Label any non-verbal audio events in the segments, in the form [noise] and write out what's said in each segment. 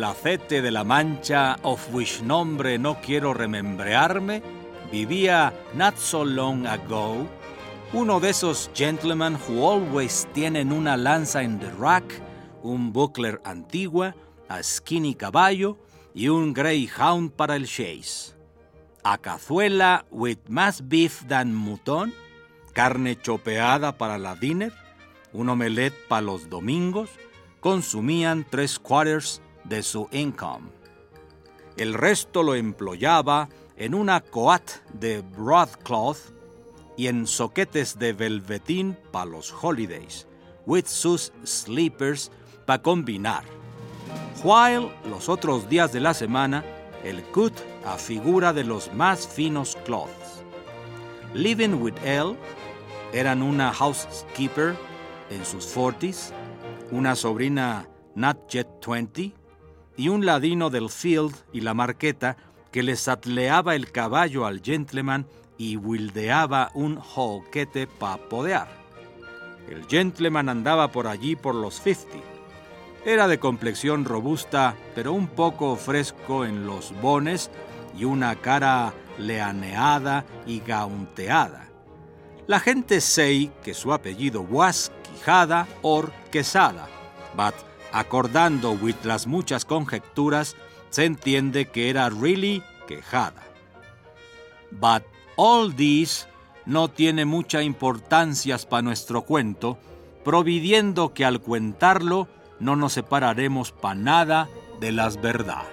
Placete de la Mancha, of which nombre no quiero remembrearme, vivía not so long ago uno de esos gentlemen who always tienen una lanza en the rack, un buckler antigua, a skinny caballo y un greyhound para el chase. A cazuela with más beef than mutton, carne chopeada para la dinner, un omelette para los domingos, consumían tres quarters de su income. El resto lo employaba en una coat de broadcloth y en soquetes de velvetín para los holidays, with sus sleepers para combinar. While los otros días de la semana, el cut a figura de los más finos cloths. Living with Elle eran una housekeeper en sus forties, una sobrina not yet 20 y un ladino del field y la marqueta que les atleaba el caballo al gentleman y wildeaba un joquete para podear. El gentleman andaba por allí por los 50. Era de complexión robusta, pero un poco fresco en los bones y una cara leaneada y gaunteada. La gente say que su apellido was Quijada or Quesada, but acordando with las muchas conjeturas, se entiende que era really Quejada. But all this no tiene mucha importancia para nuestro cuento, providiendo que al cuentarlo no nos separaremos para nada de las verdad.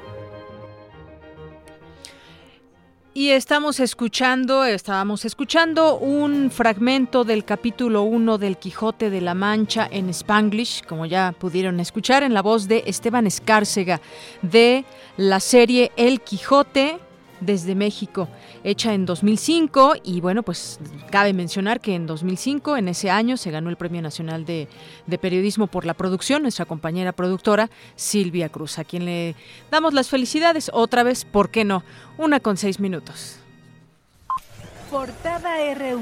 Y estamos escuchando, estábamos escuchando un fragmento del capítulo 1 del Quijote de la Mancha en Spanglish, como ya pudieron escuchar, en la voz de Esteban Escárcega, de la serie El Quijote desde México, hecha en 2005 y bueno, pues cabe mencionar que en 2005, en ese año, se ganó el Premio Nacional de, Periodismo por la producción, nuestra compañera productora Silvia Cruz, a quien le damos las felicidades otra vez, ¿por qué no? Una con seis minutos. Portada RU.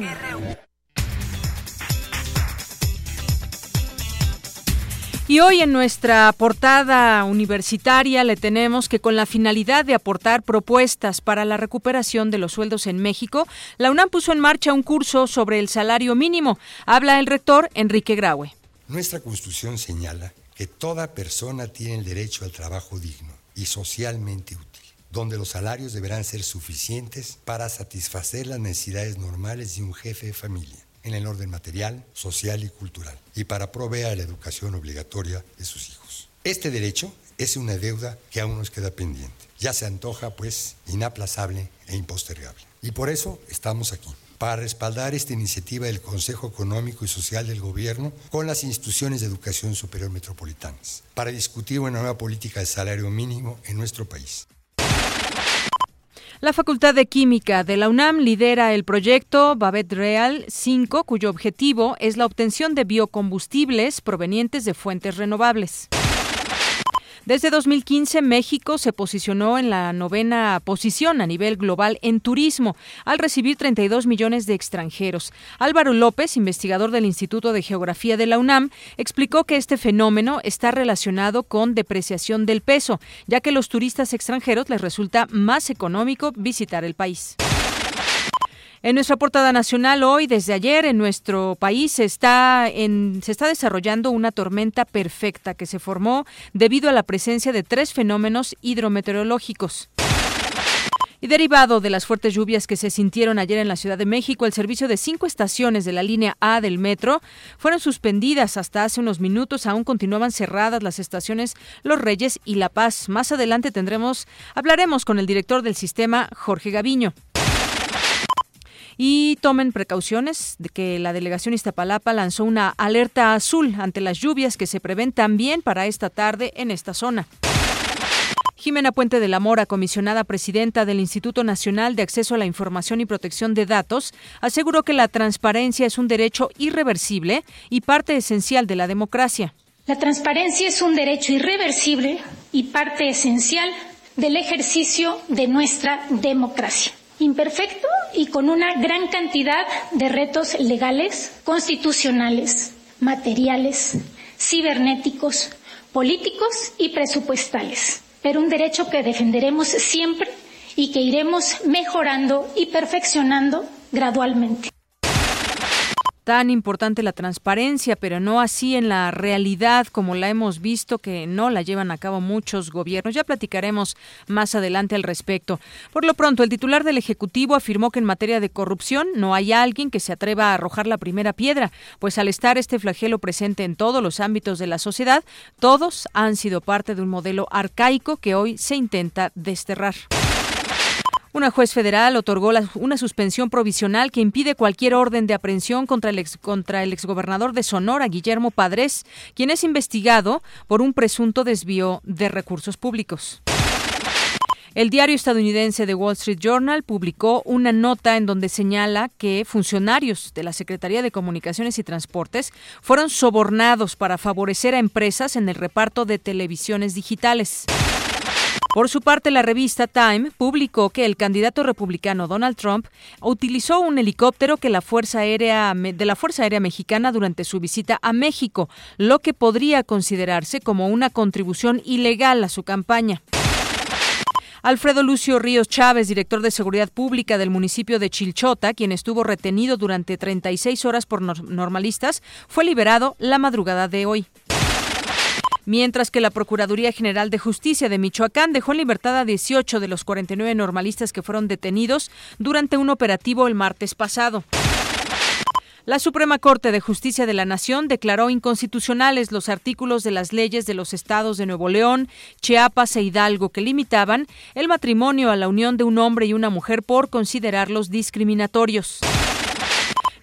Y hoy en nuestra portada universitaria le tenemos que con la finalidad de aportar propuestas para la recuperación de los sueldos en México, la UNAM puso en marcha un curso sobre el salario mínimo. Habla el rector Enrique Graue. Nuestra Constitución señala que toda persona tiene el derecho al trabajo digno y socialmente útil donde los salarios deberán ser suficientes para satisfacer las necesidades normales de un jefe de familia en el orden material, social y cultural, y para proveer la educación obligatoria de sus hijos. Este derecho es una deuda que aún nos queda pendiente. Ya se antoja, pues, inaplazable e impostergable. Y por eso estamos aquí, para respaldar esta iniciativa del Consejo Económico y Social del Gobierno con las instituciones de educación superior metropolitanas, para discutir una nueva política de salario mínimo en nuestro país. La Facultad de Química de la UNAM lidera el proyecto Babet Real 5, cuyo objetivo es la obtención de biocombustibles provenientes de fuentes renovables. Desde 2015, México se posicionó en la novena posición a nivel global en turismo, al recibir 32 millones de extranjeros. Álvaro López, investigador del Instituto de Geografía de la UNAM, explicó que este fenómeno está relacionado con depreciación del peso, ya que a los turistas extranjeros les resulta más económico visitar el país. En nuestra portada nacional hoy, desde ayer, en nuestro país se está, se está desarrollando una tormenta perfecta que se formó debido a la presencia de tres fenómenos hidrometeorológicos. Y derivado de las fuertes lluvias que se sintieron ayer en la Ciudad de México, el servicio de cinco estaciones de la línea A del metro fueron suspendidas hasta hace unos minutos. Aún continuaban cerradas las estaciones Los Reyes y La Paz. Más adelante tendremos, hablaremos con el director del sistema, Jorge Gaviño. Y tomen precauciones de que la delegación Iztapalapa lanzó una alerta azul ante las lluvias que se prevén también para esta tarde en esta zona. Jimena Puente de la Mora, comisionada presidenta del Instituto Nacional de Acceso a la Información y Protección de Datos, aseguró que la transparencia es un derecho irreversible y parte esencial de la democracia. La transparencia es un derecho irreversible y parte esencial del ejercicio de nuestra democracia. Imperfecto y con una gran cantidad de retos legales, constitucionales, materiales, cibernéticos, políticos y presupuestales, pero un derecho que defenderemos siempre y que iremos mejorando y perfeccionando gradualmente tan importante la transparencia, pero no así en la realidad como la hemos visto que no la llevan a cabo muchos gobiernos. Ya platicaremos más adelante al respecto. Por lo pronto, el titular del Ejecutivo afirmó que en materia de corrupción no hay alguien que se atreva a arrojar la primera piedra, pues al estar este flagelo presente en todos los ámbitos de la sociedad, todos han sido parte de un modelo arcaico que hoy se intenta desterrar. Una juez federal otorgó una suspensión provisional que impide cualquier orden de aprehensión contra el, ex, contra el exgobernador de Sonora, Guillermo Padres, quien es investigado por un presunto desvío de recursos públicos. El diario estadounidense The Wall Street Journal publicó una nota en donde señala que funcionarios de la Secretaría de Comunicaciones y Transportes fueron sobornados para favorecer a empresas en el reparto de televisiones digitales. Por su parte, la revista Time publicó que el candidato republicano Donald Trump utilizó un helicóptero que la Fuerza Aérea de la Fuerza Aérea Mexicana durante su visita a México, lo que podría considerarse como una contribución ilegal a su campaña. Alfredo Lucio Ríos Chávez, director de Seguridad Pública del municipio de Chilchota, quien estuvo retenido durante 36 horas por normalistas, fue liberado la madrugada de hoy mientras que la Procuraduría General de Justicia de Michoacán dejó en libertad a 18 de los 49 normalistas que fueron detenidos durante un operativo el martes pasado. La Suprema Corte de Justicia de la Nación declaró inconstitucionales los artículos de las leyes de los estados de Nuevo León, Chiapas e Hidalgo que limitaban el matrimonio a la unión de un hombre y una mujer por considerarlos discriminatorios.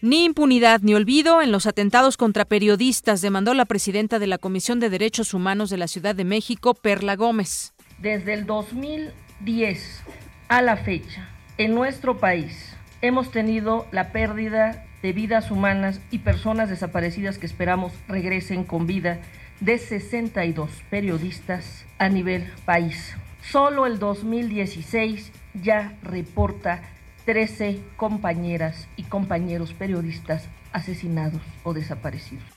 Ni impunidad ni olvido en los atentados contra periodistas, demandó la presidenta de la Comisión de Derechos Humanos de la Ciudad de México, Perla Gómez. Desde el 2010 a la fecha, en nuestro país hemos tenido la pérdida de vidas humanas y personas desaparecidas que esperamos regresen con vida de 62 periodistas a nivel país. Solo el 2016 ya reporta 13 compañeras y compañeros periodistas asesinados o desaparecidos.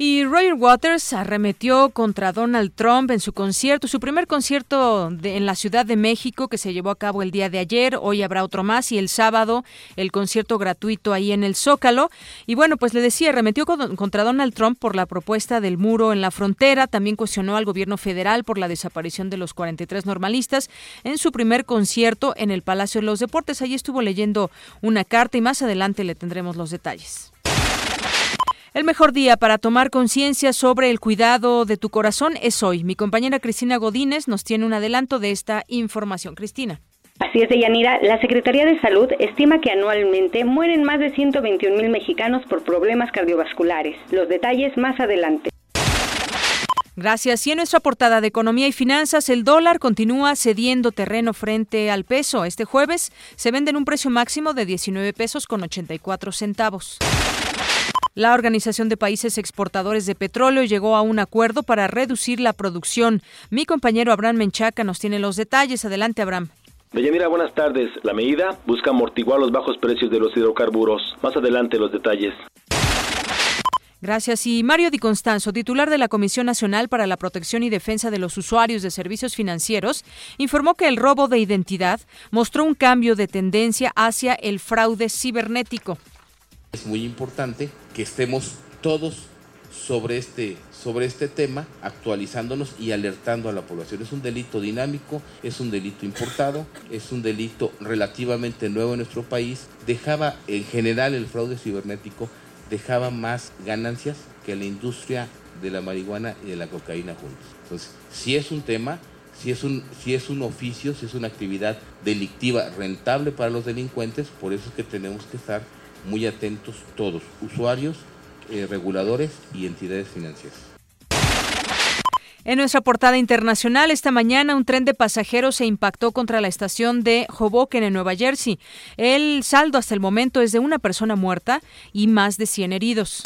Y Roger Waters arremetió contra Donald Trump en su concierto, su primer concierto en la Ciudad de México que se llevó a cabo el día de ayer. Hoy habrá otro más y el sábado el concierto gratuito ahí en el Zócalo. Y bueno, pues le decía, arremetió contra Donald Trump por la propuesta del muro en la frontera. También cuestionó al gobierno federal por la desaparición de los 43 normalistas en su primer concierto en el Palacio de los Deportes. Allí estuvo leyendo una carta y más adelante le tendremos los detalles. El mejor día para tomar conciencia sobre el cuidado de tu corazón es hoy. Mi compañera Cristina Godínez nos tiene un adelanto de esta información. Cristina. Así es, Deyanira. La Secretaría de Salud estima que anualmente mueren más de 121 mil mexicanos por problemas cardiovasculares. Los detalles más adelante. Gracias. Y en nuestra portada de Economía y Finanzas, el dólar continúa cediendo terreno frente al peso. Este jueves se vende en un precio máximo de 19 pesos con 84 centavos. La Organización de Países Exportadores de Petróleo llegó a un acuerdo para reducir la producción. Mi compañero Abraham Menchaca nos tiene los detalles. Adelante, Abraham. Buenas tardes. La medida busca amortiguar los bajos precios de los hidrocarburos. Más adelante los detalles. Gracias. Y Mario Di Constanzo, titular de la Comisión Nacional para la Protección y Defensa de los Usuarios de Servicios Financieros, informó que el robo de identidad mostró un cambio de tendencia hacia el fraude cibernético. Es muy importante que estemos todos sobre este, sobre este tema, actualizándonos y alertando a la población. Es un delito dinámico, es un delito importado, es un delito relativamente nuevo en nuestro país. Dejaba, en general, el fraude cibernético dejaba más ganancias que la industria de la marihuana y de la cocaína juntos. Entonces, si es un tema, si es un, si es un oficio, si es una actividad delictiva rentable para los delincuentes, por eso es que tenemos que estar muy atentos todos, usuarios, eh, reguladores y entidades financieras. En nuestra portada internacional, esta mañana un tren de pasajeros se impactó contra la estación de Hoboken en Nueva Jersey. El saldo hasta el momento es de una persona muerta y más de 100 heridos.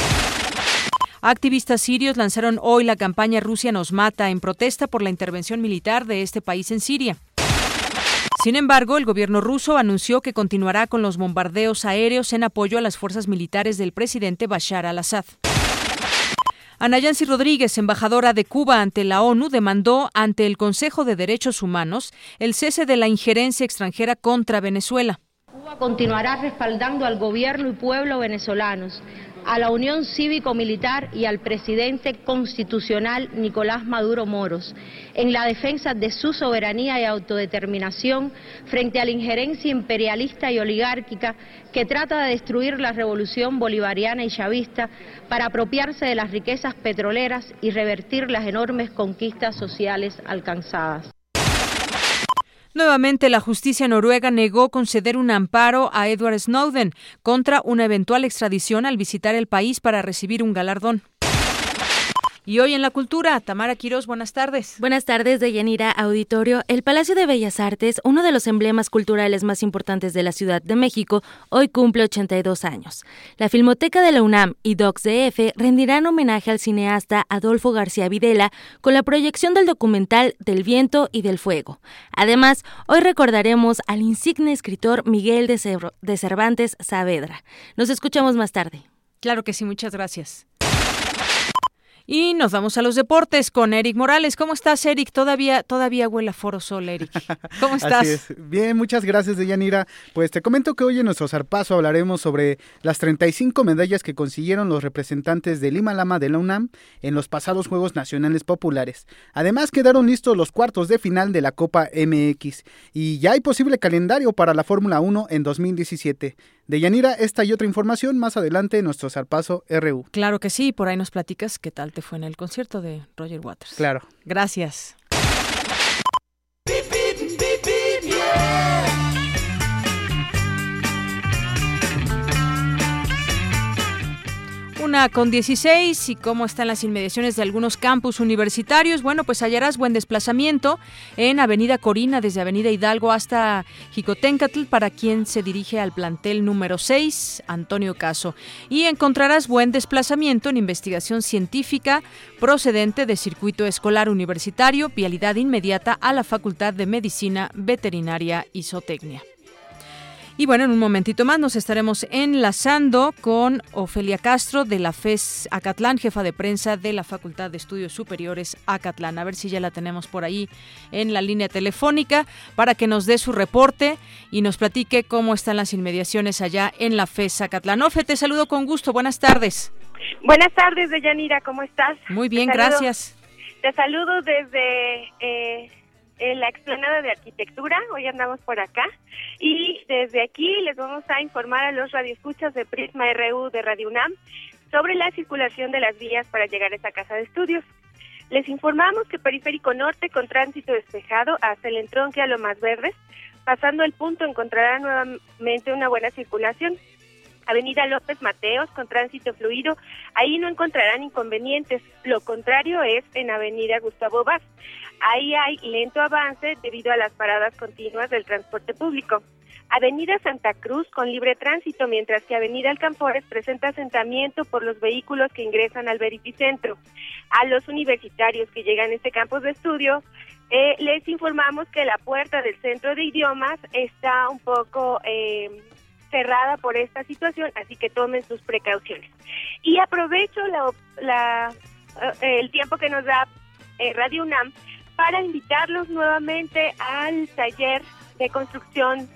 Activistas sirios lanzaron hoy la campaña Rusia nos mata en protesta por la intervención militar de este país en Siria. Sin embargo, el gobierno ruso anunció que continuará con los bombardeos aéreos en apoyo a las fuerzas militares del presidente Bashar al-Assad. Ana Yancy Rodríguez, embajadora de Cuba ante la ONU, demandó ante el Consejo de Derechos Humanos el cese de la injerencia extranjera contra Venezuela. Cuba continuará respaldando al gobierno y pueblo venezolanos a la Unión Cívico-Militar y al presidente constitucional Nicolás Maduro Moros en la defensa de su soberanía y autodeterminación frente a la injerencia imperialista y oligárquica que trata de destruir la revolución bolivariana y chavista para apropiarse de las riquezas petroleras y revertir las enormes conquistas sociales alcanzadas. Nuevamente, la justicia noruega negó conceder un amparo a Edward Snowden contra una eventual extradición al visitar el país para recibir un galardón. Y hoy en la cultura, Tamara Quiroz, buenas tardes. Buenas tardes, Deyanira Auditorio. El Palacio de Bellas Artes, uno de los emblemas culturales más importantes de la Ciudad de México, hoy cumple 82 años. La Filmoteca de la UNAM y DocsDF rendirán homenaje al cineasta Adolfo García Videla con la proyección del documental Del viento y del fuego. Además, hoy recordaremos al insigne escritor Miguel de Cervantes Saavedra. Nos escuchamos más tarde. Claro que sí, muchas gracias. Y nos vamos a los deportes con Eric Morales. ¿Cómo estás, Eric? Todavía, todavía huele a Foro Sol, Eric. ¿Cómo [laughs] estás? Bien, muchas gracias, Deyanira. Pues te comento que hoy en nuestro zarpazo hablaremos sobre las 35 medallas que consiguieron los representantes de Lima Lama de la UNAM en los pasados Juegos Nacionales Populares. Además, quedaron listos los cuartos de final de la Copa MX y ya hay posible calendario para la Fórmula 1 en 2017. De Yanira, esta y otra información más adelante en nuestro Zarpazo RU. Claro que sí, por ahí nos platicas qué tal te fue en el concierto de Roger Waters. Claro. Gracias. Con 16 y cómo están las inmediaciones de algunos campus universitarios. Bueno, pues hallarás buen desplazamiento en Avenida Corina, desde Avenida Hidalgo hasta Jicotencatl, para quien se dirige al plantel número 6, Antonio Caso. Y encontrarás buen desplazamiento en investigación científica procedente de circuito escolar universitario, vialidad inmediata a la Facultad de Medicina Veterinaria y Zootecnia. Y bueno, en un momentito más nos estaremos enlazando con Ofelia Castro de la FES Acatlán, jefa de prensa de la Facultad de Estudios Superiores Acatlán. A ver si ya la tenemos por ahí en la línea telefónica para que nos dé su reporte y nos platique cómo están las inmediaciones allá en la FES Acatlán. Ofe, te saludo con gusto. Buenas tardes. Buenas tardes, Deyanira. ¿Cómo estás? Muy bien, gracias. Te saludo desde... Eh, en la explanada de arquitectura, hoy andamos por acá, y desde aquí les vamos a informar a los radioescuchas de Prisma RU de Radio UNAM sobre la circulación de las vías para llegar a esta casa de estudios. Les informamos que Periférico Norte con tránsito despejado hasta el entronque a lo más verdes, pasando el punto encontrará nuevamente una buena circulación. Avenida López Mateos con tránsito fluido, ahí no encontrarán inconvenientes. Lo contrario es en Avenida Gustavo Vaz. Ahí hay lento avance debido a las paradas continuas del transporte público. Avenida Santa Cruz con libre tránsito, mientras que Avenida Alcampores presenta asentamiento por los vehículos que ingresan al verificentro. A los universitarios que llegan a este campus de estudio, eh, les informamos que la puerta del centro de idiomas está un poco eh, cerrada por esta situación, así que tomen sus precauciones. Y aprovecho la, eh, el tiempo que nos da Radio UNAM para invitarlos nuevamente al taller de construcción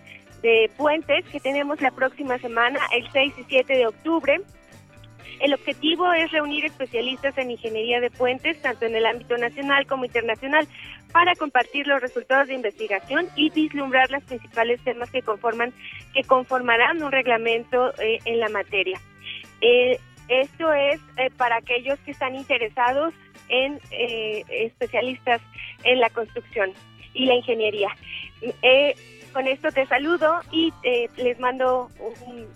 de puentes que tenemos la próxima semana, el 6 y 7 de octubre. El objetivo es reunir especialistas en ingeniería de puentes, tanto en el ámbito nacional como internacional, para compartir los resultados de investigación y vislumbrar los principales temas que conforman, que conformarán un reglamento eh, en la materia. Eh, esto es eh, para aquellos que están interesados en especialistas en la construcción y la ingeniería. Con esto te saludo y les mando un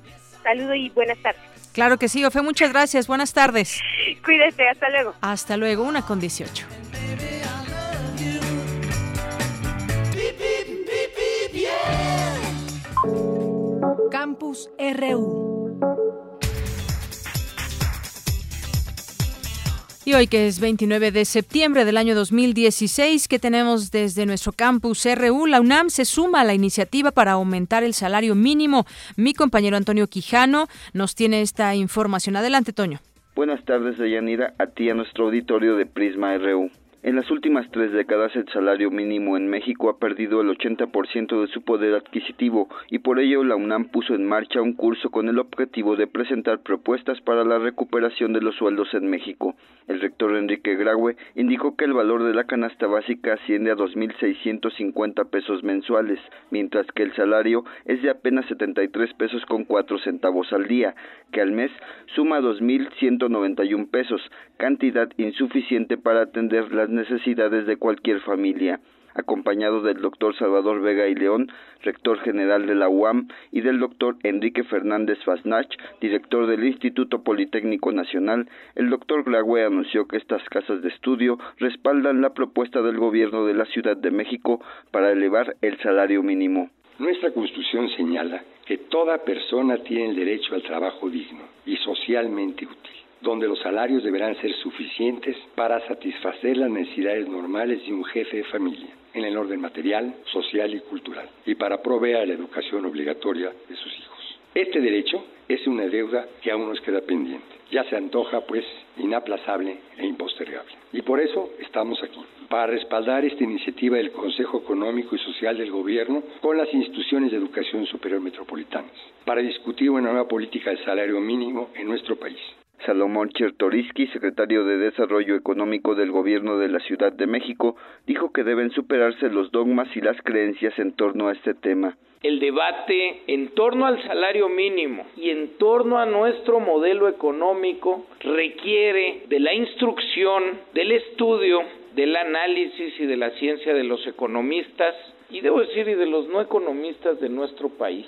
saludo y buenas tardes. Claro que sí, Ofe, muchas gracias. Buenas tardes. Cuídese, hasta luego. Hasta luego, una con 18. Campus RU. Y hoy que es 29 de septiembre del año 2016, que tenemos desde nuestro campus RU, la UNAM se suma a la iniciativa para aumentar el salario mínimo. Mi compañero Antonio Quijano nos tiene esta información. Adelante, Toño. Buenas tardes, Deyanira, a ti a nuestro auditorio de Prisma RU. En las últimas tres décadas el salario mínimo en México ha perdido el 80% de su poder adquisitivo y por ello la UNAM puso en marcha un curso con el objetivo de presentar propuestas para la recuperación de los sueldos en México. El rector Enrique Graue indicó que el valor de la canasta básica asciende a 2.650 pesos mensuales, mientras que el salario es de apenas 73 pesos con 4 centavos al día, que al mes suma 2.191 pesos, cantidad insuficiente para atender las necesidades de cualquier familia acompañado del doctor Salvador Vega y León, rector general de la UAM, y del doctor Enrique Fernández Fasnach, director del Instituto Politécnico Nacional, el doctor Glague anunció que estas casas de estudio respaldan la propuesta del gobierno de la Ciudad de México para elevar el salario mínimo. Nuestra Constitución señala que toda persona tiene el derecho al trabajo digno y socialmente útil donde los salarios deberán ser suficientes para satisfacer las necesidades normales de un jefe de familia en el orden material, social y cultural, y para proveer la educación obligatoria de sus hijos. Este derecho es una deuda que aún nos queda pendiente. Ya se antoja, pues, inaplazable e impostergable. Y por eso estamos aquí, para respaldar esta iniciativa del Consejo Económico y Social del Gobierno con las instituciones de educación superior metropolitanas, para discutir una nueva política de salario mínimo en nuestro país Salomón Chertoriski, secretario de Desarrollo Económico del Gobierno de la Ciudad de México, dijo que deben superarse los dogmas y las creencias en torno a este tema. El debate en torno al salario mínimo y en torno a nuestro modelo económico requiere de la instrucción, del estudio, del análisis y de la ciencia de los economistas y debo decir y de los no economistas de nuestro país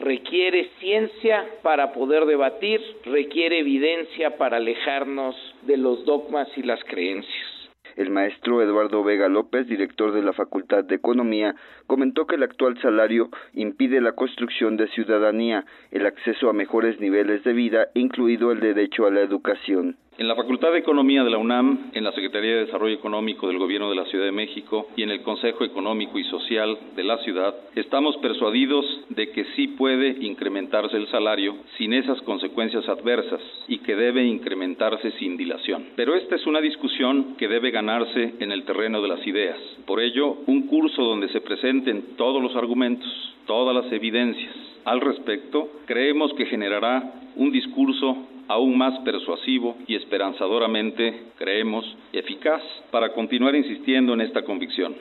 requiere ciencia para poder debatir, requiere evidencia para alejarnos de los dogmas y las creencias. El maestro Eduardo Vega López, director de la Facultad de Economía, comentó que el actual salario impide la construcción de ciudadanía, el acceso a mejores niveles de vida, incluido el derecho a la educación. En la Facultad de Economía de la UNAM, en la Secretaría de Desarrollo Económico del Gobierno de la Ciudad de México y en el Consejo Económico y Social de la ciudad, estamos persuadidos de que sí puede incrementarse el salario sin esas consecuencias adversas y que debe incrementarse sin dilación. Pero esta es una discusión que debe ganarse en el terreno de las ideas. Por ello, un curso donde se presenten todos los argumentos, todas las evidencias al respecto, creemos que generará un discurso aún más persuasivo y esperanzadoramente, creemos, eficaz para continuar insistiendo en esta convicción.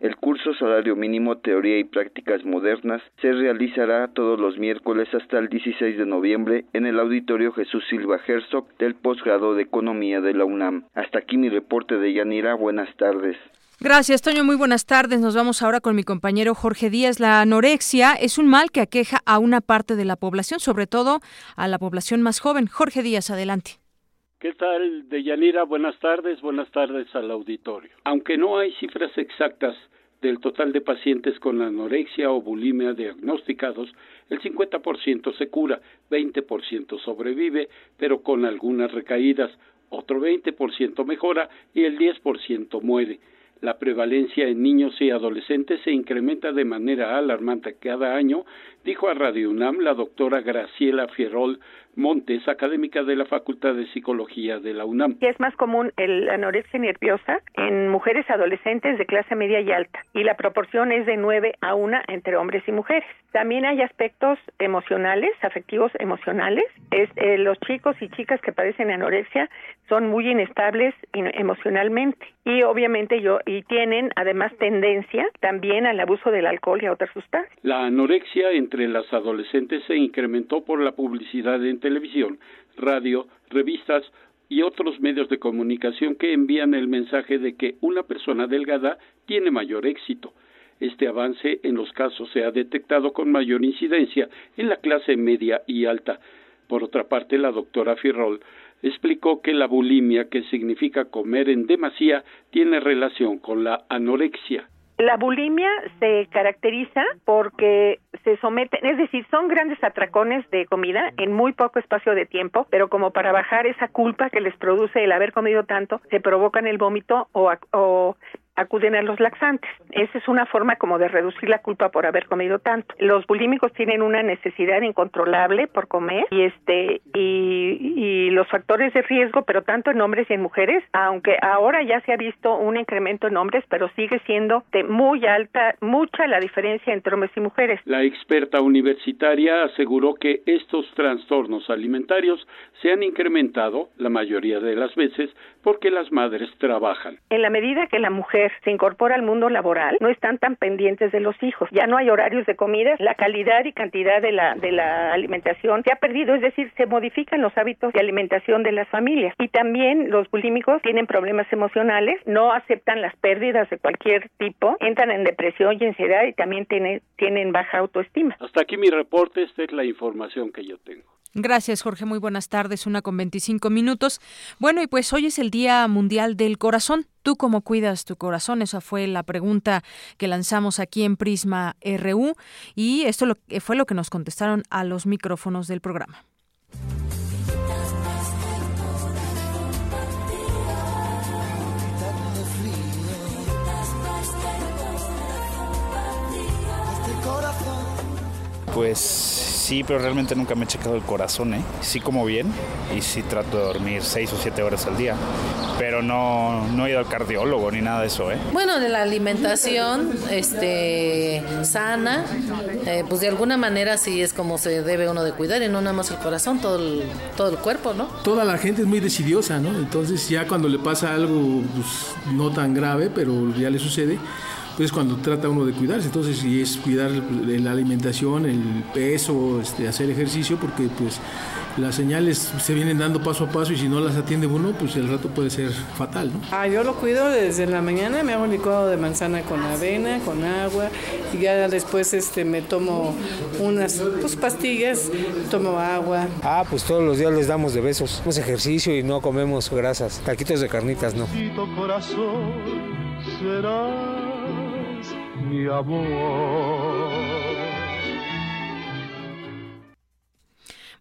El curso Salario Mínimo, Teoría y Prácticas Modernas se realizará todos los miércoles hasta el 16 de noviembre en el Auditorio Jesús Silva Herzog del posgrado de Economía de la UNAM. Hasta aquí mi reporte de Yanira. Buenas tardes. Gracias, Toño. Muy buenas tardes. Nos vamos ahora con mi compañero Jorge Díaz. La anorexia es un mal que aqueja a una parte de la población, sobre todo a la población más joven. Jorge Díaz, adelante. ¿Qué tal, Deyanira? Buenas tardes, buenas tardes al auditorio. Aunque no hay cifras exactas del total de pacientes con anorexia o bulimia diagnosticados, el 50% se cura, 20% sobrevive, pero con algunas recaídas, otro 20% mejora y el 10% muere. La prevalencia en niños y adolescentes se incrementa de manera alarmante cada año, dijo a Radio UNAM la doctora Graciela Fierrol Montes, académica de la Facultad de Psicología de la UNAM. Es más común la anorexia nerviosa en mujeres adolescentes de clase media y alta y la proporción es de 9 a 1 entre hombres y mujeres. También hay aspectos emocionales, afectivos emocionales. Es, eh, los chicos y chicas que padecen anorexia son muy inestables emocionalmente y obviamente yo y tienen además tendencia también al abuso del alcohol y a otras sustancias. La anorexia entre las adolescentes se incrementó por la publicidad en televisión, radio, revistas y otros medios de comunicación que envían el mensaje de que una persona delgada tiene mayor éxito. Este avance en los casos se ha detectado con mayor incidencia en la clase media y alta. Por otra parte, la doctora Firrol explicó que la bulimia, que significa comer en demasía, tiene relación con la anorexia. La bulimia se caracteriza porque se someten, es decir, son grandes atracones de comida en muy poco espacio de tiempo, pero como para bajar esa culpa que les produce el haber comido tanto, se provocan el vómito o, o acuden a los laxantes. Esa es una forma como de reducir la culpa por haber comido tanto. Los bulímicos tienen una necesidad incontrolable por comer y este y, y los factores de riesgo, pero tanto en hombres y en mujeres, aunque ahora ya se ha visto un incremento en hombres, pero sigue siendo de muy alta, mucha la diferencia entre hombres y mujeres. La experta universitaria aseguró que estos trastornos alimentarios se han incrementado la mayoría de las veces porque las madres trabajan. En la medida que la mujer se incorpora al mundo laboral, no están tan pendientes de los hijos. Ya no hay horarios de comida, la calidad y cantidad de la de la alimentación se ha perdido, es decir, se modifican los hábitos de alimentación de las familias. Y también los bulímicos tienen problemas emocionales, no aceptan las pérdidas de cualquier tipo, entran en depresión y ansiedad y también tienen, tienen baja autoestima. Hasta aquí mi reporte, esta es la información que yo tengo. Gracias, Jorge. Muy buenas tardes. Una con 25 minutos. Bueno, y pues hoy es el Día Mundial del Corazón. ¿Tú cómo cuidas tu corazón? Esa fue la pregunta que lanzamos aquí en Prisma RU y esto lo, fue lo que nos contestaron a los micrófonos del programa. Pues sí, pero realmente nunca me he checado el corazón, ¿eh? Sí como bien y sí trato de dormir seis o siete horas al día, pero no, no he ido al cardiólogo ni nada de eso, ¿eh? Bueno, de la alimentación este, sana, eh, pues de alguna manera sí es como se debe uno de cuidar y no nada más el corazón, todo el, todo el cuerpo, ¿no? Toda la gente es muy decidiosa, ¿no? Entonces ya cuando le pasa algo pues, no tan grave, pero ya le sucede, pues cuando trata uno de cuidarse. Entonces, si es cuidar la alimentación, el peso, este, hacer ejercicio, porque pues las señales se vienen dando paso a paso y si no las atiende uno, pues el rato puede ser fatal, ¿no? Ah, yo lo cuido desde la mañana, me hago un licuado de manzana con avena, con agua y ya después este me tomo unas pues, pastillas, tomo agua. Ah, pues todos los días les damos de besos. Hacemos ejercicio y no comemos grasas, taquitos de carnitas, no. corazón mi amor.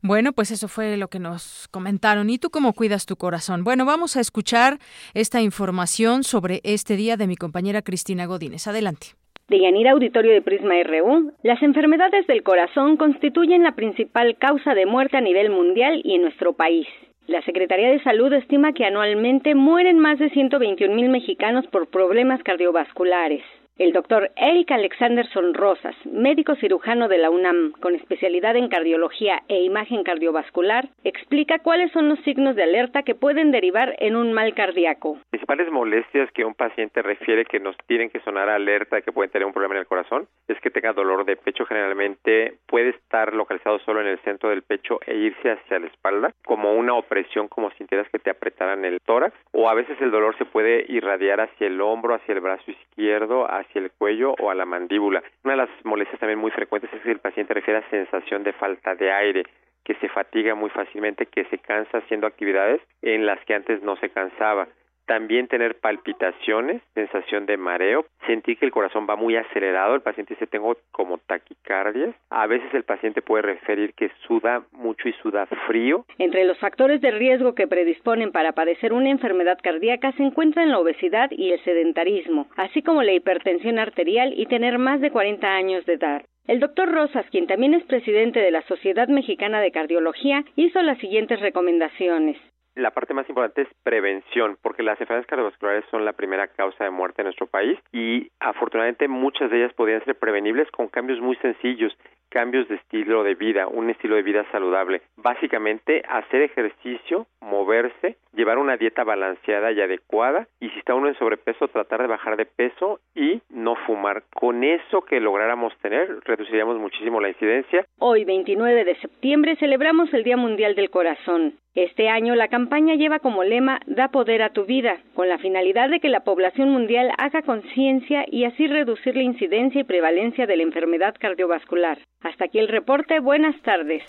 Bueno, pues eso fue lo que nos comentaron. ¿Y tú cómo cuidas tu corazón? Bueno, vamos a escuchar esta información sobre este día de mi compañera Cristina Godínez. Adelante. De Yanira Auditorio de Prisma RU, las enfermedades del corazón constituyen la principal causa de muerte a nivel mundial y en nuestro país. La Secretaría de Salud estima que anualmente mueren más de 121 mil mexicanos por problemas cardiovasculares. El doctor Eric Alexanderson Rosas, médico cirujano de la UNAM con especialidad en cardiología e imagen cardiovascular, explica cuáles son los signos de alerta que pueden derivar en un mal cardíaco. Principales molestias que un paciente refiere que nos tienen que sonar alerta que pueden tener un problema en el corazón es que tenga dolor de pecho. Generalmente puede estar localizado solo en el centro del pecho e irse hacia la espalda, como una opresión, como si sintieras que te apretaran el tórax, o a veces el dolor se puede irradiar hacia el hombro, hacia el brazo izquierdo, hacia el cuello o a la mandíbula. Una de las molestias también muy frecuentes es que el paciente refiere a sensación de falta de aire que se fatiga muy fácilmente, que se cansa haciendo actividades en las que antes no se cansaba también tener palpitaciones, sensación de mareo, sentir que el corazón va muy acelerado, el paciente dice tengo como taquicardias, a veces el paciente puede referir que suda mucho y suda frío. Entre los factores de riesgo que predisponen para padecer una enfermedad cardíaca se encuentran la obesidad y el sedentarismo, así como la hipertensión arterial y tener más de 40 años de edad. El doctor Rosas, quien también es presidente de la Sociedad Mexicana de Cardiología, hizo las siguientes recomendaciones la parte más importante es prevención, porque las enfermedades cardiovasculares son la primera causa de muerte en nuestro país y afortunadamente muchas de ellas podrían ser prevenibles con cambios muy sencillos, cambios de estilo de vida, un estilo de vida saludable. Básicamente hacer ejercicio, moverse, llevar una dieta balanceada y adecuada y si está uno en sobrepeso tratar de bajar de peso y no fumar. Con eso que lográramos tener reduciríamos muchísimo la incidencia. Hoy 29 de septiembre celebramos el Día Mundial del Corazón. Este año la campaña lleva como lema Da poder a tu vida, con la finalidad de que la población mundial haga conciencia y así reducir la incidencia y prevalencia de la enfermedad cardiovascular. Hasta aquí el reporte. Buenas tardes.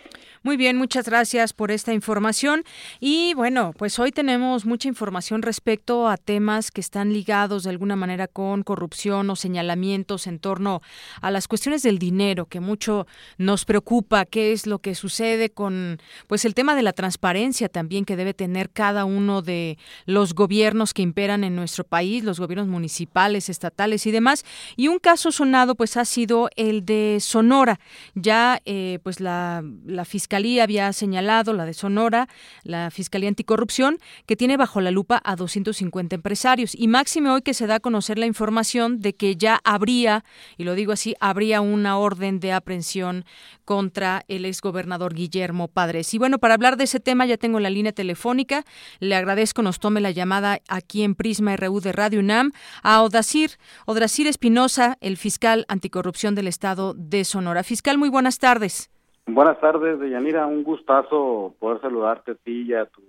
Muy bien, muchas gracias por esta información. Y bueno, pues hoy tenemos mucha información respecto a temas que están ligados de alguna manera con corrupción o señalamientos en torno a las cuestiones del dinero, que mucho nos preocupa, qué es lo que sucede con pues el tema de la transparencia también que debe tener cada uno de los gobiernos que imperan en nuestro país, los gobiernos municipales, estatales y demás. Y un caso sonado pues ha sido el de Sonora. Ya eh, pues la, la fiscalía había señalado, la de Sonora, la Fiscalía Anticorrupción, que tiene bajo la lupa a 250 empresarios. Y máxime hoy que se da a conocer la información de que ya habría, y lo digo así, habría una orden de aprehensión contra el exgobernador Guillermo Padres. Y bueno, para hablar de ese tema ya tengo la línea telefónica. Le agradezco nos tome la llamada aquí en Prisma RU de Radio UNAM a Odacir, Odacir Espinosa, el fiscal anticorrupción del estado de Sonora. Fiscal, muy buenas tardes. Buenas tardes, Deyanira. Un gustazo poder saludarte a ti y a, tu,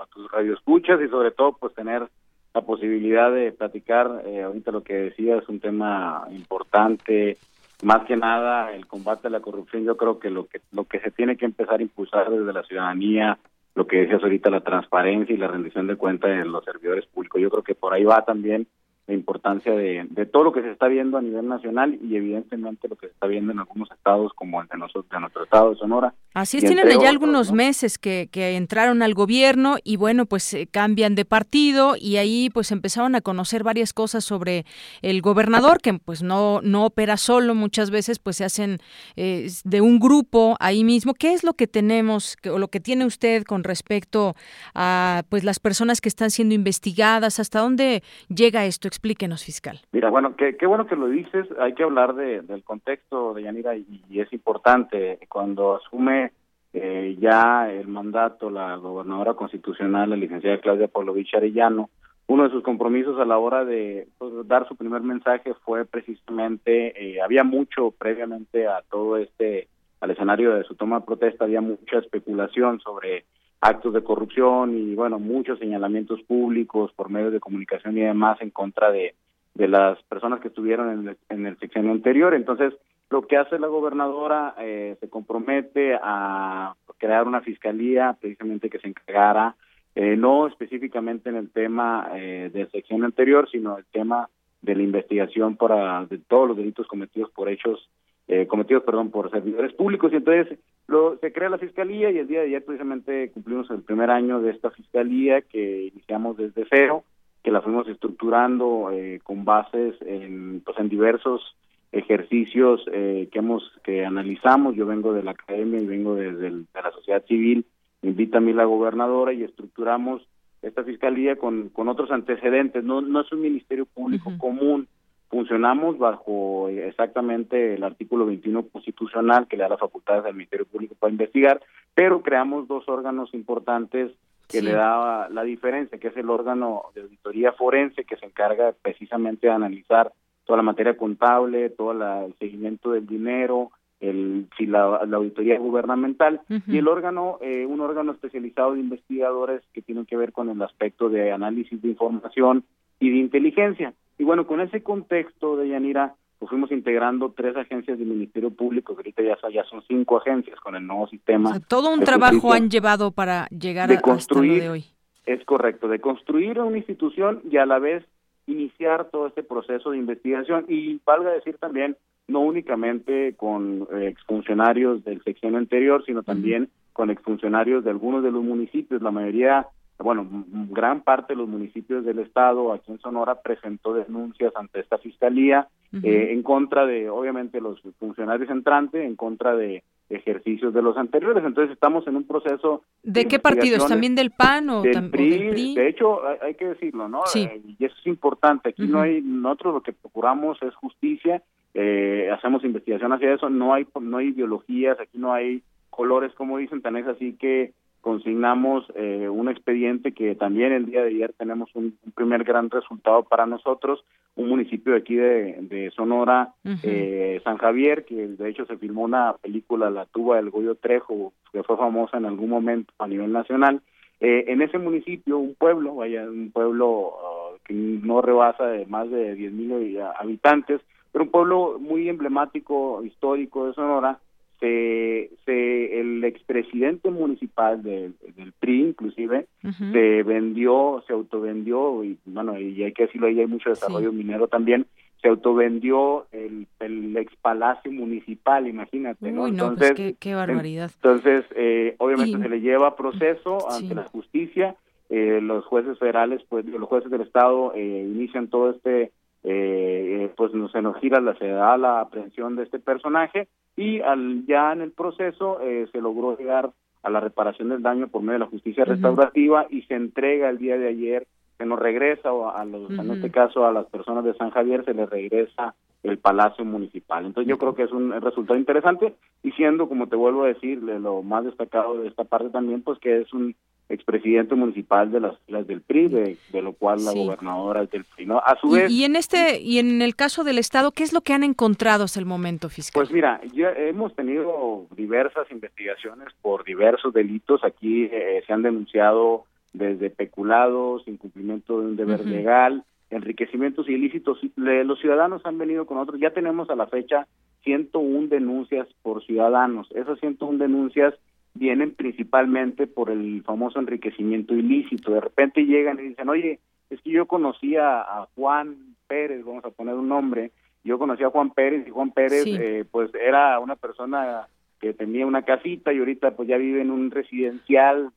a tus radioescuchas y sobre todo pues tener la posibilidad de platicar eh, ahorita lo que decía es un tema importante más que nada el combate a la corrupción yo creo que lo que lo que se tiene que empezar a impulsar desde la ciudadanía lo que decías ahorita la transparencia y la rendición de cuentas de los servidores públicos yo creo que por ahí va también la importancia de, de, todo lo que se está viendo a nivel nacional y evidentemente lo que se está viendo en algunos estados como el de nosotros, de nuestro estado de Sonora. Así es, tienen ya algunos meses que, que, entraron al gobierno y bueno, pues eh, cambian de partido y ahí pues empezaron a conocer varias cosas sobre el gobernador que pues no, no opera solo, muchas veces pues se hacen eh, de un grupo ahí mismo. ¿Qué es lo que tenemos o lo que tiene usted con respecto a pues las personas que están siendo investigadas? ¿Hasta dónde llega esto? Explíquenos, fiscal. Mira, bueno, qué, qué bueno que lo dices. Hay que hablar de, del contexto de Yanira y, es importante. Cuando asume eh, ya el mandato la gobernadora constitucional, la licenciada Claudia Pavlovich Arellano, uno de sus compromisos a la hora de pues, dar su primer mensaje fue precisamente, eh, había mucho previamente a todo este, al escenario de su toma de protesta, había mucha especulación sobre actos de corrupción y bueno, muchos señalamientos públicos por medios de comunicación y demás en contra de, de las personas que estuvieron en el, en el sexenio anterior. Entonces, lo que hace la gobernadora eh, se compromete a crear una fiscalía precisamente que se encargara eh, no específicamente en el tema eh, del sexenio anterior, sino el tema de la investigación para de todos los delitos cometidos por hechos eh, cometidos, perdón, por servidores públicos. Y entonces lo, se crea la fiscalía y el día de ayer precisamente cumplimos el primer año de esta fiscalía que iniciamos desde cero, que la fuimos estructurando eh, con bases en, pues, en diversos ejercicios eh, que hemos que analizamos. Yo vengo de la academia y vengo desde de la sociedad civil. Me invita a mí la gobernadora y estructuramos esta fiscalía con, con otros antecedentes. No, no es un ministerio público común funcionamos bajo exactamente el artículo 21 constitucional que le da las facultades al Ministerio Público para investigar, pero creamos dos órganos importantes que le da la diferencia, que es el órgano de auditoría forense que se encarga precisamente de analizar toda la materia contable, todo el seguimiento del dinero, el, si la, auditoría gubernamental y el órgano, eh, un órgano especializado de investigadores que tienen que ver con el aspecto de análisis de información y de inteligencia. Y bueno, con ese contexto de Yanira, pues fuimos integrando tres agencias del Ministerio Público, que ahorita ya, ya son cinco agencias con el nuevo sistema. todo un trabajo han llevado para llegar a construir, de hoy. Es correcto, de construir una institución y a la vez iniciar todo este proceso de investigación. Y valga decir también, no únicamente con eh, exfuncionarios del sección anterior, sino también con exfuncionarios de algunos de los municipios. La mayoría bueno, gran parte de los municipios del estado, aquí en Sonora, presentó denuncias ante esta fiscalía eh, en contra de, obviamente, los funcionarios entrantes, en contra de ejercicios de los anteriores. Entonces estamos en un proceso. ¿De, qué partidos? ¿También del PAN o, del, PRI, De hecho, hay, que decirlo, ¿no? Sí. Eh, y eso es importante. Aquí no hay, nosotros lo que procuramos es justicia, eh, hacemos investigación hacia eso, no hay, no hay ideologías, aquí no hay colores, como dicen, tan es así que consignamos eh, un expediente que también el día de ayer tenemos un, primer gran resultado para nosotros, un municipio de aquí de, Sonora, eh, San Javier, que de hecho se filmó una película, La tuba del Goyo Trejo, que fue famosa en algún momento a nivel nacional. Eh, en ese municipio, un pueblo, vaya, un pueblo ah, que no rebasa de más de 10.000 habitantes, pero un pueblo muy emblemático, histórico de Sonora, se, se el expresidente municipal del PRI inclusive se vendió, se autovendió y bueno, y hay que decirlo ahí hay mucho desarrollo minero también, se autovendió el, el ex palacio municipal, imagínate, ¿no? Pues entonces, qué, barbaridad. Entonces, eh, obviamente se le lleva proceso ante la justicia, eh, los jueces federales, pues los jueces del estado eh, inician todo este eh, pues nos, se nos gira la se da la aprehensión de este personaje y al ya en el proceso eh, se logró llegar a la reparación del daño por medio de la justicia restaurativa y se entrega el día de ayer se nos regresa o a los en este caso a las personas de San Javier se les regresa el Palacio Municipal. Entonces yo creo que es un resultado interesante y siendo, como te vuelvo a decir, lo más destacado de esta parte también, pues que es un expresidente municipal de las del PRI, de, lo cual la gobernadora es del PRI. ¿no? A su vez... Y en, este, y en el caso del Estado, ¿qué es lo que han encontrado hasta el momento, fiscal? Pues mira, ya hemos tenido diversas investigaciones por diversos delitos. Aquí eh, se han denunciado desde peculados, incumplimiento de un deber legal, enriquecimientos ilícitos. Los ciudadanos han venido con otros. Ya tenemos a la fecha 101 denuncias por ciudadanos. Esas 101 denuncias vienen principalmente por el famoso enriquecimiento ilícito. De repente llegan y dicen, oye, es que yo conocía a Juan Pérez, vamos a poner un nombre, yo conocí a Juan Pérez y Juan Pérez eh, pues era una persona que tenía una casita y ahorita pues ya vive en un residencial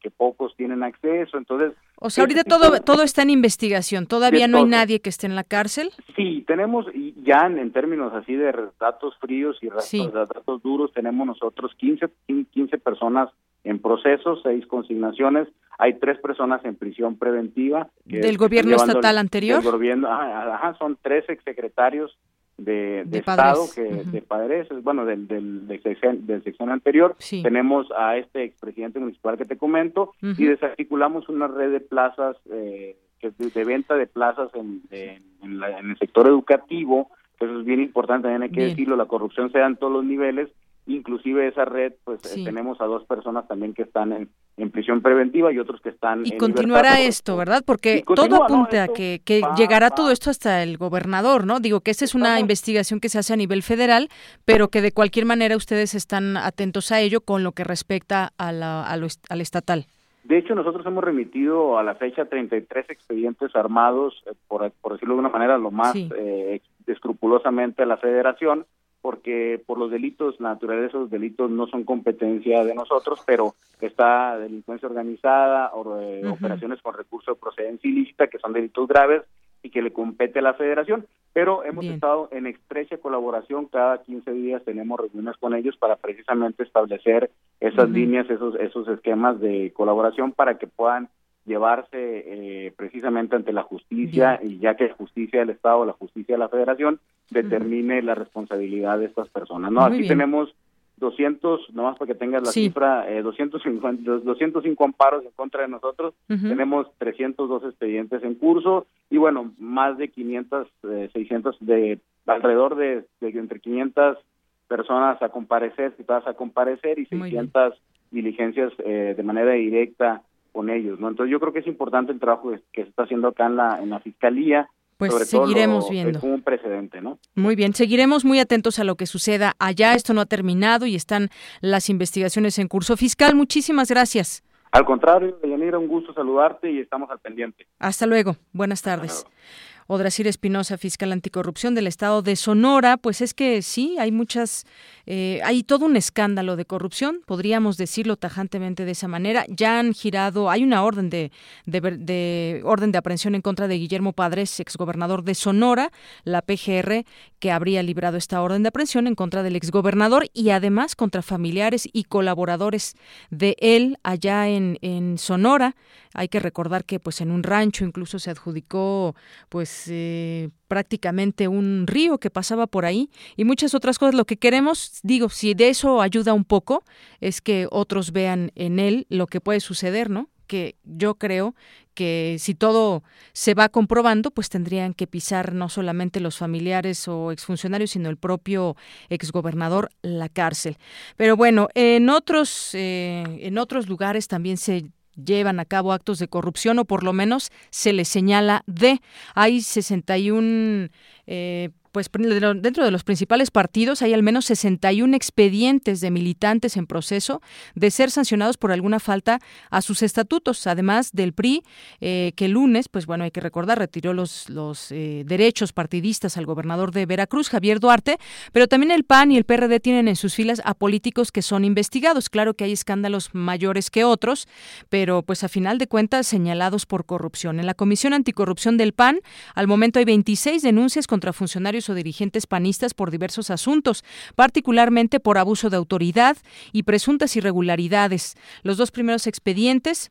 que pocos tienen acceso, entonces... O sea, ahorita todo, todo está en investigación, todavía no hay nadie que esté en la cárcel. Sí, tenemos ya en, términos así de datos fríos y datos, duros, tenemos nosotros 15, 15 personas en proceso, seis consignaciones, hay tres personas en prisión preventiva. ¿Del gobierno estatal anterior? Del gobierno, ajá, son tres exsecretarios de, Estado, que de padres, bueno, del, del, del, sección, anterior. Tenemos a este expresidente municipal que te comento y desarticulamos una red de plazas, eh, que de, venta de plazas en, en, el sector educativo. Eso es bien importante, también hay que decirlo, la corrupción se da en todos los niveles inclusive esa red pues eh, tenemos a dos personas también que están en, en prisión preventiva y otros que están y continuará esto verdad porque todo apunta a que, que llegará todo esto hasta el gobernador no digo que esta es una investigación que se hace a nivel federal pero que de cualquier manera ustedes están atentos a ello con lo que respecta a la, al estatal. De hecho, nosotros hemos remitido a la fecha 33 expedientes armados, eh, por, por decirlo de una manera, lo más eh, escrupulosamente a la federación, porque por los delitos naturales esos delitos no son competencia de nosotros, pero está delincuencia organizada o eh, operaciones con recursos de procedencia ilícita, que son delitos graves y que le compete a la federación, pero hemos estado en estrecha colaboración, cada 15 días tenemos reuniones con ellos para precisamente establecer esas líneas, esos, esos esquemas de colaboración para que puedan llevarse eh, precisamente ante la justicia y ya que la justicia del Estado la justicia de la Federación determine la responsabilidad de estas personas. No, aquí tenemos 200, nomás para que tengas la cifra, eh, 250, 205 amparos en contra de nosotros, tenemos 302 expedientes en curso y bueno, más de 500, 600, eh, de alrededor de, entre 500 personas a comparecer, citadas a comparecer y 600 diligencias eh, de manera directa con ellos, ¿no? Entonces yo creo que es importante el trabajo que se está haciendo acá en la, en la Fiscalía, pues seguiremos viendo. Es un precedente, ¿no? Muy bien, seguiremos muy atentos a lo que suceda allá. Esto no ha terminado y están las investigaciones en curso. Fiscal, muchísimas gracias. Al contrario, Deyanira, un gusto saludarte y estamos al pendiente. Hasta luego. Buenas tardes. Odrasir Espinosa, fiscal anticorrupción del estado de Sonora, pues es que sí, hay muchas, eh, hay todo un escándalo de corrupción, podríamos decirlo tajantemente de esa manera. Ya han girado, hay una orden de, de, orden de aprehensión en contra de Guillermo Padres, exgobernador de Sonora, la PGR, que habría librado esta orden de aprehensión en contra del exgobernador y además contra familiares y colaboradores de él allá en, en Sonora. Hay que recordar que pues en un rancho incluso se adjudicó pues eh, prácticamente un río que pasaba por ahí y muchas otras cosas. Lo que queremos, digo, si de eso ayuda un poco, es que otros vean en él lo que puede suceder, ¿no? que yo creo que si todo se va comprobando, pues tendrían que pisar no solamente los familiares o exfuncionarios, sino el propio exgobernador la cárcel. Pero bueno, en otros, eh, en otros lugares también se llevan a cabo actos de corrupción o por lo menos se les señala de. Hay 61 eh, pues dentro de los principales partidos hay al menos 61 expedientes de militantes en proceso de ser sancionados por alguna falta a sus estatutos, además del PRI, eh, que el lunes, pues bueno, hay que recordar, retiró los, los eh, derechos partidistas al gobernador de Veracruz, Javier Duarte, pero también el PAN y el PRD tienen en sus filas a políticos que son investigados. Claro que hay escándalos mayores que otros, pero pues a final de cuentas señalados por corrupción. En la Comisión Anticorrupción del PAN, al momento hay 26 denuncias contra funcionarios o dirigentes panistas por diversos asuntos, particularmente por abuso de autoridad y presuntas irregularidades. Los dos primeros expedientes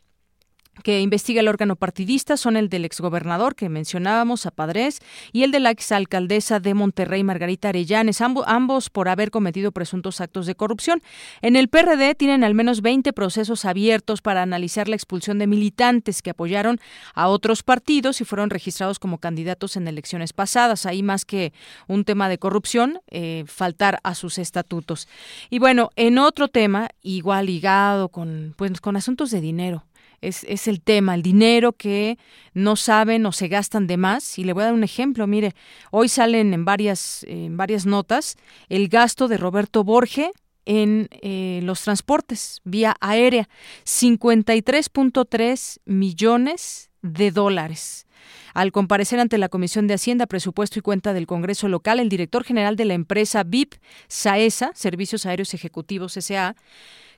que investiga el órgano partidista son el del exgobernador que mencionábamos, a Padres, y el de la exalcaldesa de Monterrey, Margarita Arellanes, ambos por haber cometido presuntos actos de corrupción. En el PRD tienen al menos 20 procesos abiertos para analizar la expulsión de militantes que apoyaron a otros partidos y fueron registrados como candidatos en elecciones pasadas. Ahí más que un tema de corrupción, eh, faltar a sus estatutos. Y bueno, en otro tema, igual ligado con, pues, con asuntos de dinero es, el tema, el dinero que no saben o se gastan de más. Y le voy a dar un ejemplo, mire, hoy salen en varias, en varias notas el gasto de Roberto Borge en eh, los transportes vía aérea, 53.3 millones de dólares. Al comparecer ante la Comisión de Hacienda, Presupuesto y Cuenta del Congreso Local, el director general de la empresa VIP SAESA, Servicios Aéreos Ejecutivos S.A.,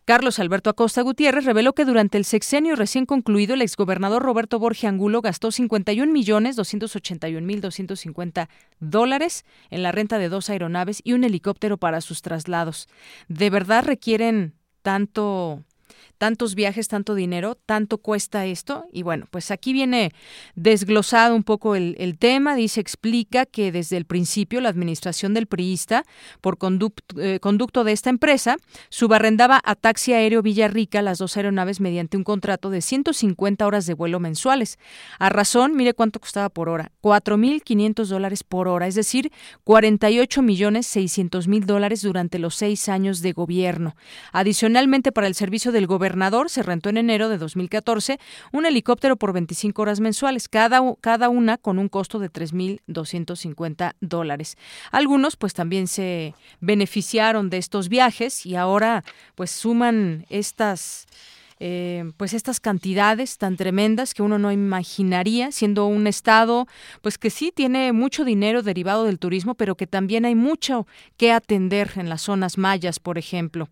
Carlos Alberto Acosta Gutiérrez reveló que durante el sexenio recién concluido el exgobernador Roberto Borge Angulo gastó 51 millones 281 mil 250 dólares en la renta de dos aeronaves y un helicóptero para sus traslados. ¿De verdad requieren tanto tantos viajes, tanto dinero, tanto cuesta esto. Y bueno, pues aquí viene desglosado un poco el, tema. Dice, explica que desde el principio la administración del priista, por conducto, eh, conducto de esta empresa, subarrendaba a Taxi Aéreo Villarrica las dos aeronaves mediante un contrato de 150 horas de vuelo mensuales. A razón, mire cuánto costaba por hora, 4.500 dólares por hora, es decir, 48 millones 600 mil dólares durante los seis años de gobierno. Adicionalmente, para el servicio del gobierno, gobernador se rentó en enero de 2014 un helicóptero por 25 horas mensuales, cada, cada una con un costo de 3.250 dólares. Algunos pues también se beneficiaron de estos viajes y ahora pues suman estas eh, pues estas cantidades tan tremendas que uno no imaginaría, siendo un estado pues que sí tiene mucho dinero derivado del turismo, pero que también hay mucho que atender en las zonas mayas, por ejemplo.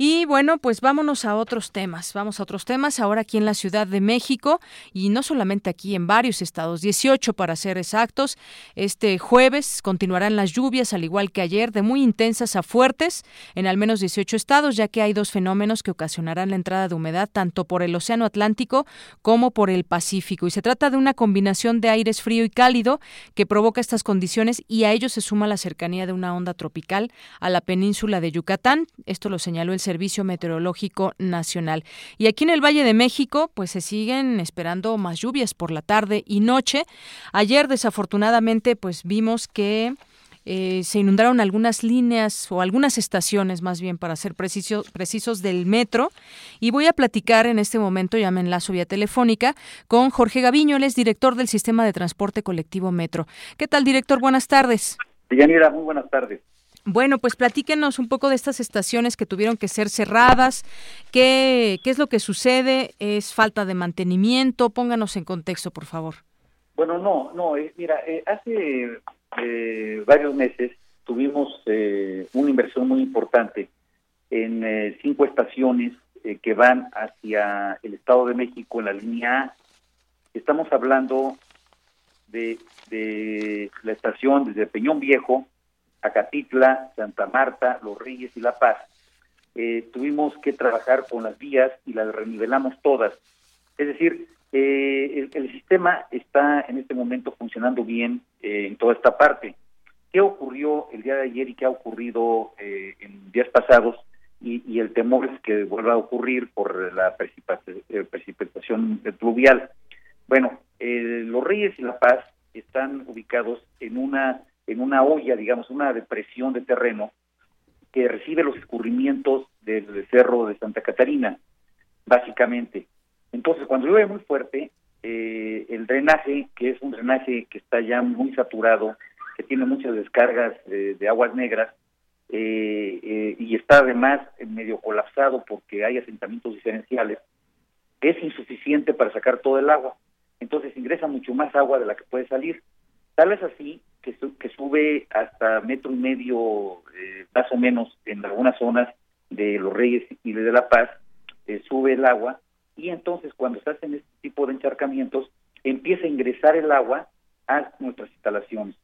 Y bueno, pues vámonos a otros temas. Vamos a otros temas ahora aquí en la Ciudad de México y no solamente aquí en varios estados, 18 para ser exactos. Este jueves continuarán las lluvias, al igual que ayer, de muy intensas a fuertes en al menos 18 estados, ya que hay dos fenómenos que ocasionarán la entrada de humedad tanto por el Océano Atlántico como por el Pacífico. Y se trata de una combinación de aires frío y cálido que provoca estas condiciones y a ello se suma la cercanía de una onda tropical a la península de Yucatán. Esto lo señaló el Servicio Meteorológico Nacional. Y aquí en el Valle de México, pues se siguen esperando más lluvias por la tarde y noche. Ayer, desafortunadamente, pues vimos que eh, se inundaron algunas líneas o algunas estaciones, más bien para ser precisos, del metro. Y voy a platicar en este momento, ya me enlazo vía telefónica, con Jorge Gaviño, él es director del Sistema de Transporte Colectivo Metro. ¿Qué tal, director? Buenas tardes. Yanira, muy buenas tardes. Bueno, pues platíquenos un poco de estas estaciones que tuvieron que ser cerradas, qué, qué es lo que sucede, es falta de mantenimiento, pónganos en contexto, por favor. Bueno, no, no, eh, mira, eh, hace eh, varios meses tuvimos una inversión muy importante en cinco estaciones que van hacia el Estado de México en la línea A. Estamos hablando de, de la estación desde Peñón Viejo Acatitla, Santa Marta, Los Reyes y La Paz, eh, tuvimos que trabajar con las vías y las renivelamos todas. Es decir, eh, el, sistema está en este momento funcionando bien eh, en toda esta parte. ¿Qué ocurrió el día de ayer y qué ha ocurrido en días pasados? Y, el temor es que vuelva a ocurrir por la precipitación pluvial. Bueno, Los Reyes y La Paz están ubicados en una en una olla, digamos, una depresión de terreno que recibe los escurrimientos del cerro de Santa Catarina, básicamente. Entonces, cuando llueve muy fuerte, eh, el drenaje, que es un drenaje que está ya muy saturado, que tiene muchas descargas de aguas negras eh, y está además medio colapsado porque hay asentamientos diferenciales, es insuficiente para sacar todo el agua. Entonces ingresa mucho más agua de la que puede salir. Tal es así que, que sube hasta metro y medio, eh, más o menos, en algunas zonas de Los Reyes y de La Paz, eh, sube el agua y entonces cuando se hacen este tipo de encharcamientos, empieza a ingresar el agua a nuestras instalaciones.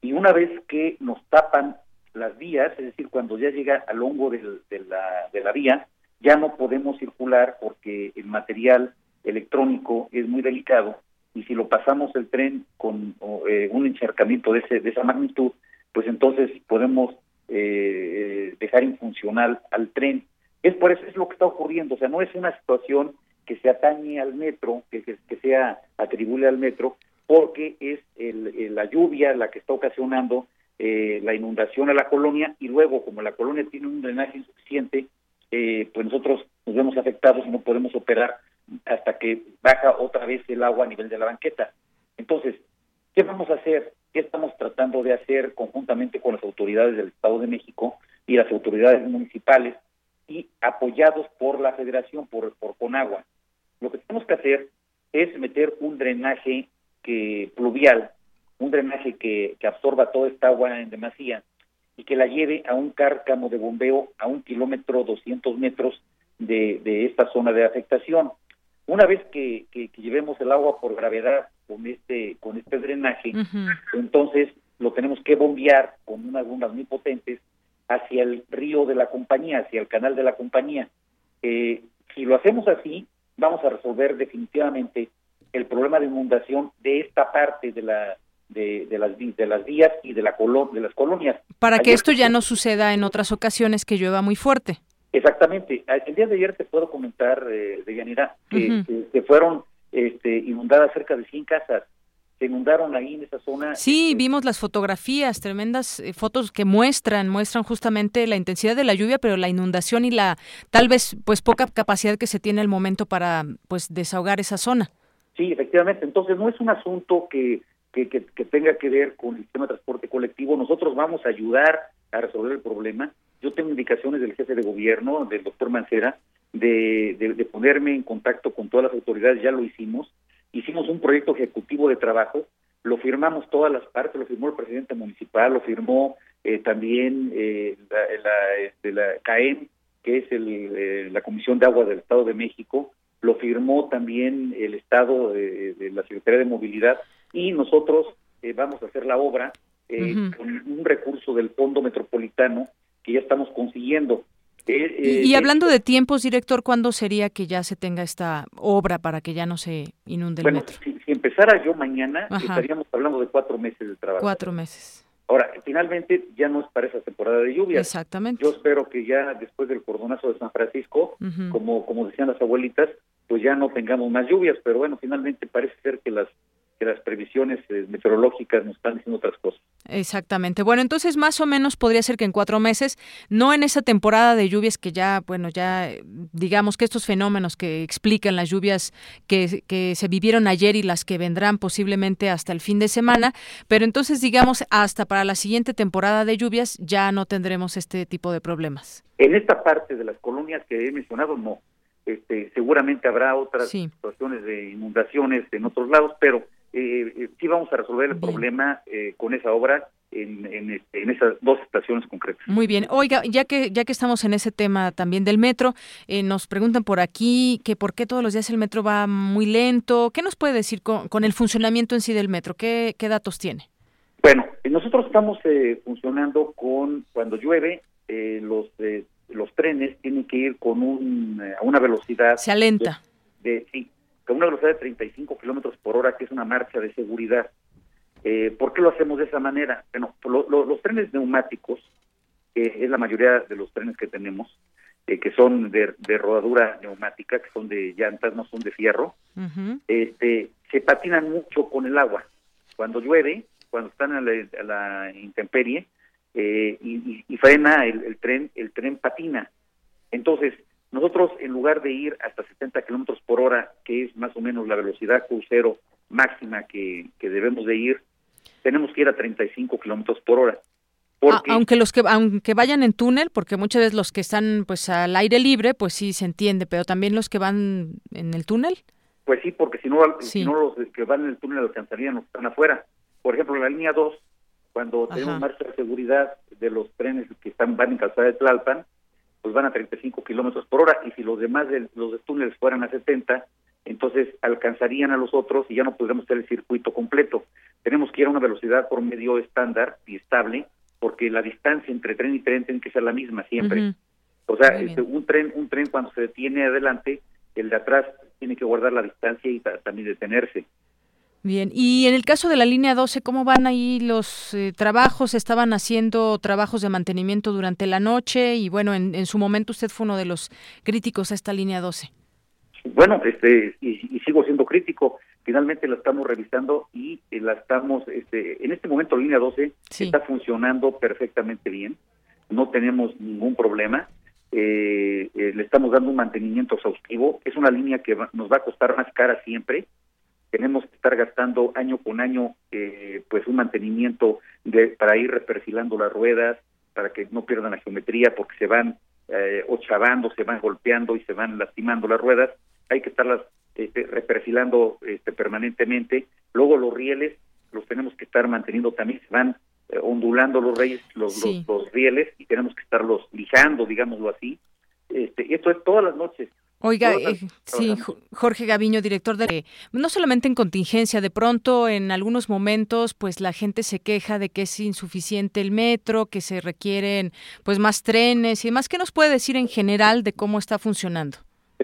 Y una vez que nos tapan las vías, es decir, cuando ya llega al hongo de, la, de la vía, ya no podemos circular porque el material electrónico es muy delicado y si lo pasamos el tren con eh, un encharcamiento de, ese, de esa magnitud, pues entonces podemos eh, dejar infuncional al tren. Es por eso es lo que está ocurriendo, o sea, no es una situación que se atañe al metro, que, que, sea atribuible al metro, porque es el, la lluvia la que está ocasionando eh, la inundación a la colonia y luego como la colonia tiene un drenaje insuficiente, eh, pues nosotros nos vemos afectados y no podemos operar hasta que baja otra vez el agua a nivel de la banqueta. Entonces, ¿qué vamos a hacer? ¿Qué estamos tratando de hacer conjuntamente con las autoridades del Estado de México y las autoridades municipales y apoyados por la Federación, por, por Conagua? Lo que tenemos que hacer es meter un drenaje que pluvial un drenaje que, absorba toda esta agua en demasía y que la lleve a un cárcamo de bombeo a un kilómetro, 200 metros de, esta zona de afectación. Una vez que, llevemos el agua por gravedad con este, con este drenaje, entonces lo tenemos que bombear con unas bombas muy potentes hacia el río de la compañía, hacia el canal de la compañía. Eh, si lo hacemos así, vamos a resolver definitivamente el problema de inundación de esta parte de la de, de, las, de las vías y de, la de las colonias. Para que esto ya no suceda en otras ocasiones que llueva muy fuerte. Exactamente. El día de ayer te puedo comentar, eh, de Yanira, que, que, fueron este, inundadas cerca de 100 casas. Se inundaron ahí en esa zona. Sí, vimos las fotografías, tremendas eh, fotos que muestran, muestran justamente la intensidad de la lluvia, pero la inundación y la tal vez pues poca capacidad que se tiene al momento para pues desahogar esa zona. Sí, efectivamente. Entonces no es un asunto que que, que, tenga que ver con el sistema de transporte colectivo. Nosotros vamos a ayudar a resolver el problema. Yo tengo indicaciones del jefe de gobierno, del doctor Mancera, de, de, ponerme en contacto con todas las autoridades, ya lo hicimos. Hicimos un proyecto ejecutivo de trabajo, lo firmamos todas las partes, lo firmó el presidente municipal, lo firmó eh, también eh, la, este, la, CAEM, que es el, eh, la Comisión de Agua del Estado de México, lo firmó también el Estado de la Secretaría de Movilidad y nosotros eh, vamos a hacer la obra eh, con un recurso del Fondo Metropolitano que ya estamos consiguiendo. Eh, y, hablando de tiempos, director, ¿cuándo sería que ya se tenga esta obra para que ya no se inunde el metro? Si, empezara yo mañana, estaríamos hablando de cuatro meses de trabajo. Cuatro meses. Ahora, finalmente ya no es para esa temporada de lluvia. Exactamente. Yo espero que ya después del cordonazo de San Francisco, como, como decían las abuelitas, pues ya no tengamos más lluvias, pero bueno, finalmente parece ser que las que las previsiones eh, meteorológicas nos están diciendo otras cosas. Exactamente. Bueno, entonces más o menos podría ser que en cuatro meses, no en esa temporada de lluvias que ya, bueno, ya digamos que estos fenómenos que explican las lluvias que, que se vivieron ayer y las que vendrán posiblemente hasta el fin de semana, pero entonces digamos hasta para la siguiente temporada de lluvias ya no tendremos este tipo de problemas. En esta parte de las colonias que he mencionado, no. Este, seguramente habrá otras situaciones de inundaciones en otros lados, pero sí vamos a resolver el problema eh, con esa obra en, este, en, esas dos estaciones concretas. Muy bien. Oiga, ya que ya que estamos en ese tema también del metro, eh, nos preguntan por aquí que por qué todos los días el metro va muy lento. ¿Qué nos puede decir con, con el funcionamiento en sí del metro? ¿Qué, qué datos tiene? Bueno, nosotros estamos funcionando con cuando llueve los los trenes tienen que ir con un, a una velocidad. Se alenta. De, sí, con una velocidad de 35 kilómetros por hora, que es una marcha de seguridad. Eh, ¿Por qué lo hacemos de esa manera? Bueno, los trenes neumáticos, que es la mayoría de los trenes que tenemos, eh, que son de, rodadura neumática, que son de llantas, no son de fierro, este, se patinan mucho con el agua. Cuando llueve, cuando están a la, intemperie eh, y, frena el, el, tren, el tren patina. Entonces, nosotros, en lugar de ir hasta 70 kilómetros por hora, que es más o menos la velocidad crucero máxima que, debemos de ir, tenemos que ir a 35 kilómetros por hora. aunque los que aunque vayan en túnel, porque muchas veces los que están pues al aire libre, pues sí se entiende, pero también los que van en el túnel. Pues sí, porque si no, si no los que van en el túnel alcanzarían los que están afuera. Por ejemplo, en la línea 2, cuando tenemos marcha de seguridad de los trenes que están van en calzada de Tlalpan, pues van a 35 kilómetros por hora, y si los demás de los de túneles fueran a 70, entonces alcanzarían a los otros y ya no podríamos hacer el circuito completo. Tenemos que ir a una velocidad por medio estándar y estable, porque la distancia entre tren y tren tiene que ser la misma siempre. O sea, este, un tren, un tren cuando se detiene adelante, el de atrás tiene que guardar la distancia y también detenerse. Bien, y en el caso de la línea 12, ¿cómo van ahí los eh, trabajos? ¿Estaban haciendo trabajos de mantenimiento durante la noche? Y bueno, en, en, su momento usted fue uno de los críticos a esta línea 12. Bueno, este, y, sigo siendo crítico. Finalmente la estamos revisando y eh, la estamos, este, en este momento la línea 12 está funcionando perfectamente bien. No tenemos ningún problema. Eh, le estamos dando un mantenimiento exhaustivo. Es una línea que nos va a costar más cara siempre tenemos que estar gastando año con año eh, pues un mantenimiento de, para ir reperfilando las ruedas para que no pierdan la geometría porque se van eh, ochavando, se van golpeando y se van lastimando las ruedas hay que estarlas este, reperfilando este, permanentemente luego los rieles los tenemos que estar manteniendo también se van eh, ondulando los reyes los, los, rieles y tenemos que estarlos lijando digámoslo así este esto es todas las noches Oiga, eh, sí, Jorge Gaviño, director de... No solamente en contingencia, de pronto en algunos momentos pues la gente se queja de que es insuficiente el metro, que se requieren pues más trenes y demás. ¿Qué nos puede decir en general de cómo está funcionando?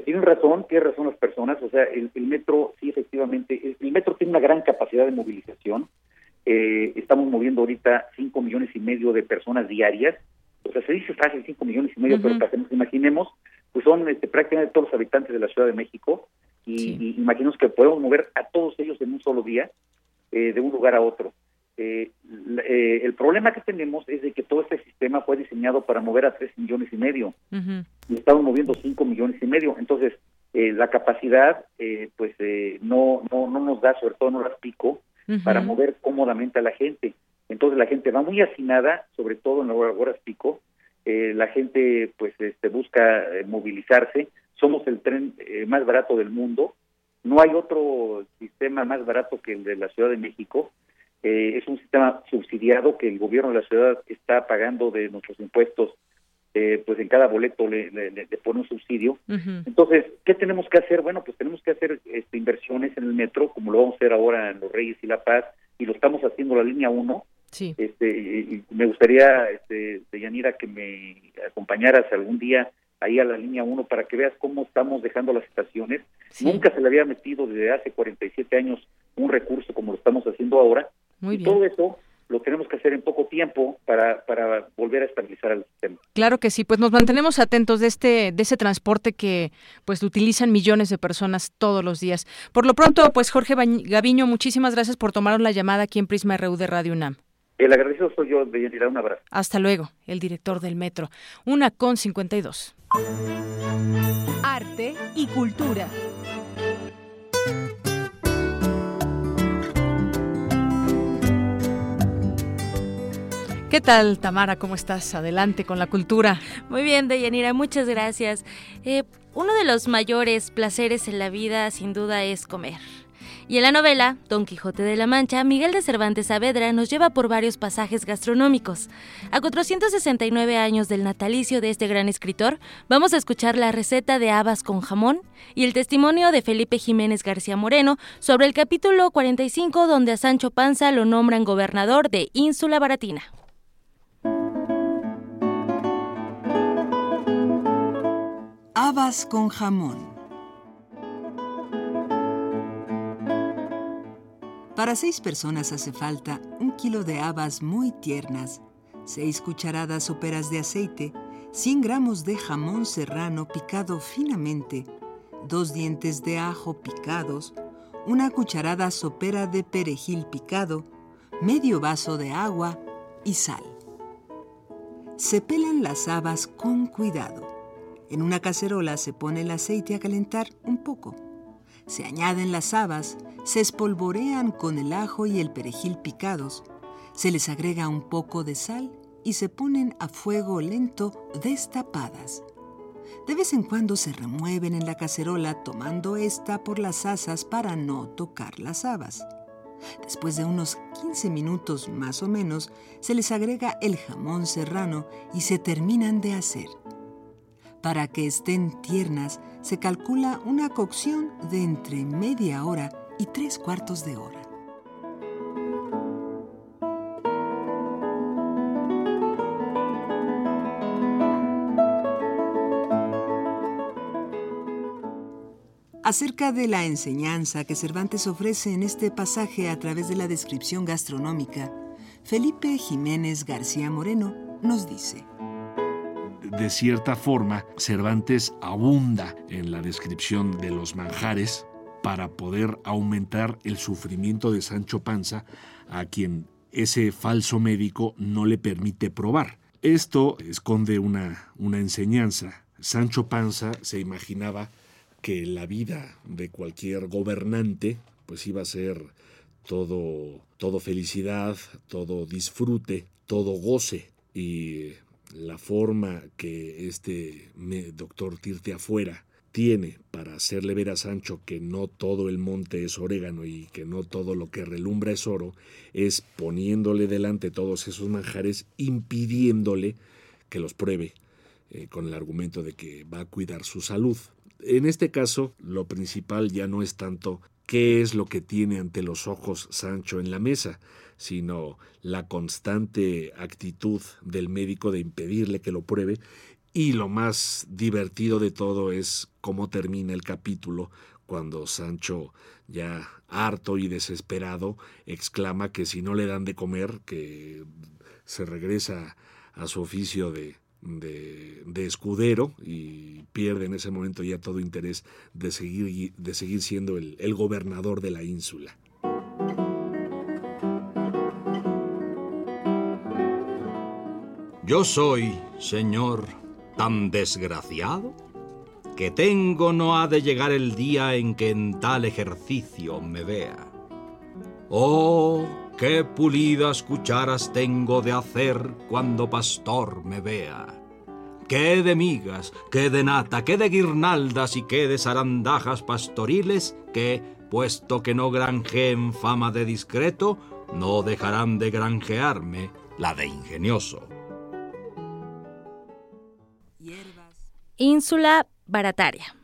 Tienen razón, tienen razón las personas. O sea, el, metro, sí, efectivamente, el, metro tiene una gran capacidad de movilización. Eh, estamos moviendo ahorita 5 millones y medio de personas diarias. O sea, se dice fácil 5 millones y medio, pero para que nos imaginemos, pues son este, prácticamente todos los habitantes de la Ciudad de México y, imaginemos que podemos mover a todos ellos en un solo día eh, de un lugar a otro. Eh, eh, el problema que tenemos es de que todo este sistema fue diseñado para mover a tres millones y medio. Y estamos moviendo cinco millones y medio. Entonces, la capacidad pues no, no, no nos da, sobre todo no las pico, para mover cómodamente a la gente. Entonces la gente va muy hacinada, sobre todo en las horas pico, eh, la gente pues este, busca eh, movilizarse, somos el tren eh, más barato del mundo, no hay otro sistema más barato que el de la Ciudad de México, es un sistema subsidiado que el gobierno de la ciudad está pagando de nuestros impuestos, pues en cada boleto le, pone un subsidio. Entonces, ¿qué tenemos que hacer? Bueno, pues tenemos que hacer este, inversiones en el metro, como lo vamos a hacer ahora en Los Reyes y La Paz, y lo estamos haciendo la línea 1, Sí. Este, me gustaría, este, Yanira, que me acompañaras algún día ahí a la línea 1 para que veas cómo estamos dejando las estaciones. Nunca se le había metido desde hace 47 años un recurso como lo estamos haciendo ahora. Muy y todo eso lo tenemos que hacer en poco tiempo para, para volver a estabilizar el sistema. Claro que sí, pues nos mantenemos atentos de este de ese transporte que pues utilizan millones de personas todos los días. Por lo pronto, pues Jorge Gaviño, muchísimas gracias por tomar la llamada aquí en Prisma RU de Radio UNAM. El agradecido soy yo, de tirar un abrazo. Hasta luego, el director del metro. Una con 52. Arte y cultura. ¿Qué tal, Tamara? ¿Cómo estás? Adelante con la cultura. Muy bien, Deyanira, muchas gracias. Eh, uno de los mayores placeres en la vida, sin duda, es comer. Y en la novela Don Quijote de la Mancha, Miguel de Cervantes Saavedra nos lleva por varios pasajes gastronómicos. A 469 años del natalicio de este gran escritor, vamos a escuchar la receta de habas con jamón y el testimonio de Felipe Jiménez García Moreno sobre el capítulo 45 donde a Sancho Panza lo nombran gobernador de Ínsula Baratina. Habas con jamón. Para seis personas hace falta un kilo de habas muy tiernas, seis cucharadas soperas de aceite, 100 gramos de jamón serrano picado finamente, dos dientes de ajo picados, una cucharada sopera de perejil picado, medio vaso de agua y sal. Se pelan las habas con cuidado. En una cacerola se pone el aceite a calentar un poco. Se añaden las habas, se espolvorean con el ajo y el perejil picados, se les agrega un poco de sal y se ponen a fuego lento destapadas. De vez en cuando se remueven en la cacerola tomando esta por las asas para no tocar las habas. Después de unos 15 minutos más o menos, se les agrega el jamón serrano y se terminan de hacer. Para que estén tiernas, se calcula una cocción de entre media hora y tres cuartos de hora. Acerca de la enseñanza que Cervantes ofrece en este pasaje a través de la descripción gastronómica, Felipe Jiménez García Moreno nos dice. De cierta forma, Cervantes abunda en la descripción de los manjares para poder aumentar el sufrimiento de Sancho Panza, a quien ese falso médico no le permite probar. Esto esconde una, una enseñanza. Sancho Panza se imaginaba que la vida de cualquier gobernante pues iba a ser todo, todo felicidad, todo disfrute, todo goce. Y la forma que este doctor Tirte afuera tiene para hacerle ver a Sancho que no todo el monte es orégano y que no todo lo que relumbra es oro, es poniéndole delante todos esos manjares, impidiéndole que los pruebe, eh, con el argumento de que va a cuidar su salud. En este caso, lo principal ya no es tanto qué es lo que tiene ante los ojos Sancho en la mesa, sino la constante actitud del médico de impedirle que lo pruebe y lo más divertido de todo es cómo termina el capítulo cuando Sancho, ya harto y desesperado, exclama que si no le dan de comer, que se regresa a su oficio de, de, escudero y pierde en ese momento ya todo interés de seguir, de seguir siendo el, el gobernador de la ínsula. Yo soy, señor, tan desgraciado que tengo no ha de llegar el día en que en tal ejercicio me vea. Oh, qué pulidas cucharas tengo de hacer cuando pastor me vea. Qué de migas, qué de nata, qué de guirnaldas y qué de zarandajas pastoriles que, puesto que no granjeen fama de discreto, no dejarán de granjearme la de ingenioso. Ínsula barataria,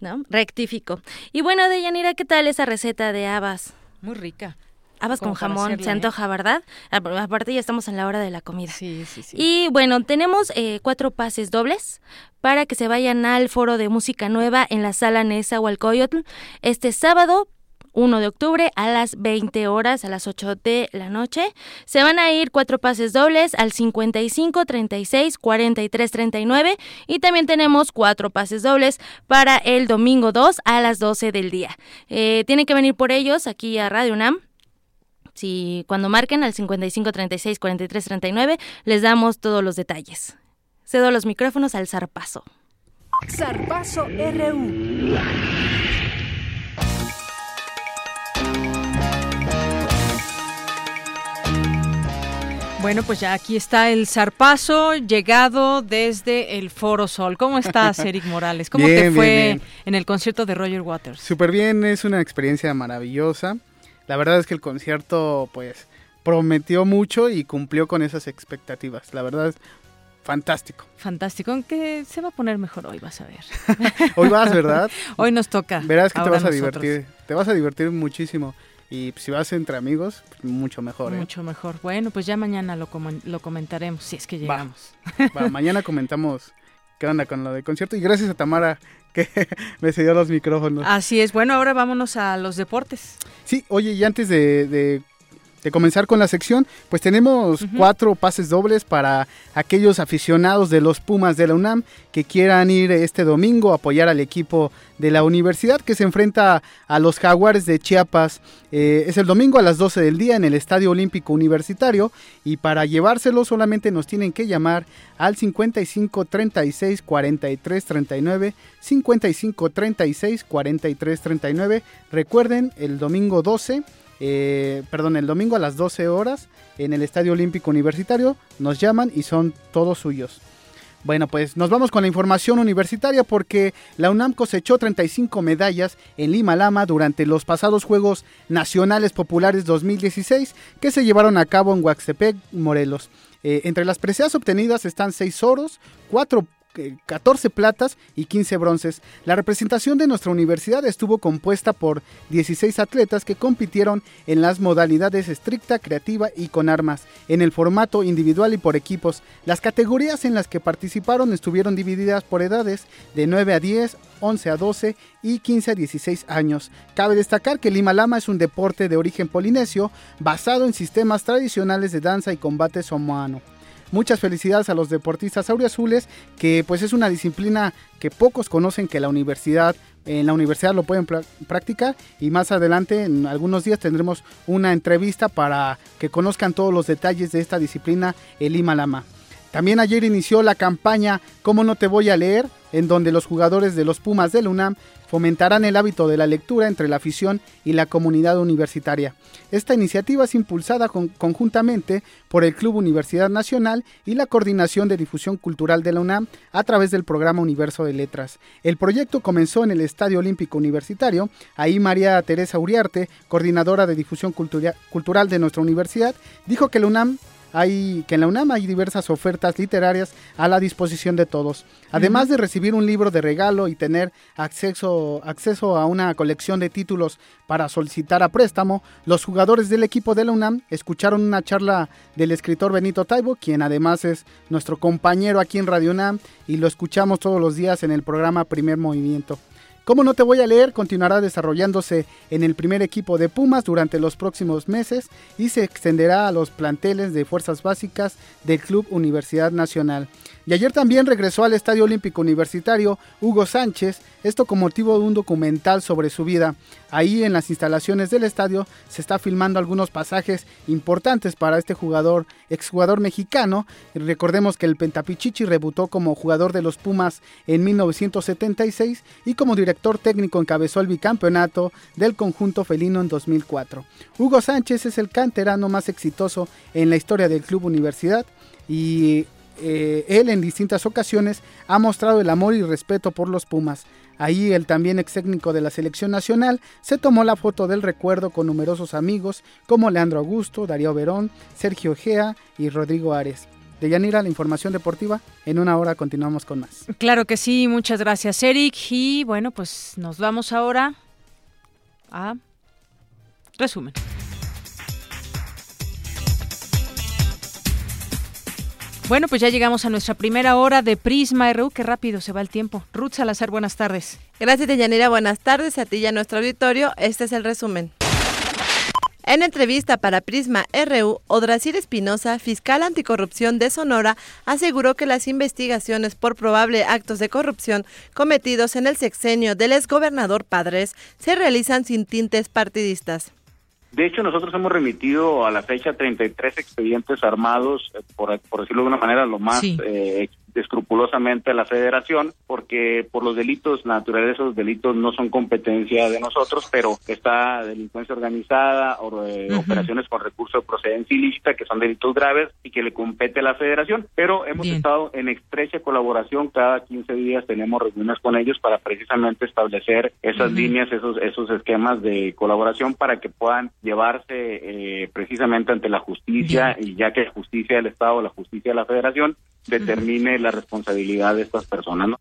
¿no? Rectifico. Y bueno, Deyanira, ¿qué tal esa receta de habas? Muy rica. Habas con jamón, se antoja, ¿eh? ¿verdad? Aparte ya estamos en la hora de la comida. Sí, sí, sí. Y bueno, tenemos eh, cuatro pases dobles para que se vayan al foro de música nueva en la sala Nesa Hualcoyotl este sábado 1 de octubre a las 20 horas, a las 8 de la noche. Se van a ir cuatro pases dobles al 55, 36, 43, 39 y también tenemos cuatro pases dobles para el domingo 2 a las 12 del día. Eh, tienen que venir por ellos aquí a Radio UNAM si cuando marquen al 55 36 43 39 les damos todos los detalles. Cedo los micrófonos al Zarpazo. Zarpazo RU. Bueno, pues ya aquí está el zarpazo llegado desde el Foro Sol. ¿Cómo estás, [laughs] Eric Morales? ¿Cómo te fue en el concierto de Roger Waters? Súper bien, es una experiencia maravillosa. La verdad es que el concierto, pues, prometió mucho y cumplió con esas expectativas. La verdad es fantástico. Fantástico, aunque se va a poner mejor hoy, vas a ver. [laughs] hoy vas, ¿verdad? [laughs] hoy nos toca. Verás que te vas a divertir. Te vas a divertir muchísimo. Y si vas entre amigos, pues, mucho mejor. ¿eh? Mucho mejor. Bueno, pues ya mañana lo, lo comentaremos, si es que llegamos. Va. [laughs] mañana comentamos qué onda con lo del concierto. Y gracias a Tamara que [laughs] me cedió los micrófonos. Así es. Bueno, ahora vámonos a los deportes. Sí, oye, y antes de, de comenzar con la sección, pues tenemos cuatro pases dobles para aquellos aficionados de los Pumas de la UNAM que quieran ir este domingo a apoyar al equipo de la universidad que se enfrenta a los Jaguares de Chiapas. Eh, es el domingo a las 12 del día en el Estadio Olímpico Universitario y para llevárselo solamente nos tienen que llamar al 55 36 43 39 55 36 43 39. Recuerden, el domingo 12, eh, perdón, el domingo a las 12 horas en el Estadio Olímpico Universitario nos llaman y son todos suyos. Bueno, pues nos vamos con la información universitaria porque la UNAM cosechó 35 medallas en Lima Lama durante los pasados Juegos Nacionales Populares 2016 que se llevaron a cabo en Huaxtepec, Morelos. Eh, entre las preseas obtenidas están 6 oros, 4 14 platas y 15 bronces. La representación de nuestra universidad estuvo compuesta por 16 atletas que compitieron en las modalidades estricta, creativa y con armas, en el formato individual y por equipos. Las categorías en las que participaron estuvieron divididas por edades de 9 a 10, 11 a 12 y 15 a 16 años. Cabe destacar que Lima Lama es un deporte de origen polinesio basado en sistemas tradicionales de danza y combate somoano. Muchas felicidades a los deportistas auriazules, que pues es una disciplina que pocos conocen que la universidad en la universidad lo pueden practicar y más adelante en algunos días tendremos una entrevista para que conozcan todos los detalles de esta disciplina el Lima Lama. También ayer inició la campaña ¿Cómo no te voy a leer? en donde los jugadores de los Pumas del UNAM fomentarán el hábito de la lectura entre la afición y la comunidad universitaria. Esta iniciativa es impulsada conjuntamente por el Club Universidad Nacional y la Coordinación de Difusión Cultural de la UNAM a través del programa Universo de Letras. El proyecto comenzó en el Estadio Olímpico Universitario. Ahí María Teresa Uriarte, coordinadora de difusión cultural de nuestra universidad, dijo que la UNAM hay que en la UNAM hay diversas ofertas literarias a la disposición de todos. Además de recibir un libro de regalo y tener acceso, acceso a una colección de títulos para solicitar a préstamo, los jugadores del equipo de la UNAM escucharon una charla del escritor Benito Taibo, quien además es nuestro compañero aquí en Radio UNAM y lo escuchamos todos los días en el programa Primer Movimiento. ¿Cómo no te voy a leer? Continuará desarrollándose en el primer equipo de Pumas durante los próximos meses y se extenderá a los planteles de fuerzas básicas del Club Universidad Nacional. Y ayer también regresó al Estadio Olímpico Universitario Hugo Sánchez, esto con motivo de un documental sobre su vida. Ahí en las instalaciones del estadio se está filmando algunos pasajes importantes para este jugador, exjugador mexicano. Recordemos que el Pentapichichi rebutó como jugador de los Pumas en 1976 y como director técnico encabezó el bicampeonato del conjunto felino en 2004. Hugo Sánchez es el canterano más exitoso en la historia del Club Universidad y eh, él en distintas ocasiones ha mostrado el amor y respeto por los Pumas. Ahí el también ex técnico de la selección nacional se tomó la foto del recuerdo con numerosos amigos como Leandro Augusto, Darío Verón, Sergio Gea y Rodrigo Ares. De Yanira, la información deportiva. En una hora continuamos con más. Claro que sí, muchas gracias Eric. Y bueno, pues nos vamos ahora a resumen. Bueno, pues ya llegamos a nuestra primera hora de Prisma RU. Qué rápido se va el tiempo. Ruth Salazar, buenas tardes. Gracias, Deyanira. Buenas tardes a ti y a nuestro auditorio. Este es el resumen. En entrevista para Prisma RU, Odrasir Espinosa, fiscal anticorrupción de Sonora, aseguró que las investigaciones por probable actos de corrupción cometidos en el sexenio del exgobernador Padres se realizan sin tintes partidistas. De hecho, nosotros hemos remitido a la fecha 33 expedientes armados, eh, por, por decirlo de una manera, lo más eh, escrupulosamente a la federación, porque por los delitos naturales esos delitos no son competencia de nosotros, pero está delincuencia organizada o eh, operaciones con recursos de procedencia ilícita, que son delitos graves y que le compete a la federación. Pero hemos estado en estrecha colaboración, cada 15 días tenemos reuniones con ellos para precisamente establecer esas líneas, esos, esos esquemas de colaboración para que puedan llevarse eh, precisamente ante la justicia y ya que la justicia del Estado la justicia de la federación determine la responsabilidad de estas personas. ¿no?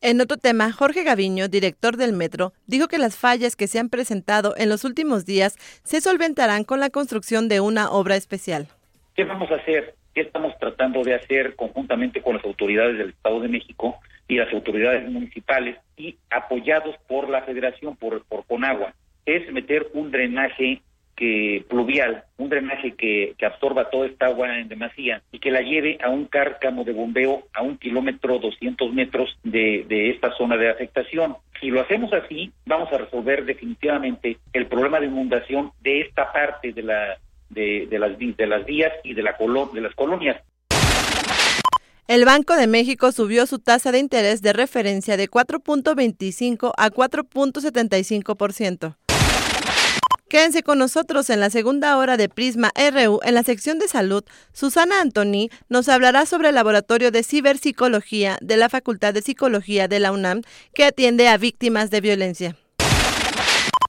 En otro tema, Jorge Gaviño, director del Metro, dijo que las fallas que se han presentado en los últimos días se solventarán con la construcción de una obra especial. ¿Qué vamos a hacer? ¿Qué estamos tratando de hacer conjuntamente con las autoridades del Estado de México y las autoridades municipales y apoyados por la Federación, por, por Conagua? Es meter un drenaje que pluvial, un drenaje que, que, absorba toda esta agua en demasía y que la lleve a un cárcamo de bombeo a un kilómetro, 200 metros de, de esta zona de afectación. Si lo hacemos así, vamos a resolver definitivamente el problema de inundación de esta parte de la de, de las de las vías y de la de las colonias. El Banco de México subió su tasa de interés de referencia de 4.25 a 4.75%. Quédense con nosotros en la segunda hora de Prisma RU en la sección de salud. Susana Antoni nos hablará sobre el laboratorio de ciberpsicología de la Facultad de Psicología de la UNAM que atiende a víctimas de violencia.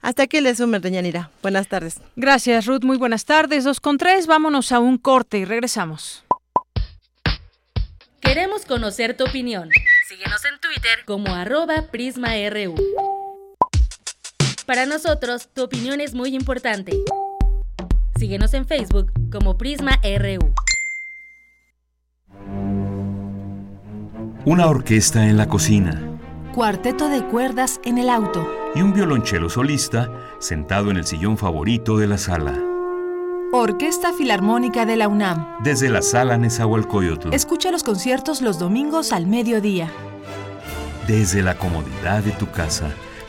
Hasta aquí el resumen, Reñanira. Buenas tardes. Gracias, Ruth. Muy buenas tardes. Dos con tres. Vámonos a un corte y regresamos. Queremos conocer tu opinión. Síguenos en Twitter como arroba PrismaRU. Para nosotros, tu opinión es muy importante. Síguenos en Facebook como PrismaRU. Una orquesta en la cocina. Cuarteto de cuerdas en el auto. Y un violonchelo solista sentado en el sillón favorito de la sala. Orquesta Filarmónica de la UNAM. Desde la sala Nezahualcóyotl. Escucha los conciertos los domingos al mediodía. Desde la comodidad de tu casa.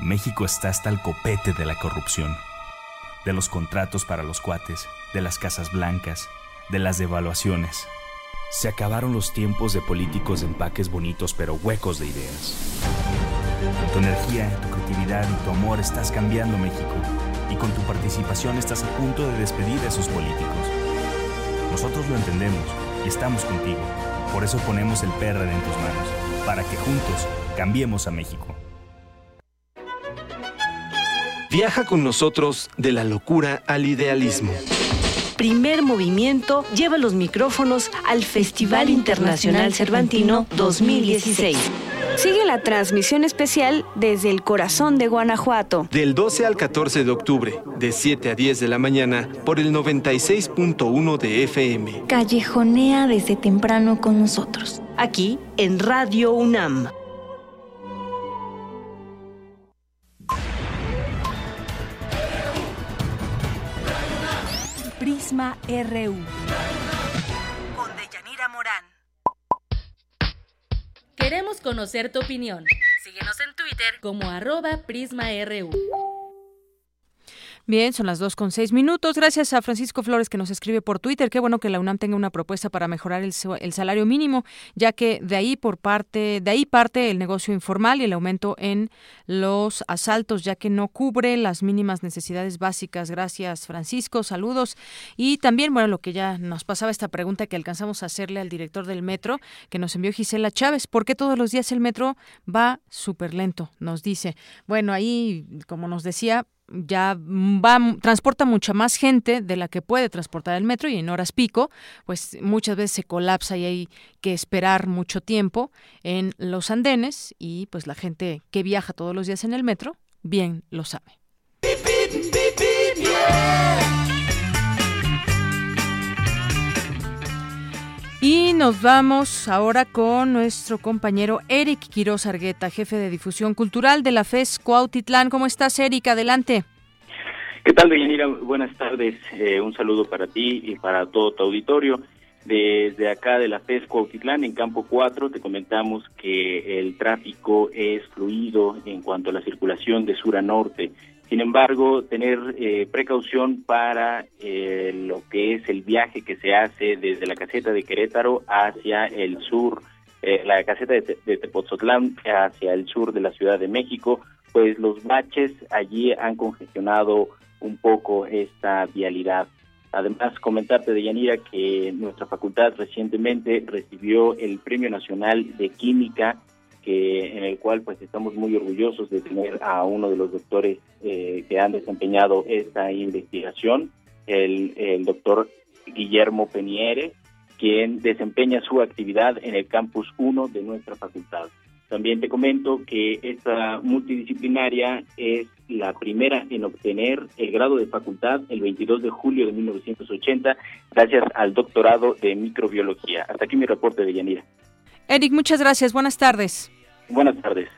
México está hasta el copete de la corrupción, de los contratos para los cuates, de las casas blancas, de las devaluaciones. Se acabaron los tiempos de políticos de empaques bonitos pero huecos de ideas. Tu energía, tu creatividad y tu amor estás cambiando México y con tu participación estás a punto de despedir a esos políticos. Nosotros lo entendemos y estamos contigo. Por eso ponemos el PRD en tus manos, para que juntos cambiemos a México. Viaja con nosotros de la locura al idealismo. Primer movimiento lleva los micrófonos al Festival Internacional Cervantino 2016. Sigue la transmisión especial desde el corazón de Guanajuato. Del 12 al 14 de octubre, de 7 a 10 de la mañana, por el 96.1 de FM. Callejonea desde temprano con nosotros. Aquí en Radio UNAM. Prisma RU. Con Deyanira Morán. Queremos conocer tu opinión. Síguenos en Twitter como arroba PrismaRU. Bien, son las dos con seis minutos. Gracias a Francisco Flores que nos escribe por Twitter. Qué bueno que la UNAM tenga una propuesta para mejorar el, el, salario mínimo, ya que de ahí por parte, de ahí parte el negocio informal y el aumento en los asaltos, ya que no cubre las mínimas necesidades básicas. Gracias, Francisco. Saludos. Y también, bueno, lo que ya nos pasaba esta pregunta que alcanzamos a hacerle al director del metro, que nos envió Gisela Chávez. ¿Por qué todos los días el metro va súper lento? Nos dice. Bueno, ahí, como nos decía, ya va transporta mucha más gente de la que puede transportar el metro y en horas pico, pues muchas veces se colapsa y hay que esperar mucho tiempo en los andenes y pues la gente que viaja todos los días en el metro bien lo sabe. Nos vamos ahora con nuestro compañero Eric Quiroz Argueta, jefe de difusión cultural de la FES Cuautitlán. ¿Cómo estás, Eric? Adelante. ¿Qué tal, Deyanira? Buenas tardes. Eh, un saludo para ti y para todo tu auditorio. Desde acá de la FES Cuautitlán, en Campo 4, te comentamos que el tráfico es fluido en cuanto a la circulación de sur a norte. Sin embargo, tener eh, precaución para eh, lo que es el viaje que se hace desde la caseta de Querétaro hacia el sur, eh, la caseta de, de Tepoztlán hacia el sur de la Ciudad de México, pues los baches allí han congestionado un poco esta vialidad. Además, comentarte de Yanira que nuestra facultad recientemente recibió el Premio Nacional de Química en el cual pues estamos muy orgullosos de tener a uno de los doctores eh, que han desempeñado esta investigación, el, el doctor Guillermo Peniere, quien desempeña su actividad en el campus 1 de nuestra facultad. También te comento que esta multidisciplinaria es la primera en obtener el grado de facultad el 22 de julio de 1980 gracias al doctorado de microbiología. Hasta aquí mi reporte de Yanira. Eric, muchas gracias. Buenas tardes. Buenas tardes.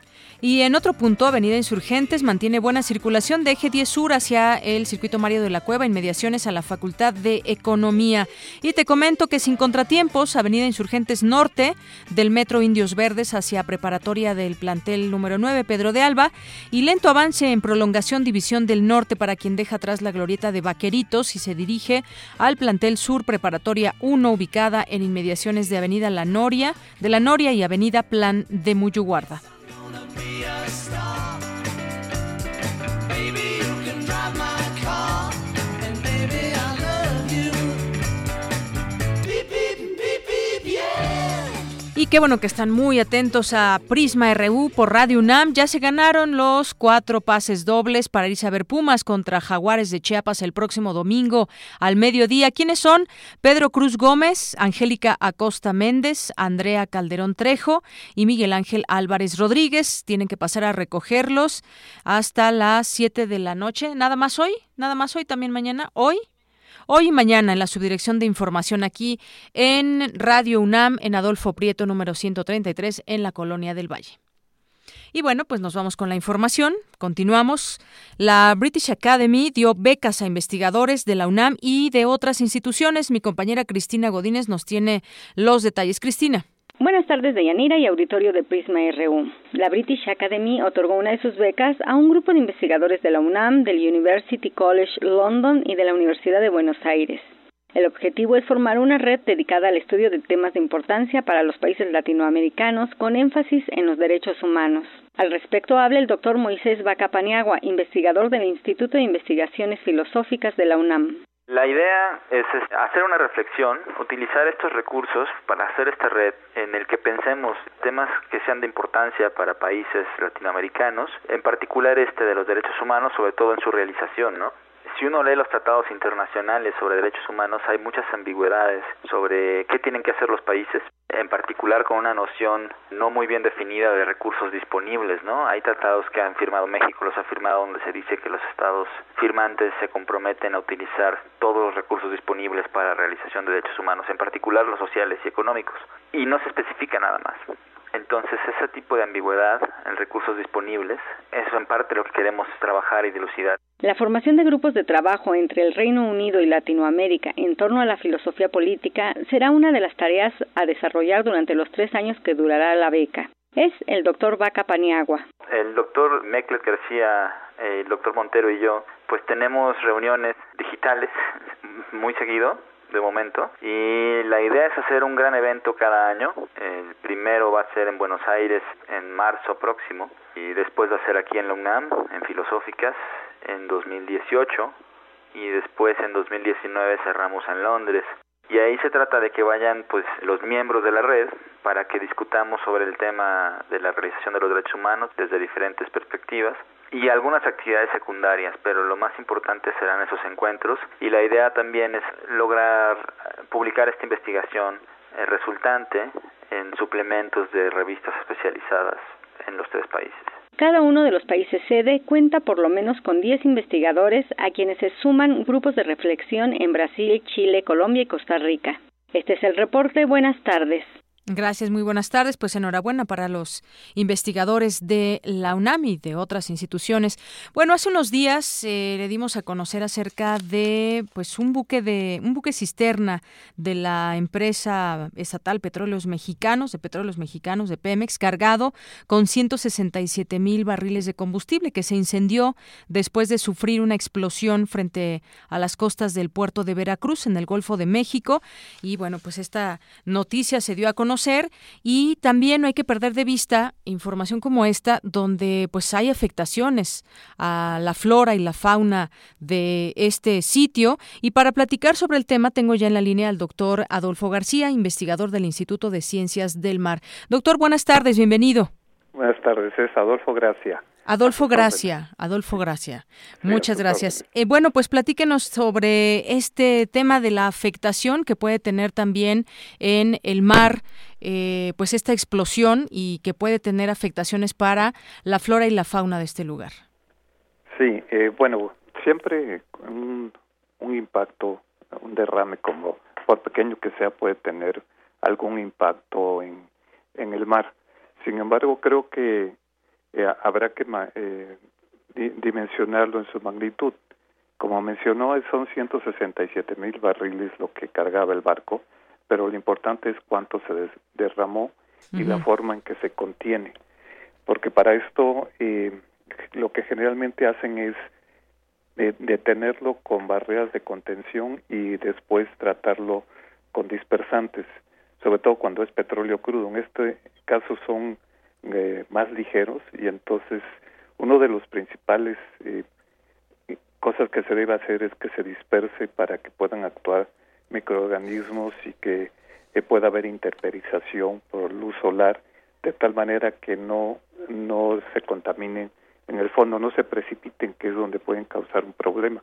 Y en otro punto, Avenida Insurgentes mantiene buena circulación de eje 10 sur hacia el circuito Mario de la Cueva, inmediaciones a la Facultad de Economía. Y te comento que sin contratiempos, Avenida Insurgentes Norte del Metro Indios Verdes hacia preparatoria del plantel número 9, Pedro de Alba, y lento avance en prolongación División del Norte para quien deja atrás la glorieta de Vaqueritos y se dirige al plantel sur preparatoria 1 ubicada en inmediaciones de Avenida La Noria, de La Noria y Avenida Plan de Muyuguarda. Y qué bueno que están muy atentos a Prisma RU por Radio UNAM. Ya se ganaron los cuatro pases dobles para irse a ver Pumas contra Jaguares de Chiapas el próximo domingo al mediodía. ¿Quiénes son? Pedro Cruz Gómez, Angélica Acosta Méndez, Andrea Calderón Trejo y Miguel Ángel Álvarez Rodríguez. Tienen que pasar a recogerlos hasta las 7 de la noche. ¿Nada más hoy? ¿Nada más hoy? ¿También mañana? ¿Hoy? Hoy y mañana en la subdirección de información aquí en Radio UNAM en Adolfo Prieto número 133 en la Colonia del Valle. Y bueno, pues nos vamos con la información. Continuamos. La British Academy dio becas a investigadores de la UNAM y de otras instituciones. Mi compañera Cristina Godínez nos tiene los detalles. Cristina. Buenas tardes, Deyanira y auditorio de Prisma RU. La British Academy otorgó una de sus becas a un grupo de investigadores de la UNAM, del University College London y de la Universidad de Buenos Aires. El objetivo es formar una red dedicada al estudio de temas de importancia para los países latinoamericanos con énfasis en los derechos humanos. Al respecto habla el doctor Moisés Bacapaniagua, investigador del Instituto de Investigaciones Filosóficas de la UNAM. La idea es hacer una reflexión, utilizar estos recursos para hacer esta red en el que pensemos temas que sean de importancia para países latinoamericanos, en particular este de los derechos humanos, sobre todo en su realización, ¿no? Si uno lee los tratados internacionales sobre derechos humanos, hay muchas ambigüedades sobre qué tienen que hacer los países, en particular con una noción no muy bien definida de recursos disponibles, ¿no? Hay tratados que han firmado México, los ha firmado donde se dice que los estados firmantes se comprometen a utilizar todos los recursos disponibles para la realización de derechos humanos, en particular los sociales y económicos, y no se especifica nada más. Entonces, ese tipo de ambigüedad en recursos disponibles, eso en parte lo que queremos trabajar y dilucidar. La formación de grupos de trabajo entre el Reino Unido y Latinoamérica en torno a la filosofía política será una de las tareas a desarrollar durante los tres años que durará la beca. Es el doctor Vaca Paniagua. El doctor Meckler García, el doctor Montero y yo, pues tenemos reuniones digitales [laughs] muy seguido de momento. Y la idea es hacer un gran evento cada año. El primero va a ser en Buenos Aires en marzo próximo y después va a ser aquí en la en Filosóficas, en 2018 y después en 2019 cerramos en Londres. Y ahí se trata de que vayan pues los miembros de la red para que discutamos sobre el tema de la realización de los derechos humanos desde diferentes perspectivas y algunas actividades secundarias, pero lo más importante serán esos encuentros y la idea también es lograr publicar esta investigación eh, resultante en suplementos de revistas especializadas en los tres países. Cada uno de los países sede cuenta por lo menos con 10 investigadores a quienes se suman grupos de reflexión en Brasil, Chile, Colombia y Costa Rica. Este es el reporte. Buenas tardes. Gracias, muy buenas tardes. Pues enhorabuena para los investigadores de la UNAM y de otras instituciones. Bueno, hace unos días eh, le dimos a conocer acerca de pues un buque de un buque cisterna de la empresa estatal Petróleos Mexicanos, de Petróleos Mexicanos de Pemex, cargado con 167 mil barriles de combustible que se incendió después de sufrir una explosión frente a las costas del puerto de Veracruz en el Golfo de México. Y bueno, pues esta noticia se dio a conocer y también no hay que perder de vista información como esta donde pues hay afectaciones a la flora y la fauna de este sitio y para platicar sobre el tema tengo ya en la línea al doctor Adolfo García, investigador del Instituto de Ciencias del Mar. Doctor, buenas tardes, bienvenido. Buenas tardes, es Adolfo García. Adolfo Gracia, Adolfo Gracia. Muchas gracias. Eh, bueno, pues platíquenos sobre este tema de la afectación que puede tener también en el mar, eh, pues esta explosión y que puede tener afectaciones para la flora y la fauna de este lugar. Sí, eh, bueno, siempre un, un impacto, un derrame como por pequeño que sea puede tener algún impacto en, en el mar. Sin embargo, creo que eh, habrá que eh, dimensionarlo en su magnitud. Como mencionó, son 167 mil barriles lo que cargaba el barco, pero lo importante es cuánto se derramó y la forma en que se contiene. Porque para esto eh, lo que generalmente hacen es detenerlo con barreras de contención y después tratarlo con dispersantes, sobre todo cuando es petróleo crudo. En este caso son eh, más ligeros y entonces uno de los principales eh, cosas que se debe hacer es que se disperse para que puedan actuar microorganismos y que eh, pueda haber interperización por luz solar de tal manera que no no se contaminen en el fondo no se precipiten que es donde pueden causar un problema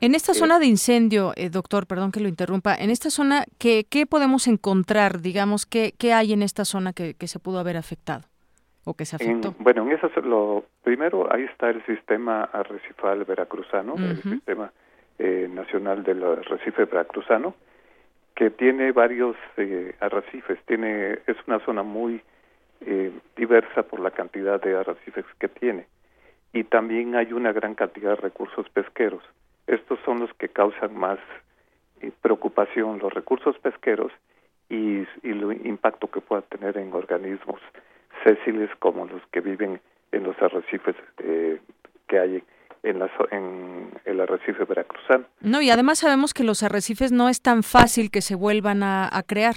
en esta zona de incendio, doctor, perdón que lo interrumpa, en esta zona, ¿qué, qué podemos encontrar? Digamos, ¿qué, ¿qué hay en esta zona que, que se pudo haber afectado? O que se afectó? bueno, en eso lo primero ahí está el sistema arrecifal veracruzano, el sistema eh, nacional del arrecife veracruzano, que tiene varios eh, arrecifes, tiene es una zona muy eh, diversa por la cantidad de arrecifes que tiene y también hay una gran cantidad de recursos pesqueros. Estos son los que causan más preocupación, los recursos pesqueros y, y el impacto que pueda tener en organismos sésiles como los que viven en los arrecifes eh, que hay en, la, en el arrecife veracruzano. No, y además sabemos que los arrecifes no es tan fácil que se vuelvan a, crear.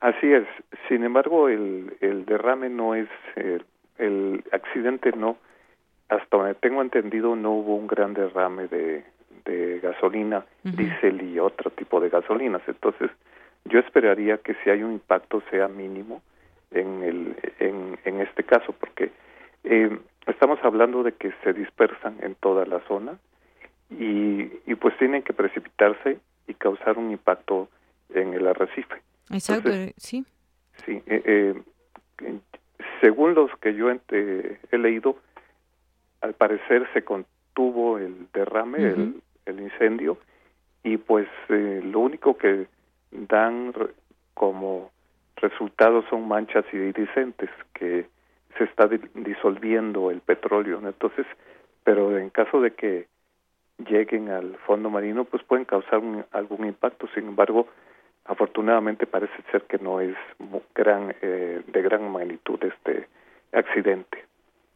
Así es. Sin embargo, el, el derrame no es, eh, el accidente no, hasta donde tengo entendido, no hubo un gran derrame de, de gasolina, diésel y otro tipo de gasolinas. Entonces, yo esperaría que si hay un impacto sea mínimo en, el, en, en este caso, porque eh, estamos hablando de que se dispersan en toda la zona y, y pues tienen que precipitarse y causar un impacto en el arrecife. Exacto, sí. Sí, eh, eh, según los que yo he leído, al parecer se contuvo el derrame, el, el, incendio, y pues lo único que dan como resultados son manchas iridiscentes que se está disolviendo el petróleo entonces pero en caso de que lleguen al fondo marino pues pueden causar algún impacto. Sin embargo afortunadamente parece ser que no es gran eh, de gran magnitud este accidente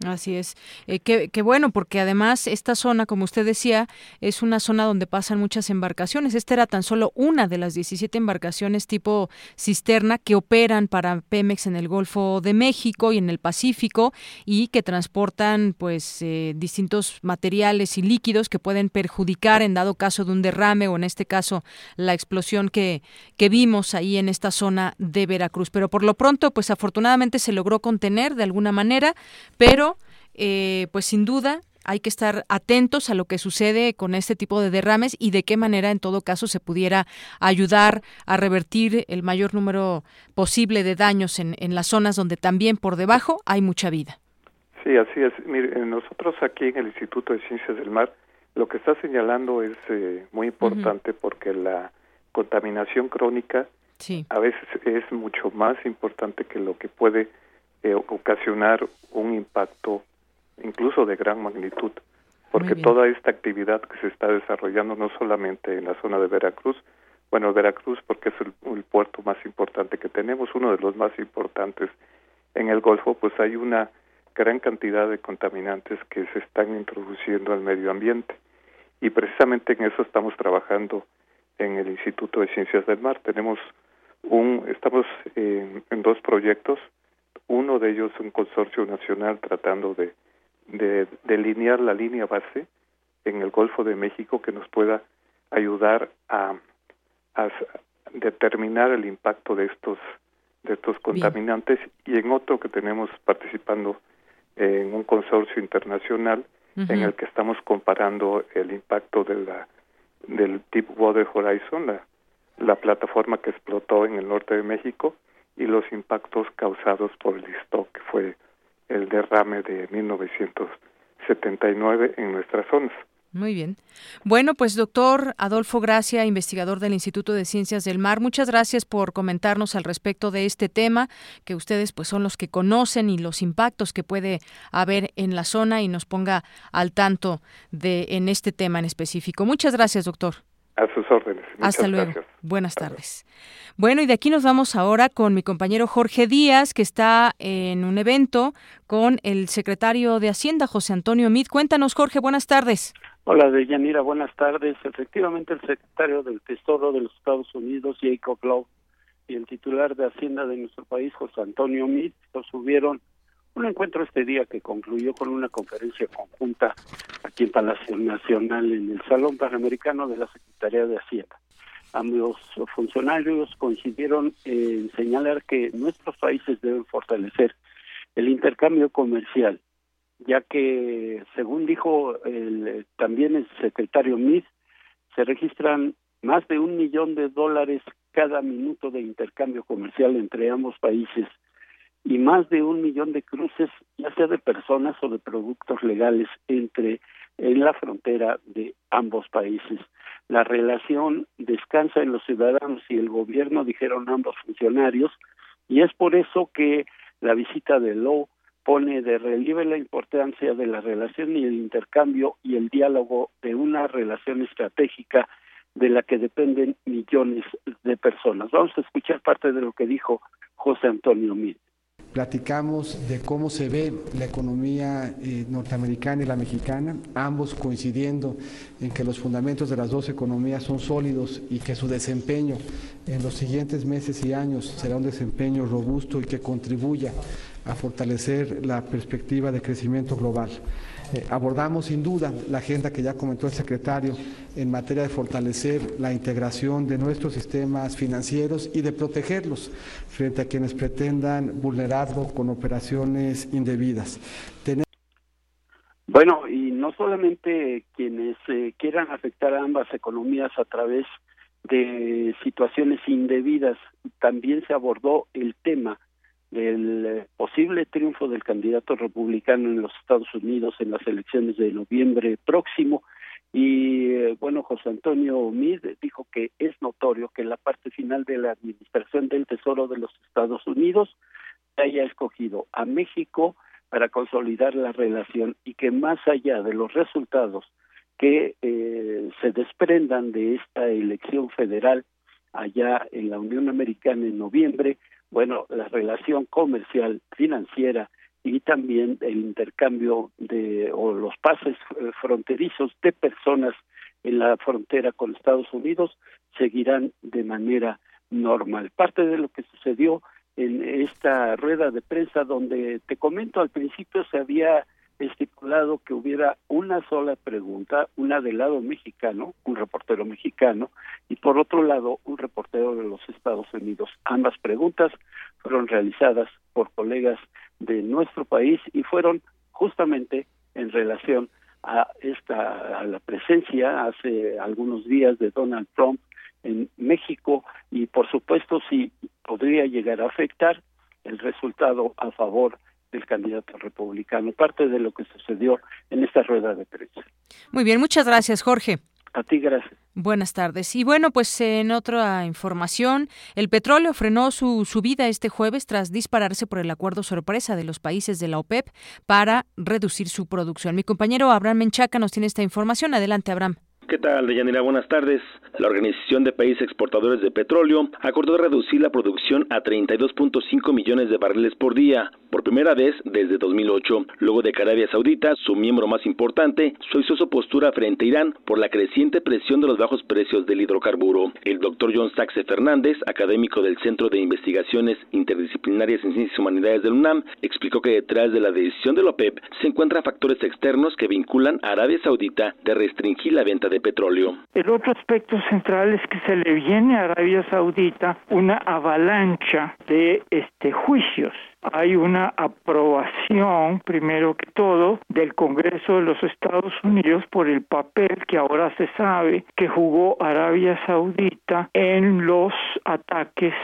Así es. Eh, qué, bueno, porque además esta zona, como usted decía, es una zona donde pasan muchas embarcaciones. Esta era tan solo una de las 17 embarcaciones tipo cisterna que operan para Pemex en el Golfo de México y en el Pacífico y que transportan pues eh, distintos materiales y líquidos que pueden perjudicar en dado caso de un derrame o en este caso la explosión que, que vimos ahí en esta zona de Veracruz. Pero por lo pronto, pues afortunadamente se logró contener de alguna manera, pero eh, pues sin duda hay que estar atentos a lo que sucede con este tipo de derrames y de qué manera en todo caso se pudiera ayudar a revertir el mayor número posible de daños en, en las zonas donde también por debajo hay mucha vida. Sí, así es. Mire, nosotros aquí en el Instituto de Ciencias del Mar lo que está señalando es eh, muy importante porque la contaminación crónica a veces es mucho más importante que lo que puede eh, ocasionar un impacto incluso de gran magnitud, porque toda esta actividad que se está desarrollando no solamente en la zona de Veracruz, bueno, Veracruz porque es el, puerto más importante que tenemos, uno de los más importantes en el Golfo, pues hay una gran cantidad de contaminantes que se están introduciendo al medio ambiente. Y precisamente en eso estamos trabajando en el Instituto de Ciencias del Mar. Tenemos un, estamos en dos proyectos, uno de ellos un consorcio nacional tratando de de delinear la línea base en el Golfo de México que nos pueda ayudar a, determinar el impacto de estos de estos contaminantes. Y en otro que tenemos participando en un consorcio internacional en el que estamos comparando el impacto de la del Deepwater Horizon, la, la plataforma que explotó en el norte de México, y los impactos causados por el stock, que fue el derrame de 1979 en nuestras zonas. Muy bien. Bueno, pues doctor Adolfo Gracia, investigador del Instituto de Ciencias del Mar, muchas gracias por comentarnos al respecto de este tema, que ustedes pues son los que conocen y los impactos que puede haber en la zona y nos ponga al tanto de en este tema en específico. Muchas gracias, doctor. A sus órdenes. Hasta luego. Buenas tardes. Bueno, y de aquí nos vamos ahora con mi compañero Jorge Díaz, que está en un evento con el secretario de Hacienda, José Antonio Mid. Cuéntanos, Jorge, buenas tardes. Hola, Deyanira, buenas tardes. Efectivamente, el secretario del Tesoro de los Estados Unidos, Jacob Lowe, y el titular de Hacienda de nuestro país, José Antonio Meade, subieron un encuentro este día que concluyó con una conferencia conjunta aquí en Palacio Nacional en el Salón Panamericano de la Secretaría de Hacienda. Ambos funcionarios coincidieron en señalar que nuestros países deben fortalecer el intercambio comercial ya que, según dijo el, también el secretario Meade, se registran más de un millón de dólares cada minuto de intercambio comercial entre ambos países y más de un millón de cruces, ya sea de personas o de productos legales entre en la frontera de ambos países. La relación descansa en los ciudadanos y el gobierno, dijeron ambos funcionarios, y es por eso que la visita de Lowe pone de relieve la importancia de la relación y el intercambio y el diálogo de una relación estratégica de la que dependen millones de personas. Vamos a escuchar parte de lo que dijo José Antonio Mid. Platicamos de cómo se ve la economía eh, norteamericana y la mexicana, ambos coincidiendo en que los fundamentos de las dos economías son sólidos y que su desempeño en los siguientes meses y años será un desempeño robusto y que contribuya a fortalecer la perspectiva de crecimiento global. Eh, abordamos sin duda la agenda que ya comentó el secretario en materia de fortalecer la integración de nuestros sistemas financieros y de protegerlos frente a quienes pretendan vulnerarlo con operaciones indebidas. Bueno, y no solamente quienes eh, quieran afectar a ambas economías a través de situaciones indebidas, también se abordó el tema del eh, posible triunfo del candidato republicano en los Estados Unidos en las elecciones de noviembre próximo. Y eh, bueno José Antonio Mid dijo que es notorio que la parte final de la administración del Tesoro de los Estados Unidos haya escogido a México para consolidar la relación y que más allá de los resultados que eh, se desprendan de esta elección federal allá en la Unión Americana en noviembre, bueno, la relación comercial, financiera y también el intercambio de o los pases eh, fronterizos de personas en la frontera con Estados Unidos seguirán de manera normal. Parte de lo que sucedió en esta rueda de prensa donde te comento al principio se había estipulado que hubiera una sola pregunta, una del lado mexicano, un reportero mexicano, y por otro lado un reportero de los Estados Unidos. Ambas preguntas fueron realizadas por colegas de nuestro país y fueron justamente en relación a esta a la presencia hace algunos días de Donald Trump en México y por supuesto si podría llegar a afectar el resultado a favor del candidato republicano, parte de lo que sucedió en esta rueda de prensa. Muy bien, muchas gracias, Jorge. A ti, gracias. Buenas tardes. Y bueno, pues en otra información, el petróleo frenó su subida este jueves tras dispararse por el acuerdo sorpresa de los países de la OPEP para reducir su producción. Mi compañero Abraham Menchaca nos tiene esta información. Adelante, Abraham. ¿Qué tal, Deyanira? Buenas tardes. La Organización de Países Exportadores de Petróleo acordó reducir la producción a 32.5 millones de barriles por día, por primera vez desde 2008, luego de que Arabia Saudita, su miembro más importante, suavizó su postura frente a Irán por la creciente presión de los bajos precios del hidrocarburo. El doctor John Saxe Fernández, académico del Centro de Investigaciones Interdisciplinarias en Ciencias y Humanidades del UNAM, explicó que detrás de la decisión de la OPEP se encuentran factores externos que vinculan a Arabia Saudita de restringir la venta de petróleo. El otro aspecto central es que se le viene a Arabia Saudita una avalancha de este juicios hay una aprobación, primero que todo, del Congreso de los Estados Unidos por el papel que ahora se sabe que jugó Arabia Saudita en los ataques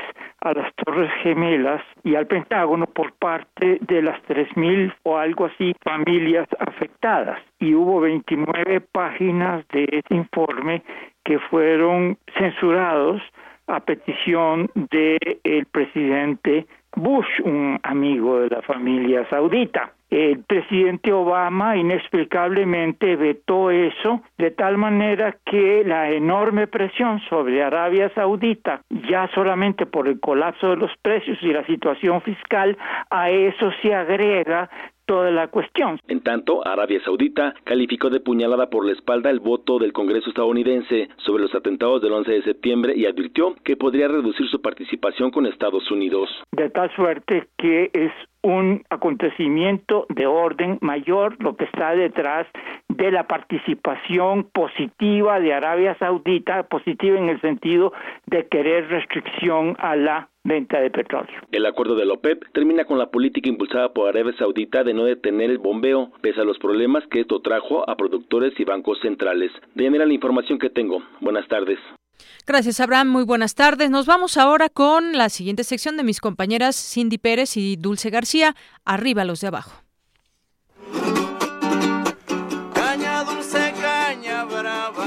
a las Torres Gemelas y al Pentágono por parte de las 3.000 o algo así familias afectadas. Y hubo 29 páginas de este informe que fueron censurados a petición del el presidente Bush, un amigo de la familia saudita. El presidente Obama inexplicablemente vetó eso de tal manera que la enorme presión sobre Arabia Saudita, ya solamente por el colapso de los precios y la situación fiscal, a eso se agrega toda la cuestión. En tanto, Arabia Saudita calificó de puñalada por la espalda el voto del Congreso estadounidense sobre los atentados del 11 de septiembre y advirtió que podría reducir su participación con Estados Unidos. De tal suerte que es un acontecimiento de orden mayor lo que está detrás de la participación positiva de Arabia Saudita, positiva en el sentido de querer restricción a la venta de petróleo. El acuerdo de la OPEP termina con la política impulsada por Arabia Saudita de no detener el bombeo, pese a los problemas que esto trajo a productores y bancos centrales. De la información que tengo. Buenas tardes. Gracias, Abraham. Muy buenas tardes. Nos vamos ahora con la siguiente sección de mis compañeras Cindy Pérez y Dulce García. Arriba los de abajo. Caña dulce, caña brava.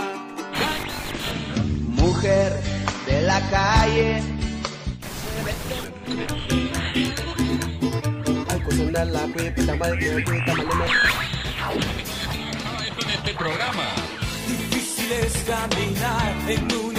Mujer de la calle. Este programa. Difícil es caminar en un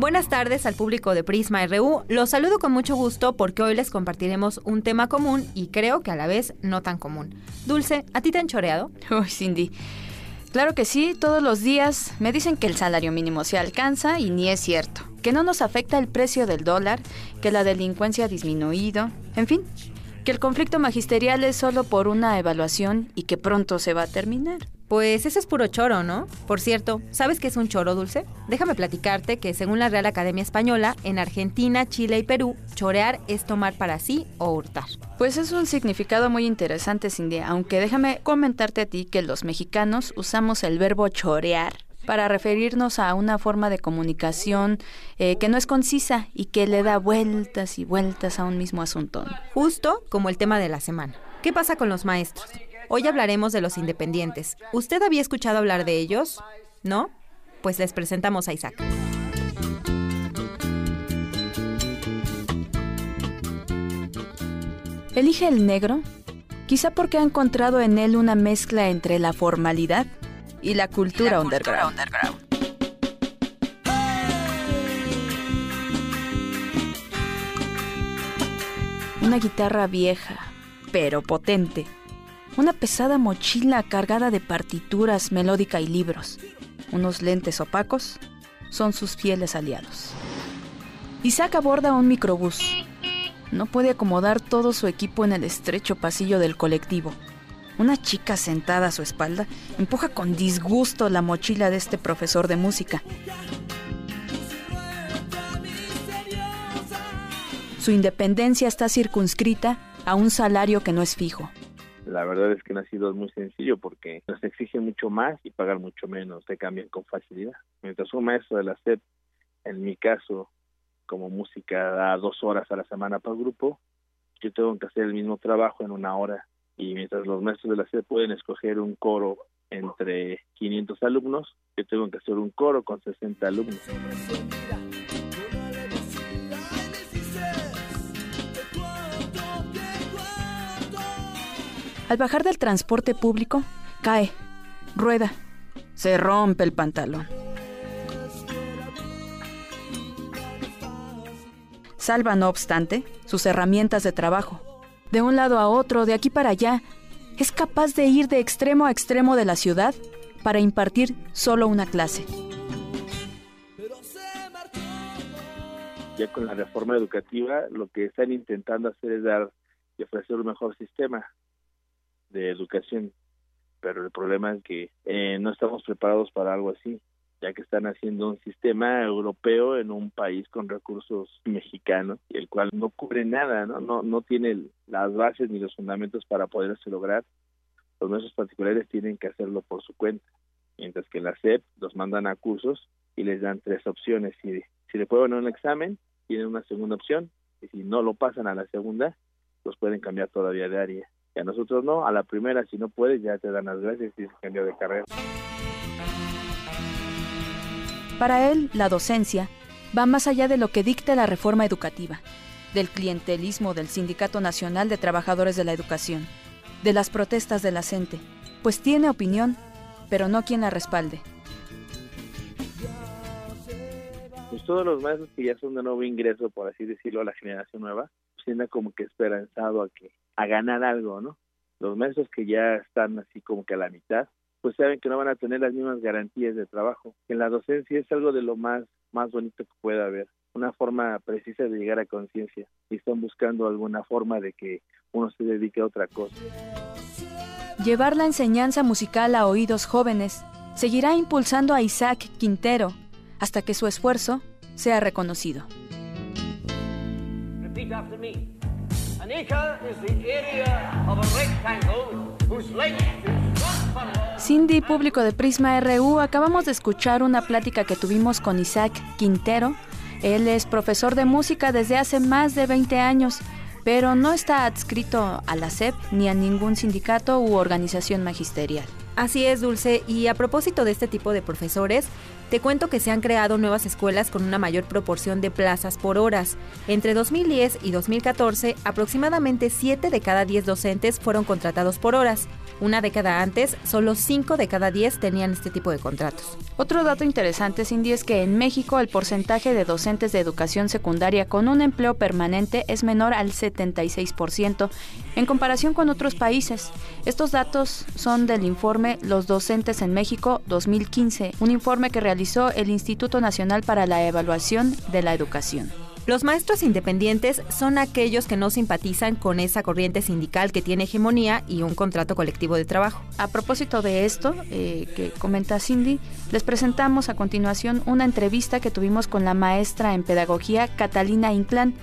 Buenas tardes al público de Prisma RU. Los saludo con mucho gusto porque hoy les compartiremos un tema común y creo que a la vez no tan común. Dulce, ¿a ti te han choreado? [laughs] Uy, Cindy. Claro que sí, todos los días me dicen que el salario mínimo se alcanza y ni es cierto. Que no nos afecta el precio del dólar, que la delincuencia ha disminuido, en fin, que el conflicto magisterial es solo por una evaluación y que pronto se va a terminar. Pues ese es puro choro, ¿no? Por cierto, ¿sabes qué es un choro dulce? Déjame platicarte que según la Real Academia Española, en Argentina, Chile y Perú, chorear es tomar para sí o hurtar. Pues es un significado muy interesante, Cindy, aunque déjame comentarte a ti que los mexicanos usamos el verbo chorear para referirnos a una forma de comunicación eh, que no es concisa y que le da vueltas y vueltas a un mismo asunto. Justo como el tema de la semana. ¿Qué pasa con los maestros? Hoy hablaremos de los independientes. ¿Usted había escuchado hablar de ellos? ¿No? Pues les presentamos a Isaac. Elige el negro, quizá porque ha encontrado en él una mezcla entre la formalidad y la cultura, underground. Una guitarra vieja, pero potente. Una pesada mochila cargada de partituras, melódica y libros. Unos lentes opacos son sus fieles aliados. Isaac aborda un microbús. No puede acomodar todo su equipo en el estrecho pasillo del colectivo. Una chica sentada a su espalda empuja con disgusto la mochila de este profesor de música. Su independencia está circunscrita a un salario que no es fijo. La verdad es que no ha sido muy sencillo porque nos exigen mucho más y pagan mucho menos, te cambian con facilidad. Mientras un maestro de la SEP, en mi caso, como música da dos horas a la semana para el grupo, yo tengo que hacer el mismo trabajo en una hora. Y mientras los maestros de la SEP pueden escoger un coro entre 500 alumnos, yo tengo que hacer un coro con 60 alumnos. Al bajar del transporte público, cae, rueda, se rompe el pantalón. Salva, no obstante, sus herramientas de trabajo. De un lado a otro, de aquí para allá, es capaz de ir de extremo a extremo de la ciudad para impartir solo una clase. Ya con la reforma educativa lo que están intentando hacer es dar y ofrecer un mejor sistema de educación, pero el problema es que eh, no estamos preparados para algo así ya que están haciendo un sistema europeo en un país con recursos mexicanos el cual no cubre nada, no no, no tiene las bases ni los fundamentos para poderse lograr. Los nuestros particulares tienen que hacerlo por su cuenta, mientras que la SEP los mandan a cursos y les dan tres opciones. Si, si le pueden un examen, tienen una segunda opción, y si no lo pasan a la segunda, los pueden cambiar todavía de área. Y a nosotros no, a la primera, si no puedes, ya te dan las gracias y se cambio de carrera. Para él, la docencia va más allá de lo que dicta la reforma educativa, del clientelismo del Sindicato Nacional de Trabajadores de la Educación, de las protestas de la CENTE, pues tiene opinión, pero no quien la respalde. Pues todos los maestros que ya son de nuevo ingreso, por así decirlo, a la generación nueva, sienten como que esperanzado a que a ganar algo, ¿no? Los maestros que ya están así como que a la mitad, pues saben que no van a tener las mismas garantías de trabajo. En la docencia es algo de lo más, más bonito que pueda haber, una forma precisa de llegar a conciencia y están buscando alguna forma de que uno se dedique a otra cosa. Llevar la enseñanza musical a oídos jóvenes seguirá impulsando a Isaac Quintero hasta que su esfuerzo sea reconocido. Repeat after me. An acre is the area of a rectangle whose length is Cindy, público de Prisma RU, acabamos de escuchar una plática que tuvimos con Isaac Quintero. Él es profesor de música desde hace más de 20 años, pero no está adscrito a la SEP ni a ningún sindicato u organización magisterial. Así es, Dulce. Y a propósito de este tipo de profesores, te cuento que se han creado nuevas escuelas con una mayor proporción de plazas por horas. Entre 2010 y 2014, aproximadamente 7 de cada 10 docentes fueron contratados por horas. Una década antes, solo 5 de cada 10 tenían este tipo de contratos. Otro dato interesante, Cindy, es que en México el porcentaje de docentes de educación secundaria con un empleo permanente es menor al 76% en comparación con otros países. Estos datos son del informe Los docentes en México 2015, un informe que realizó el Instituto Nacional para la Evaluación de la Educación. Los maestros independientes son aquellos que no simpatizan con esa corriente sindical que tiene hegemonía y un contrato colectivo de trabajo. A propósito de esto eh, que comenta Cindy, les presentamos a continuación una entrevista que tuvimos con la maestra en pedagogía Catalina Inclán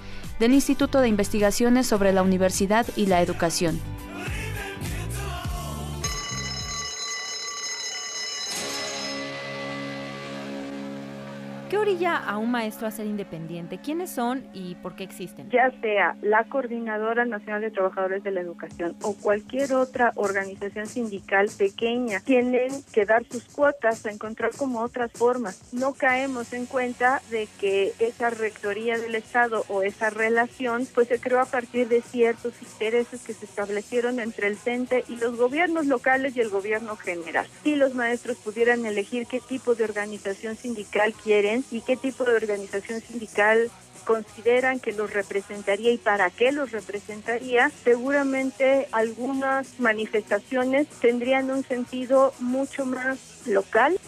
del Instituto de Investigaciones sobre la Universidad y la Educación. Orilla a un maestro a ser independiente? ¿Quiénes son y por qué existen? Ya sea la Coordinadora Nacional de Trabajadores de la Educación o cualquier otra organización sindical pequeña, tienen que dar sus cuotas a encontrar como otras formas. No caemos en cuenta de que esa rectoría del Estado o esa relación pues se creó a partir de ciertos intereses que se establecieron entre el CENTE y los gobiernos locales y el gobierno general. Si los maestros pudieran elegir qué tipo de organización sindical quieren, qué tipo de organización sindical consideran que los representaría y para qué los representaría, seguramente algunas manifestaciones tendrían un sentido mucho más local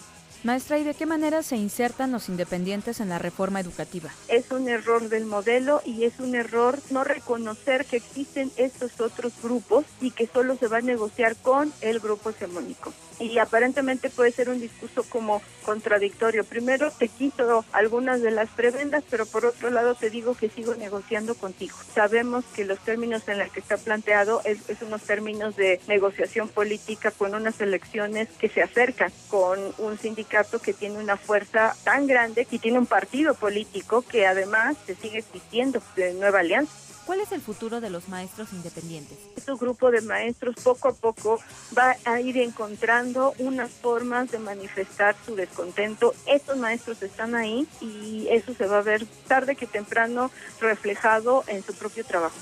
Maestra, ¿y de qué manera se insertan los independientes en la reforma educativa? Es un error del modelo y es un error no reconocer que existen estos otros grupos y que solo se va a negociar con el grupo hegemónico. Y aparentemente puede ser un discurso como contradictorio. Primero te quito algunas de las prebendas, pero por otro lado te digo que sigo negociando contigo. Sabemos que los términos en los que está planteado es, es unos términos de negociación política con unas elecciones que se acercan con un sindicato que tiene una fuerza tan grande y tiene un partido político que además se sigue existiendo de Nueva Alianza. ¿Cuál es el futuro de los maestros independientes? Este grupo de maestros poco a poco va a ir encontrando unas formas de manifestar su descontento. Estos maestros están ahí y eso se va a ver tarde que temprano reflejado en su propio trabajo.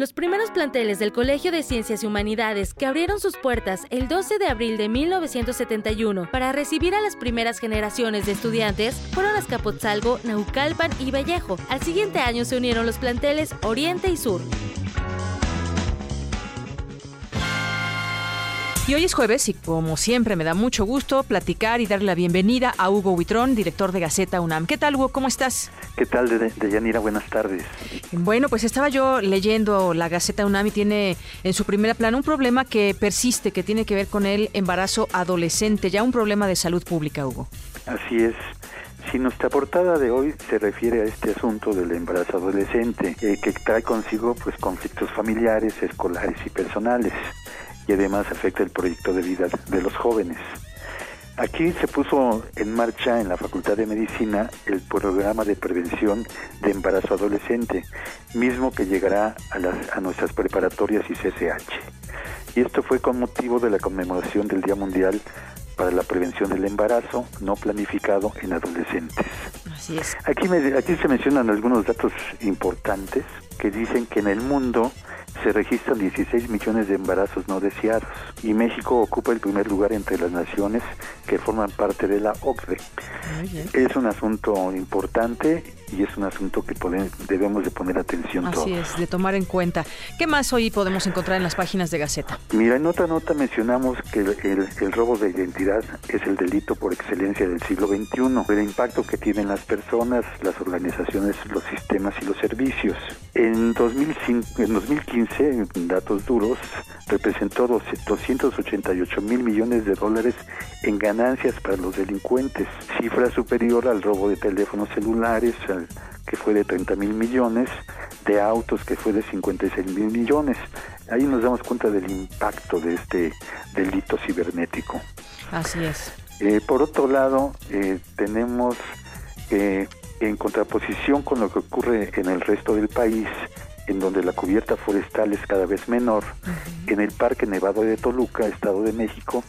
Los primeros planteles del Colegio de Ciencias y Humanidades que abrieron sus puertas el 12 de abril de 1971 para recibir a las primeras generaciones de estudiantes fueron Azcapotzalco, Naucalpan y Vallejo. Al siguiente año se unieron los planteles Oriente y Sur. Y hoy es jueves y como siempre me da mucho gusto platicar y darle la bienvenida a Hugo Huitrón, director de Gaceta UNAM. ¿Qué tal Hugo? ¿Cómo estás? ¿Qué tal, de Deyanira? Buenas tardes. Bueno, pues estaba yo leyendo la Gaceta UNAM y tiene en su primera plana un problema que persiste, que tiene que ver con el embarazo adolescente, ya un problema de salud pública, Hugo. Así es. Si nuestra portada de hoy se refiere a este asunto del embarazo adolescente, eh, que trae consigo pues conflictos familiares, escolares y personales y además afecta el proyecto de vida de los jóvenes. Aquí se puso en marcha en la Facultad de Medicina el programa de prevención de embarazo adolescente, mismo que llegará a, las, a nuestras preparatorias y CCH. Y esto fue con motivo de la conmemoración del Día Mundial para la Prevención del Embarazo No Planificado en Adolescentes. Así es. Aquí, me, aquí se mencionan algunos datos importantes que dicen que en el mundo se registran 16 millones de embarazos no deseados y México ocupa el primer lugar entre las naciones que forman parte de la OCDE. Es un asunto importante y es un asunto que debemos de poner atención Así es, de tomar en cuenta. ¿Qué más hoy podemos encontrar en las páginas de Gaceta? Mira, en otra nota mencionamos que el, el robo de identidad es el delito por excelencia del siglo XXI, el impacto que tienen las personas, las organizaciones, los sistemas y los servicios. En, 2005, en 2015, datos duros, representó 288 mil millones de dólares en ganancias para los delincuentes, cifra superior al robo de teléfonos celulares, que fue de 30 mil millones, de autos, que fue de 56 mil millones. Ahí nos damos cuenta del impacto de este delito cibernético. Así es. Eh, por otro lado, eh, tenemos eh, en contraposición con lo que ocurre en el resto del país, en donde la cubierta forestal es cada vez menor, en el Parque Nevado de Toluca, Estado de México,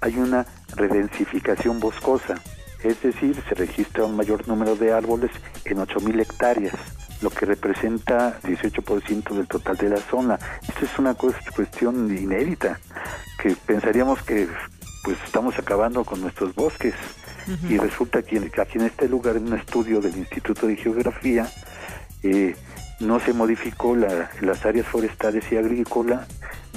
hay una redensificación boscosa, es decir, se registra un mayor número de árboles en 8.000 hectáreas, lo que representa 18% del total de la zona. Esto es una cuestión inédita, que pensaríamos que pues estamos acabando con nuestros bosques y resulta que aquí en este lugar, en un estudio del Instituto de Geografía, eh, no se modificó las áreas forestales y agrícolas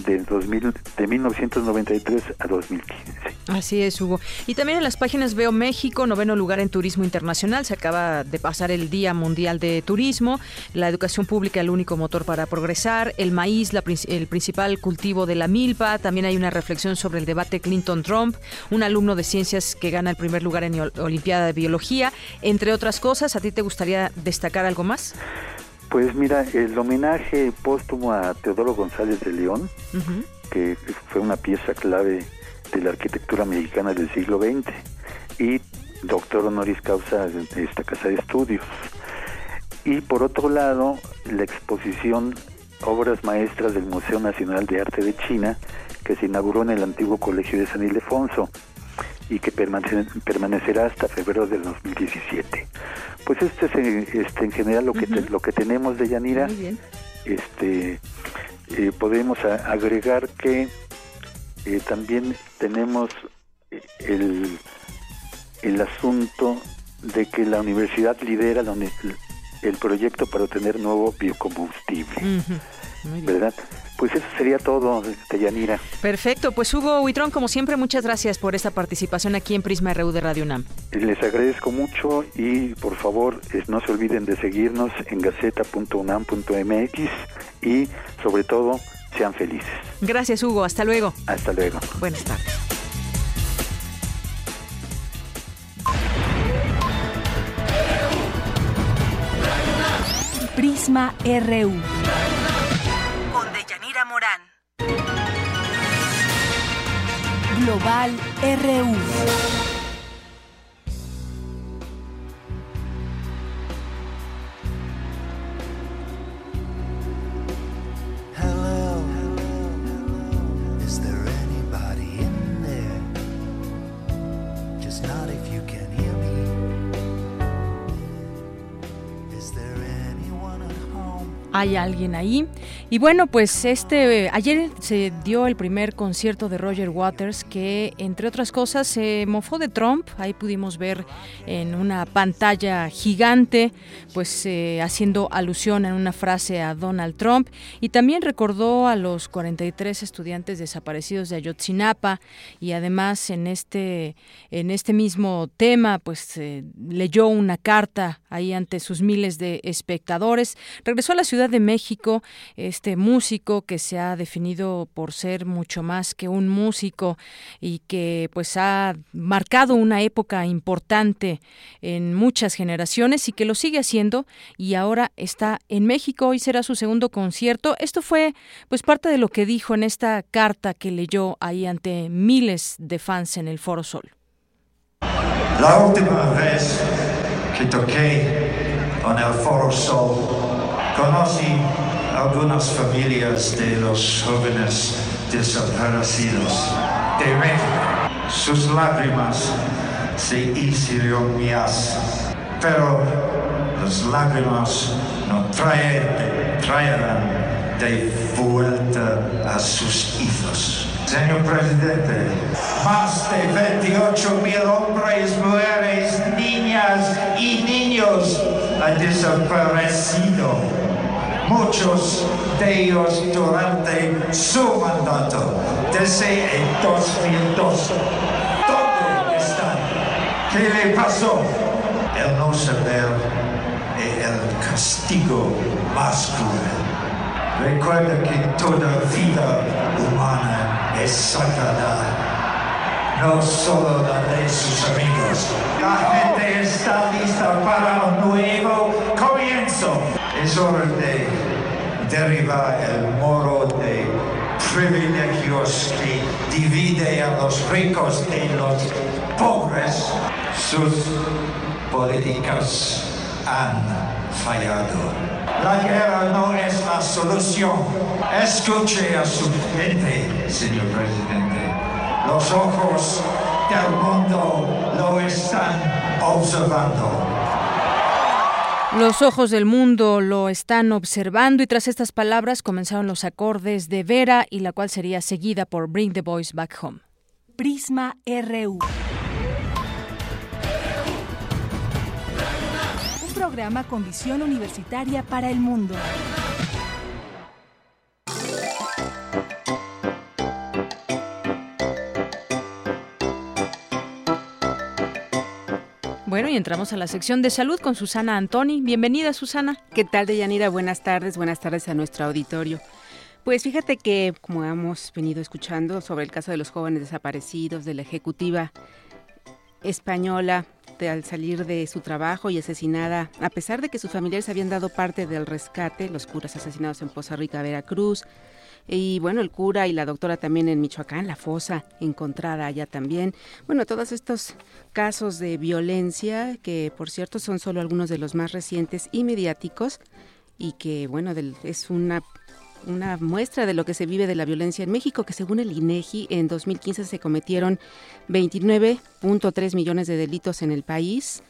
de, 2000, de 1993 a 2015. Así es, Hugo. Y también en las páginas veo México, noveno lugar en turismo internacional. Se acaba de pasar el Día Mundial de Turismo. La educación pública, el único motor para progresar. El maíz, el principal cultivo de la milpa. También hay una reflexión sobre el debate Clinton-Trump. Un alumno de ciencias que gana el primer lugar en Olimpiada de Biología. Entre otras cosas, ¿a ti te gustaría destacar algo más? Pues mira, el homenaje póstumo a Teodoro González de León, que fue una pieza clave de la arquitectura mexicana del siglo XX y doctor honoris causa de esta casa de estudios. Y por otro lado, la exposición Obras Maestras del Museo Nacional de Arte de China, que se inauguró en el antiguo Colegio de San Ildefonso y que permanecerá hasta febrero del 2017. Pues este es este, en general lo que lo que tenemos de Yanira. Este eh, podemos agregar que eh, también tenemos eh, el, el asunto de que la universidad lidera el proyecto para obtener nuevo biocombustible. ¿Verdad? Pues eso sería todo, Yanira. Perfecto, pues Hugo Huitrón, como siempre, muchas gracias por esta participación aquí en Prisma RU de Radio UNAM. Les agradezco mucho y por favor no se olviden de seguirnos en gaceta.unam.mx y sobre todo sean felices. Gracias Hugo, hasta luego. Hasta luego. Buenas tardes. Prisma RU. Global RU. hay alguien ahí. Y bueno, pues este ayer se dio el primer concierto de Roger Waters que entre otras cosas se mofó de Trump, ahí pudimos ver en una pantalla gigante pues eh, haciendo alusión en una frase a Donald Trump. Y también recordó a los 43 estudiantes desaparecidos de Ayotzinapa. Y además en este en este mismo tema pues eh, leyó una carta ahí ante sus miles de espectadores. Regresó a la Ciudad de México este músico que se ha definido por ser mucho más que un músico y que pues ha marcado una época importante en muchas generaciones y que lo sigue haciendo y ahora está en México y será su segundo concierto. Esto fue pues parte de lo que dijo en esta carta que leyó ahí ante miles de fans en el Foro Sol. La última vez que toqué en el Foro Sol conocí algunas familias de los jóvenes desaparecidos de México. Sus lágrimas se hicieron mías, pero las lágrimas no traerán de vuelta a sus hijos. Señor presidente, más de 28 mil hombres, mujeres, niñas y niños han desaparecido muchos de ellos durante su mandato, desde el 2002. ¿Dónde están? ¿Qué le pasó? El no saber es el castigo más cruel. Recuerda que toda vida humana es sagrada no solo la de sus amigos. La gente está lista para un nuevo comienzo. Es hora de derribar el muro de privilegios que divide a los ricos de los pobres. Sus políticas han fallado. La guerra no es la solución. Escuche a su gente, señor presidente. Los ojos del mundo lo están observando. Los ojos del mundo lo están observando y tras estas palabras comenzaron los acordes de Vera y la cual sería seguida por Bring the Boys Back Home. Prisma RU. Un programa con visión universitaria para el mundo. Bueno, y entramos a la sección de salud con Susana Antoni. Bienvenida, Susana. ¿Qué tal, Deyanira? Buenas tardes, buenas tardes a nuestro auditorio. Pues fíjate que, como hemos venido escuchando sobre el caso de los jóvenes desaparecidos de la ejecutiva española de, al salir de su trabajo y asesinada, a pesar de que sus familiares habían dado parte del rescate, los curas asesinados en Poza Rica, Veracruz, y bueno, el cura y la doctora también en Michoacán, la fosa encontrada allá también. Bueno, todos estos casos de violencia, que por cierto son solo algunos de los más recientes y mediáticos, y que bueno, es una una muestra de lo que se vive de la violencia en México, que según el INEGI en 2015 se cometieron 29.3 millones de delitos en el país,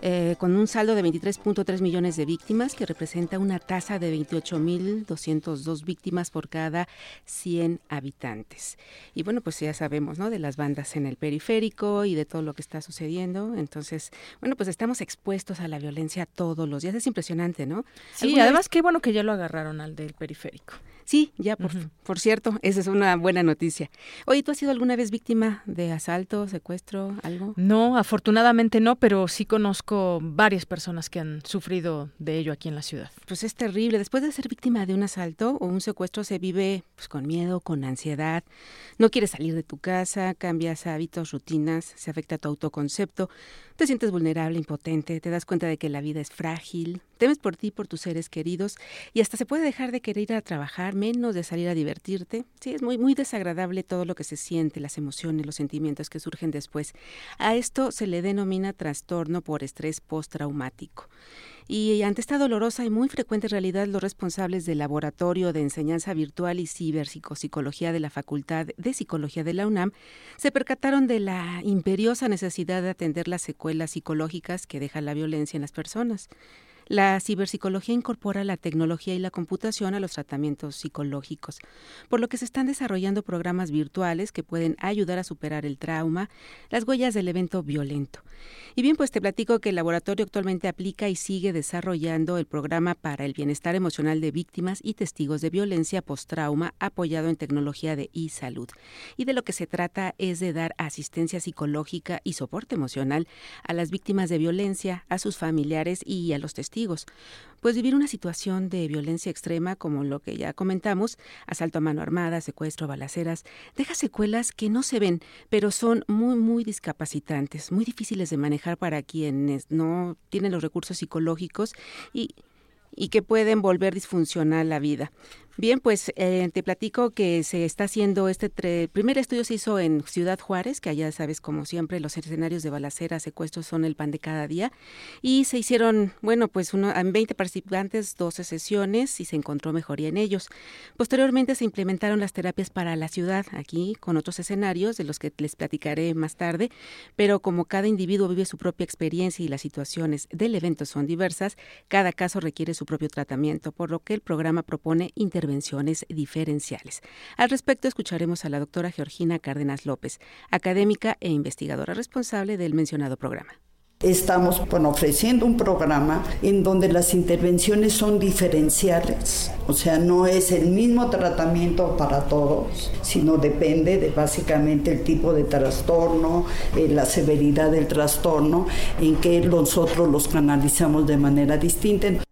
eh, con un saldo de 23.3 millones de víctimas, que representa una tasa de 28.202 víctimas por cada 100 habitantes. Y bueno, pues ya sabemos, ¿no? De las bandas en el periférico y de todo lo que está sucediendo. Entonces, bueno, pues estamos expuestos a la violencia todos los días. Es impresionante, ¿no? Sí, además qué bueno que ya lo agarraron al del periférico. Sí, ya, por, por cierto, esa es una buena noticia. Oye, ¿tú has sido alguna vez víctima de asalto, secuestro, algo? No, afortunadamente no, pero sí conozco varias personas que han sufrido de ello aquí en la ciudad. Pues es terrible. Después de ser víctima de un asalto o un secuestro se vive pues, con miedo, con ansiedad. No quieres salir de tu casa, cambias hábitos, rutinas, se afecta tu autoconcepto, te sientes vulnerable, impotente, te das cuenta de que la vida es frágil, temes por ti, por tus seres queridos y hasta se puede dejar de querer ir a trabajar, menos de salir a divertirte. Sí, es muy, muy desagradable todo lo que se siente, las emociones, los sentimientos que surgen después. A esto se le denomina trastorno por estrés postraumático. Y ante esta dolorosa y muy frecuente realidad, los responsables del Laboratorio de Enseñanza Virtual y Ciberpsicología de la Facultad de Psicología de la UNAM se percataron de la imperiosa necesidad de atender las secuelas psicológicas que deja la violencia en las personas. La ciberpsicología incorpora la tecnología y la computación a los tratamientos psicológicos, por lo que se están desarrollando programas virtuales que pueden ayudar a superar el trauma, las huellas del evento violento. Y bien, pues te platico que el laboratorio actualmente aplica y sigue desarrollando el programa para el bienestar emocional de víctimas y testigos de violencia post-trauma apoyado en tecnología de e-salud. Y de lo que se trata es de dar asistencia psicológica y soporte emocional a las víctimas de violencia, a sus familiares y a los testigos. Pues vivir una situación de violencia extrema como lo que ya comentamos, asalto a mano armada, secuestro, balaceras, deja secuelas que no se ven, pero son muy, muy discapacitantes, muy difíciles de manejar para quienes no tienen los recursos psicológicos y, y que pueden volver disfuncional la vida. Bien, pues eh, te platico que se está haciendo este primer estudio se hizo en Ciudad Juárez, que allá sabes como siempre los escenarios de balacera, secuestros son el pan de cada día y se hicieron, bueno, pues uno, en 20 participantes, 12 sesiones y se encontró mejoría en ellos. Posteriormente se implementaron las terapias para la ciudad aquí con otros escenarios de los que les platicaré más tarde, pero como cada individuo vive su propia experiencia y las situaciones del evento son diversas, cada caso requiere su propio tratamiento, por lo que el programa propone intervenir intervenciones diferenciales. Al respecto, escucharemos a la doctora Georgina Cárdenas López, académica e investigadora responsable del mencionado programa. Estamos ofreciendo un programa en donde las intervenciones son diferenciales, o sea, no es el mismo tratamiento para todos, sino depende de básicamente el tipo de trastorno, eh, la severidad del trastorno, en que nosotros los canalizamos de manera distinta.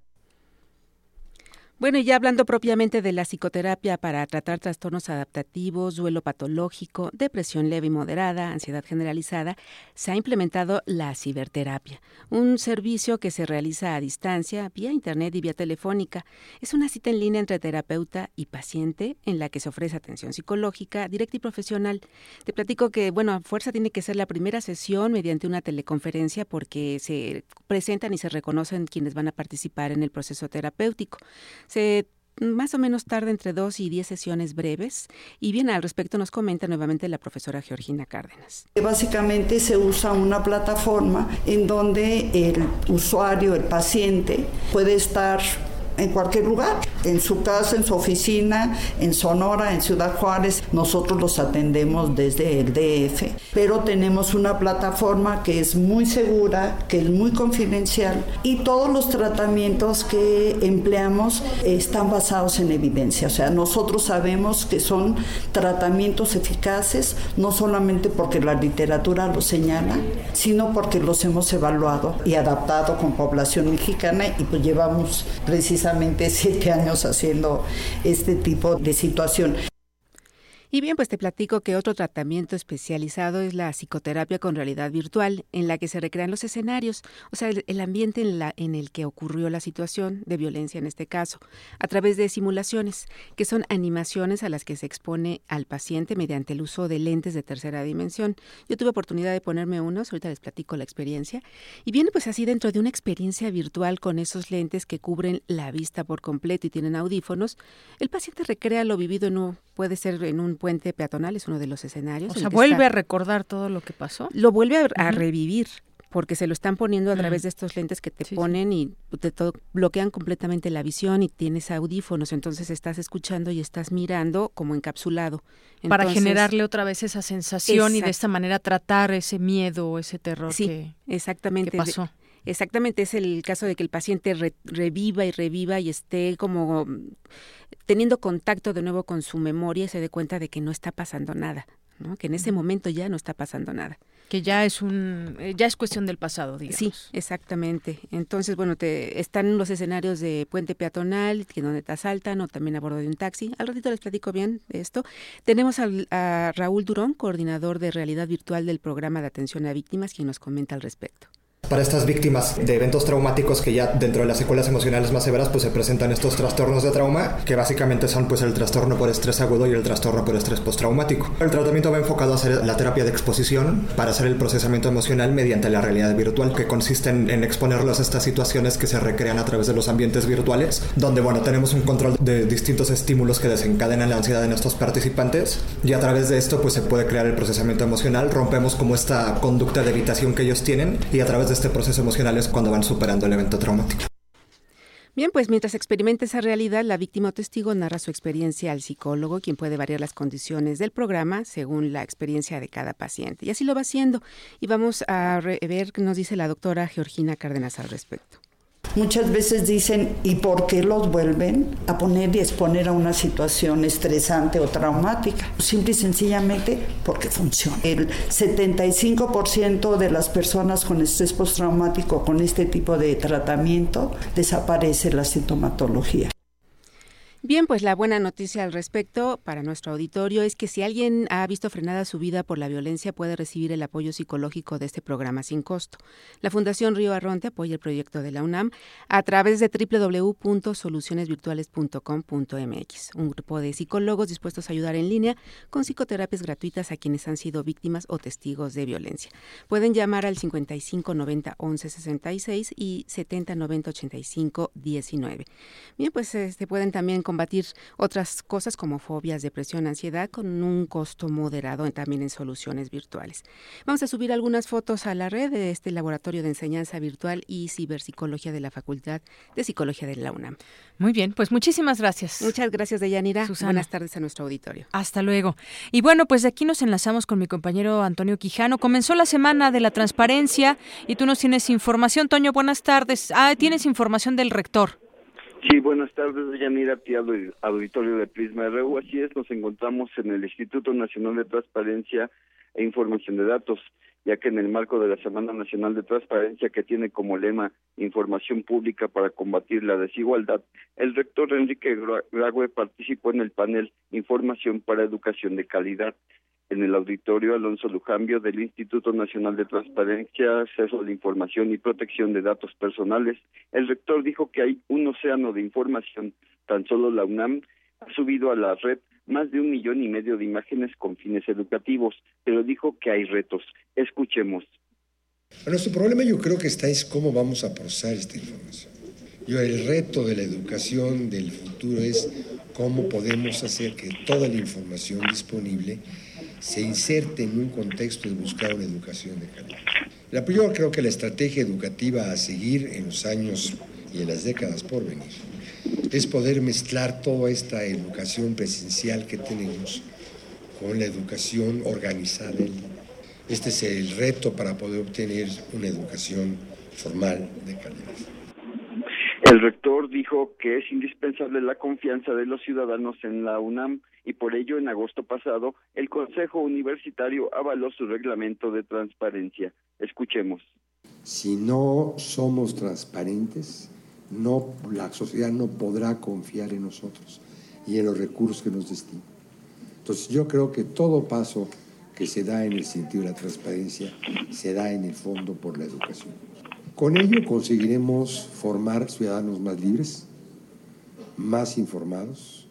Bueno, y ya hablando propiamente de la psicoterapia para tratar trastornos adaptativos, duelo patológico, depresión leve y moderada, ansiedad generalizada, se ha implementado la ciberterapia, un servicio que se realiza a distancia, vía internet y vía telefónica. Es una cita en línea entre terapeuta y paciente en la que se ofrece atención psicológica directa y profesional. Te platico que, bueno, a fuerza tiene que ser la primera sesión mediante una teleconferencia porque se presentan y se reconocen quienes van a participar en el proceso terapéutico. Se más o menos tarda entre dos y diez sesiones breves. Y bien, al respecto nos comenta nuevamente la profesora Georgina Cárdenas. Básicamente se usa una plataforma en donde el usuario, el paciente, puede estar en cualquier lugar, en su casa, en su oficina, en Sonora, en Ciudad Juárez. Nosotros los atendemos desde el DF, pero tenemos una plataforma que es muy segura, que es muy confidencial y todos los tratamientos que empleamos están basados en evidencia. O sea, nosotros sabemos que son tratamientos eficaces, no solamente porque la literatura lo señala, sino porque los hemos evaluado y adaptado con población mexicana y pues llevamos precisamente siete años haciendo este tipo de situación. Y bien, pues te platico que otro tratamiento especializado es la psicoterapia con realidad virtual, en la que se recrean los escenarios, o sea, el, ambiente en, la, en el que ocurrió la situación de violencia en este caso, a través de simulaciones, que son animaciones a las que se expone al paciente mediante el uso de lentes de tercera dimensión. Yo tuve oportunidad de ponerme unos, ahorita les platico la experiencia, y viene pues así dentro de una experiencia virtual con esos lentes que cubren la vista por completo y tienen audífonos, el paciente recrea lo vivido en un, puede ser en un puente peatonal, es uno de los escenarios. O sea, vuelve a recordar todo lo que pasó. Lo vuelve a, revivir porque se lo están poniendo a través de estos lentes que te ponen y te todo, bloquean completamente la visión y tienes audífonos, entonces estás escuchando y estás mirando como encapsulado. Para generarle otra vez esa sensación y de esta manera tratar ese miedo o ese terror sí, exactamente. que pasó. Exactamente, es el caso de que el paciente reviva y reviva y esté como teniendo contacto de nuevo con su memoria y se dé cuenta de que no está pasando nada, ¿no? que en ese momento ya no está pasando nada. Que ya es un eh, ya es cuestión del pasado, digamos. Sí, exactamente. Entonces, bueno, te están los escenarios de puente peatonal, que donde te asaltan o también a bordo de un taxi. Al ratito les platico bien de esto. Tenemos a Raúl Durón, coordinador de realidad virtual del programa de atención a víctimas, quien nos comenta al respecto para estas víctimas de eventos traumáticos que ya dentro de las secuelas emocionales más severas pues se presentan estos trastornos de trauma que básicamente son pues el trastorno por estrés agudo y el trastorno por estrés postraumático. El tratamiento va enfocado a hacer la terapia de exposición para hacer el procesamiento emocional mediante la realidad virtual que consiste en, en exponerlos a estas situaciones que se recrean a través de los ambientes virtuales donde bueno tenemos un control de distintos estímulos que desencadenan la ansiedad en estos participantes y a través de esto pues se puede crear el procesamiento emocional rompemos como esta conducta de evitación que ellos tienen y a través de este proceso emocional es cuando van superando el evento traumático. Bien, pues mientras experimenta esa realidad, la víctima o testigo narra su experiencia al psicólogo, quien puede variar las condiciones del programa según la experiencia de cada paciente. Y así lo va haciendo. Y vamos a ver qué nos dice la doctora Georgina Cárdenas al respecto. Muchas veces dicen, ¿y por qué los vuelven a poner y exponer a una situación estresante o traumática? Simple y sencillamente porque funciona. El 75% de las personas con estrés postraumático con este tipo de tratamiento desaparece la sintomatología. Bien, pues la buena noticia al respecto para nuestro auditorio es que si alguien ha visto frenada su vida por la violencia puede recibir el apoyo psicológico de este programa sin costo. La Fundación Río Arronte apoya el proyecto de la UNAM a través de www.solucionesvirtuales.com.mx, un grupo de psicólogos dispuestos a ayudar en línea con psicoterapias gratuitas a quienes han sido víctimas o testigos de violencia. Pueden llamar al 55 90 11 66 y 70 90 85 19. Bien, pues este pueden también combatir otras cosas como fobias, depresión, ansiedad con un costo moderado también en soluciones virtuales. Vamos a subir algunas fotos a la red de este laboratorio de enseñanza virtual y ciberpsicología de la Facultad de Psicología de la UNAM. Muy bien, pues muchísimas gracias. Muchas gracias, Deyanira. Buenas tardes a nuestro auditorio. Hasta luego. Y bueno, pues de aquí nos enlazamos con mi compañero Antonio Quijano. Comenzó la semana de la transparencia y tú nos tienes información. Toño, buenas tardes. Ah, tienes información del rector. Sí, buenas tardes, Yanira al auditorio de Prisma RU. Así es, nos encontramos en el Instituto Nacional de Transparencia e Información de Datos, ya que en el marco de la Semana Nacional de Transparencia, que tiene como lema Información Pública para combatir la desigualdad, el rector Enrique Grague participó en el panel Información para Educación de Calidad en el auditorio Alonso Lujambio del Instituto Nacional de Transparencia, Acceso a la Información y Protección de Datos Personales, el rector dijo que hay un océano de información. Tan solo la UNAM ha subido a la red más de un millón y medio de imágenes con fines educativos, pero dijo que hay retos. Escuchemos. Nuestro problema yo creo que está es cómo vamos a procesar esta información. Yo, el reto de la educación del futuro es cómo podemos hacer que toda la información disponible se inserte en un contexto de buscar una educación de calidad. La, yo creo que la estrategia educativa a seguir en los años y en las décadas por venir es poder mezclar toda esta educación presencial que tenemos con la educación organizada. Este es el reto para poder obtener una educación formal de calidad. El rector dijo que es indispensable la confianza de los ciudadanos en la UNAM y por ello en agosto pasado el Consejo Universitario avaló su reglamento de transparencia. Escuchemos. Si no somos transparentes, no la sociedad no podrá confiar en nosotros y en los recursos que nos destinan. Entonces yo creo que todo paso que se da en el sentido de la transparencia se da en el fondo por la educación. Con ello conseguiremos formar ciudadanos más libres, más informados,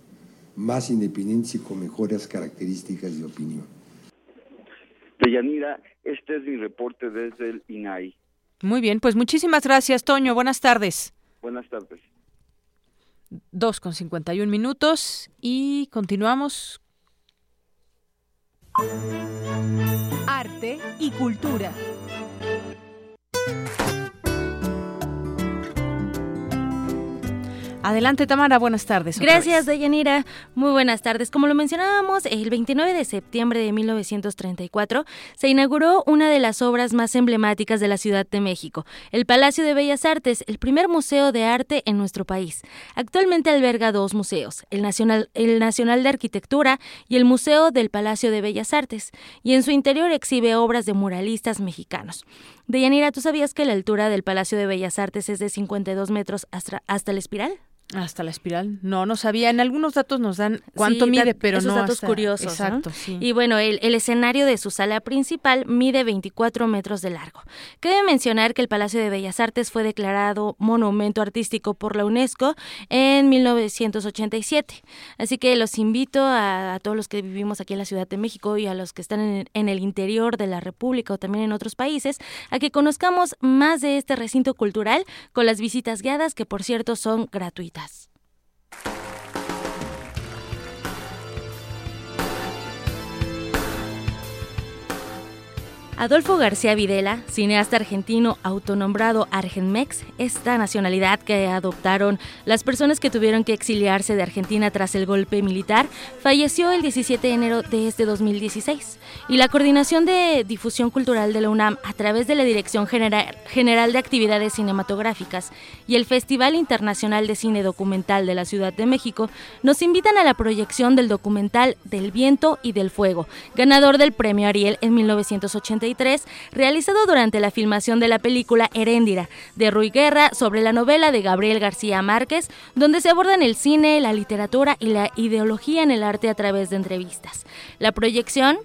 más independientes y con mejores características de opinión. Deyanira, este es mi reporte desde el INAI. Muy bien, pues muchísimas gracias, Toño. Buenas tardes. Buenas tardes. Dos con cincuenta y un minutos y continuamos. Arte y cultura. Adelante, Tamara, buenas tardes. Gracias, Deyanira. Muy buenas tardes. Como lo mencionábamos, el 29 de septiembre de 1934 se inauguró una de las obras más emblemáticas de la Ciudad de México, el Palacio de Bellas Artes, el primer museo de arte en nuestro país. Actualmente alberga dos museos, el Nacional, el Nacional de Arquitectura y el Museo del Palacio de Bellas Artes, y en su interior exhibe obras de muralistas mexicanos. Deyanira, ¿tú sabías que la altura del Palacio de Bellas Artes es de 52 metros hasta, hasta la espiral? Hasta la espiral. No, no sabía. En algunos datos nos dan cuánto mide, pero esos no. datos curiosos. Exacto. Y bueno, el, el, escenario de su sala principal mide 24 metros de largo. Cabe mencionar que el Palacio de Bellas Artes fue declarado Monumento Artístico por la UNESCO en 1987. Así que los invito a, a todos los que vivimos aquí en la Ciudad de México y a los que están en, en el interior de la República o también en otros países a que conozcamos más de este recinto cultural con las visitas guiadas que, por cierto, son gratuitas. das. Adolfo García Videla, cineasta argentino autonombrado Argenmex, esta nacionalidad que adoptaron las personas que tuvieron que exiliarse de Argentina tras el golpe militar, falleció el 17 de enero de este 2016. Y la Coordinación de Difusión Cultural de la UNAM, a través de la Dirección General, de Actividades Cinematográficas y el Festival Internacional de Cine Documental de la Ciudad de México, nos invitan a la proyección del documental Del Viento y del Fuego, ganador del Premio Ariel en 1980 realizado durante la filmación de la película Heréndira, de Rui Guerra, sobre la novela de Gabriel García Márquez, donde se abordan el cine, la literatura y la ideología en el arte a través de entrevistas. La proyección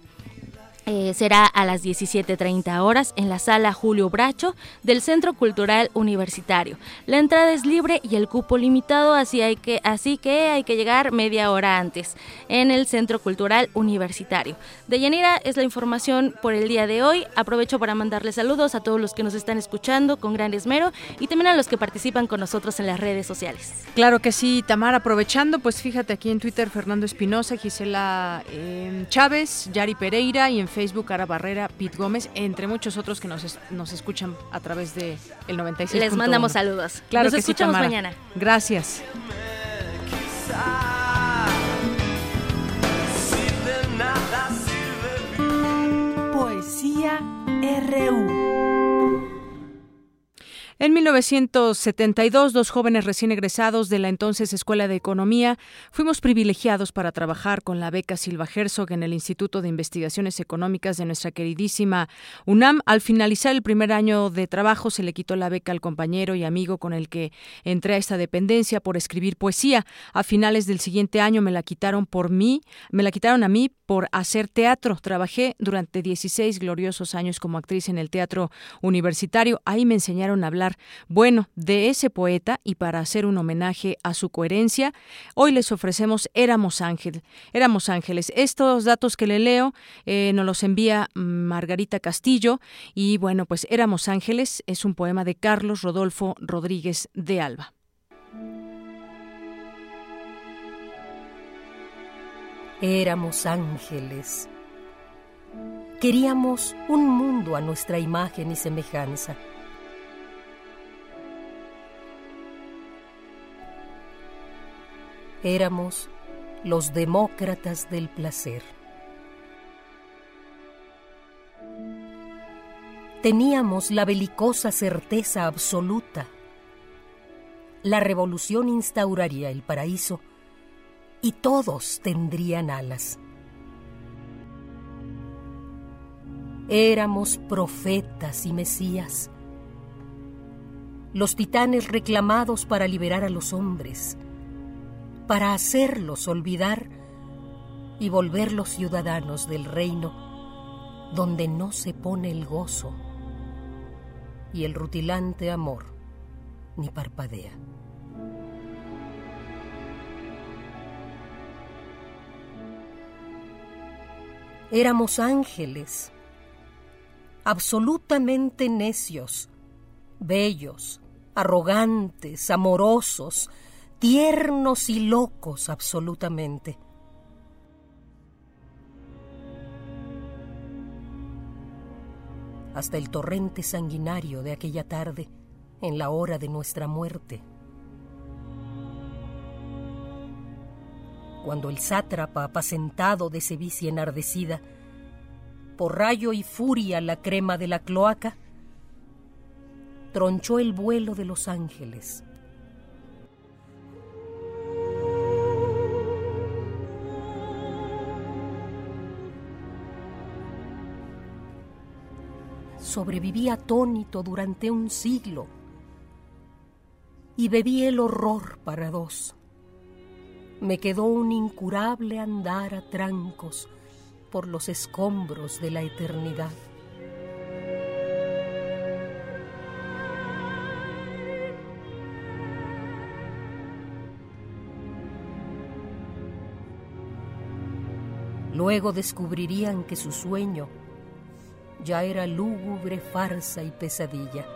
eh, será a las 17.30 horas en la sala Julio Bracho del Centro Cultural Universitario. La entrada es libre y el cupo limitado, así, que, así que hay que llegar media hora antes en el Centro Cultural Universitario. De Yanira es la información por el día de hoy. Aprovecho para mandarles saludos a todos los que nos están escuchando con gran esmero y también a los que participan con nosotros en las redes sociales. Claro que sí, Tamar, aprovechando, pues fíjate aquí en Twitter Fernando Espinosa, Gisela eh, Chávez, Yari Pereira y en Facebook Facebook, Ara Barrera, Pete Gómez, entre muchos otros que nos, nos escuchan a través de el 96. Les mandamos saludos. Claro nos que escuchamos sí, mañana. Gracias. Poesía RU. En 1972, dos jóvenes recién egresados de la entonces Escuela de Economía fuimos privilegiados para trabajar con la beca Silva Herzog en el Instituto de Investigaciones Económicas de nuestra queridísima UNAM. Al finalizar el primer año de trabajo, se le quitó la beca al compañero y amigo con el que entré a esta dependencia por escribir poesía. A finales del siguiente año me la quitaron por mí, me la quitaron a mí por hacer teatro. Trabajé durante 16 gloriosos años como actriz en el teatro universitario. Ahí me enseñaron a hablar bueno, de ese poeta y para hacer un homenaje a su coherencia, hoy les ofrecemos Éramos Ángel, Éramos Ángeles. Estos datos que le leo eh, nos los envía Margarita Castillo y bueno, pues Éramos Ángeles es un poema de Carlos Rodolfo Rodríguez de Alba. Éramos ángeles. Queríamos un mundo a nuestra imagen y semejanza Éramos los demócratas del placer. Teníamos la belicosa certeza absoluta. La revolución instauraría el paraíso y todos tendrían alas. Éramos profetas y mesías, los titanes reclamados para liberar a los hombres para hacerlos olvidar y volverlos ciudadanos del reino donde no se pone el gozo y el rutilante amor ni parpadea. Éramos ángeles, absolutamente necios, bellos, arrogantes, amorosos, tiernos y locos absolutamente. Hasta el torrente sanguinario de aquella tarde, en la hora de nuestra muerte. Cuando el sátrapa apacentado de sevicia enardecida, por rayo y furia la crema de la cloaca, tronchó el vuelo de los ángeles sobreviví atónito durante un siglo y bebí el horror para dos. Me quedó un incurable andar a trancos por los escombros de la eternidad. Luego descubrirían que su sueño ya era lúgubre farsa y pesadilla.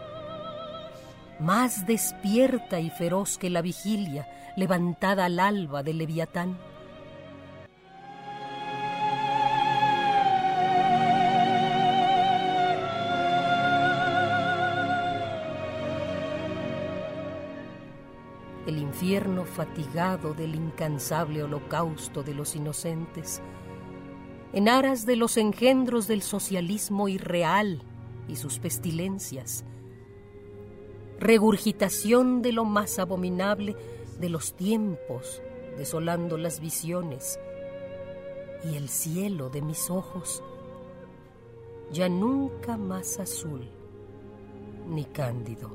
Más despierta y feroz que la vigilia levantada al alba del leviatán. El infierno fatigado del incansable holocausto de los inocentes en aras de los engendros del socialismo irreal y sus pestilencias, regurgitación de lo más abominable de los tiempos, desolando las visiones, y el cielo de mis ojos, ya nunca más azul ni cándido.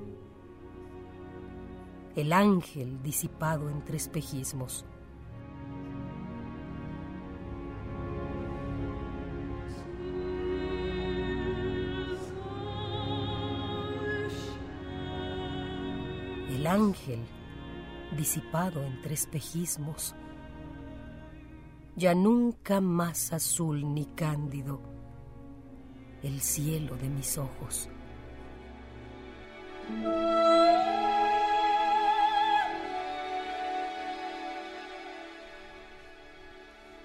El ángel disipado entre espejismos. El ángel disipado entre espejismos. Ya nunca más azul ni cándido el cielo de mis ojos.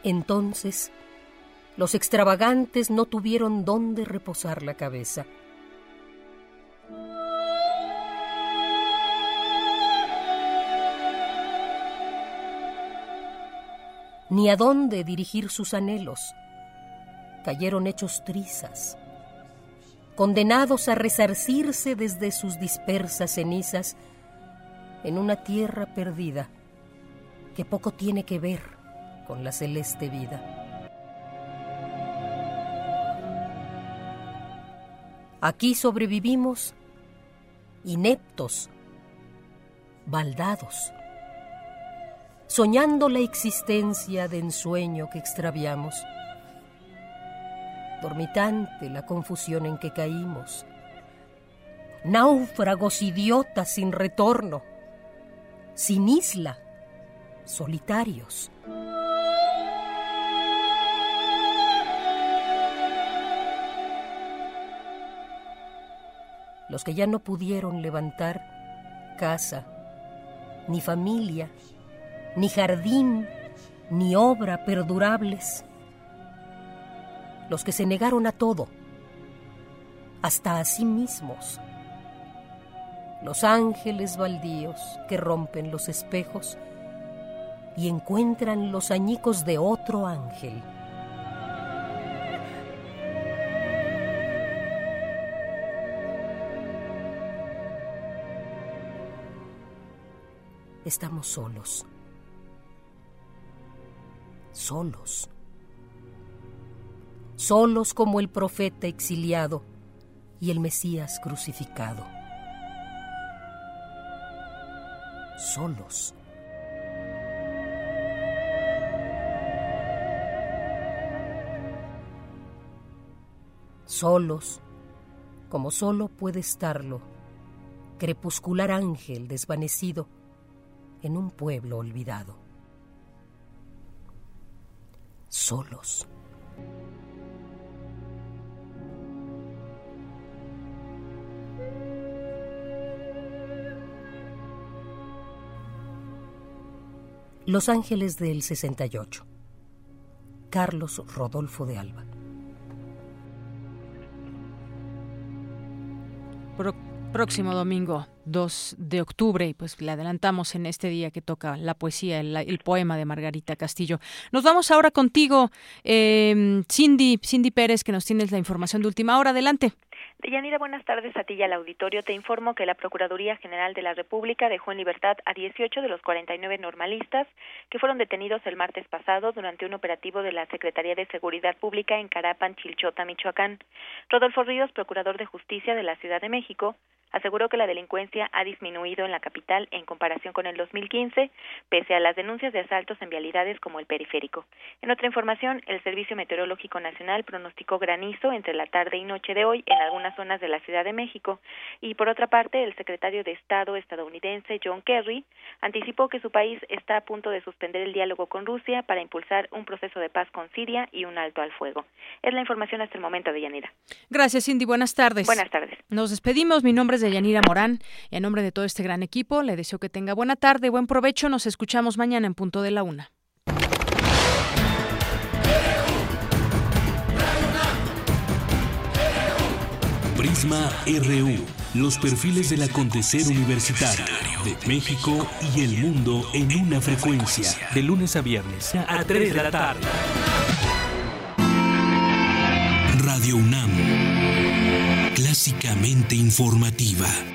Entonces, los extravagantes no tuvieron dónde reposar la cabeza. Ni a dónde dirigir sus anhelos. Cayeron hechos trizas, condenados a resarcirse desde sus dispersas cenizas en una tierra perdida que poco tiene que ver con la celeste vida. Aquí sobrevivimos ineptos, baldados, soñando la existencia de ensueño que extraviamos dormitante la confusión en que caímos. Náufragos idiotas sin retorno, sin isla, solitarios. Los que ya no pudieron levantar casa, ni familia, ni jardín, ni obra perdurables los que se negaron a todo, hasta a sí mismos. Los ángeles baldíos que rompen los espejos y encuentran los añicos de otro ángel. Estamos solos. Solos solos como el profeta exiliado y el Mesías crucificado. Solos. Solos, como solo puede estarlo, crepuscular ángel desvanecido en un pueblo olvidado. Solos. Los Ángeles del 68. Carlos Rodolfo de Alba. Próximo domingo 2 de octubre y pues le adelantamos en este día que toca la poesía, el, poema de Margarita Castillo. Nos vamos ahora contigo, eh, Cindy, Cindy Pérez, que nos tienes la información de última hora. Adelante. Deyanira, buenas tardes a ti y al auditorio. Te informo que la Procuraduría General de la República dejó en libertad a 18 de los 49 normalistas que fueron detenidos el martes pasado durante un operativo de la Secretaría de Seguridad Pública en Carapan, Chilchota, Michoacán. Rodolfo Ríos, procurador de Justicia de la Ciudad de México, aseguró que la delincuencia ha disminuido en la capital en comparación con el 2015, pese a las denuncias de asaltos en vialidades como el periférico. En otra información, el Servicio Meteorológico Nacional pronosticó granizo entre la tarde y noche de hoy en algunas zonas de la Ciudad de México y por otra parte, el secretario de Estado estadounidense John Kerry anticipó que su país está a punto de suspender el diálogo con Rusia para impulsar un proceso de paz con Siria y un alto al fuego. Es la información hasta el momento de Yanira. Gracias, Cindy. Buenas tardes. Buenas tardes. Nos despedimos. Mi nombre es de Yanira Morán y en nombre de todo este gran equipo le deseo que tenga buena tarde, buen provecho. Nos escuchamos mañana en punto de la una. Prisma RU, los perfiles del acontecer universitario de México y el mundo en una frecuencia, de lunes a viernes a 3 de la tarde. Radio UNAM, clásicamente informativa.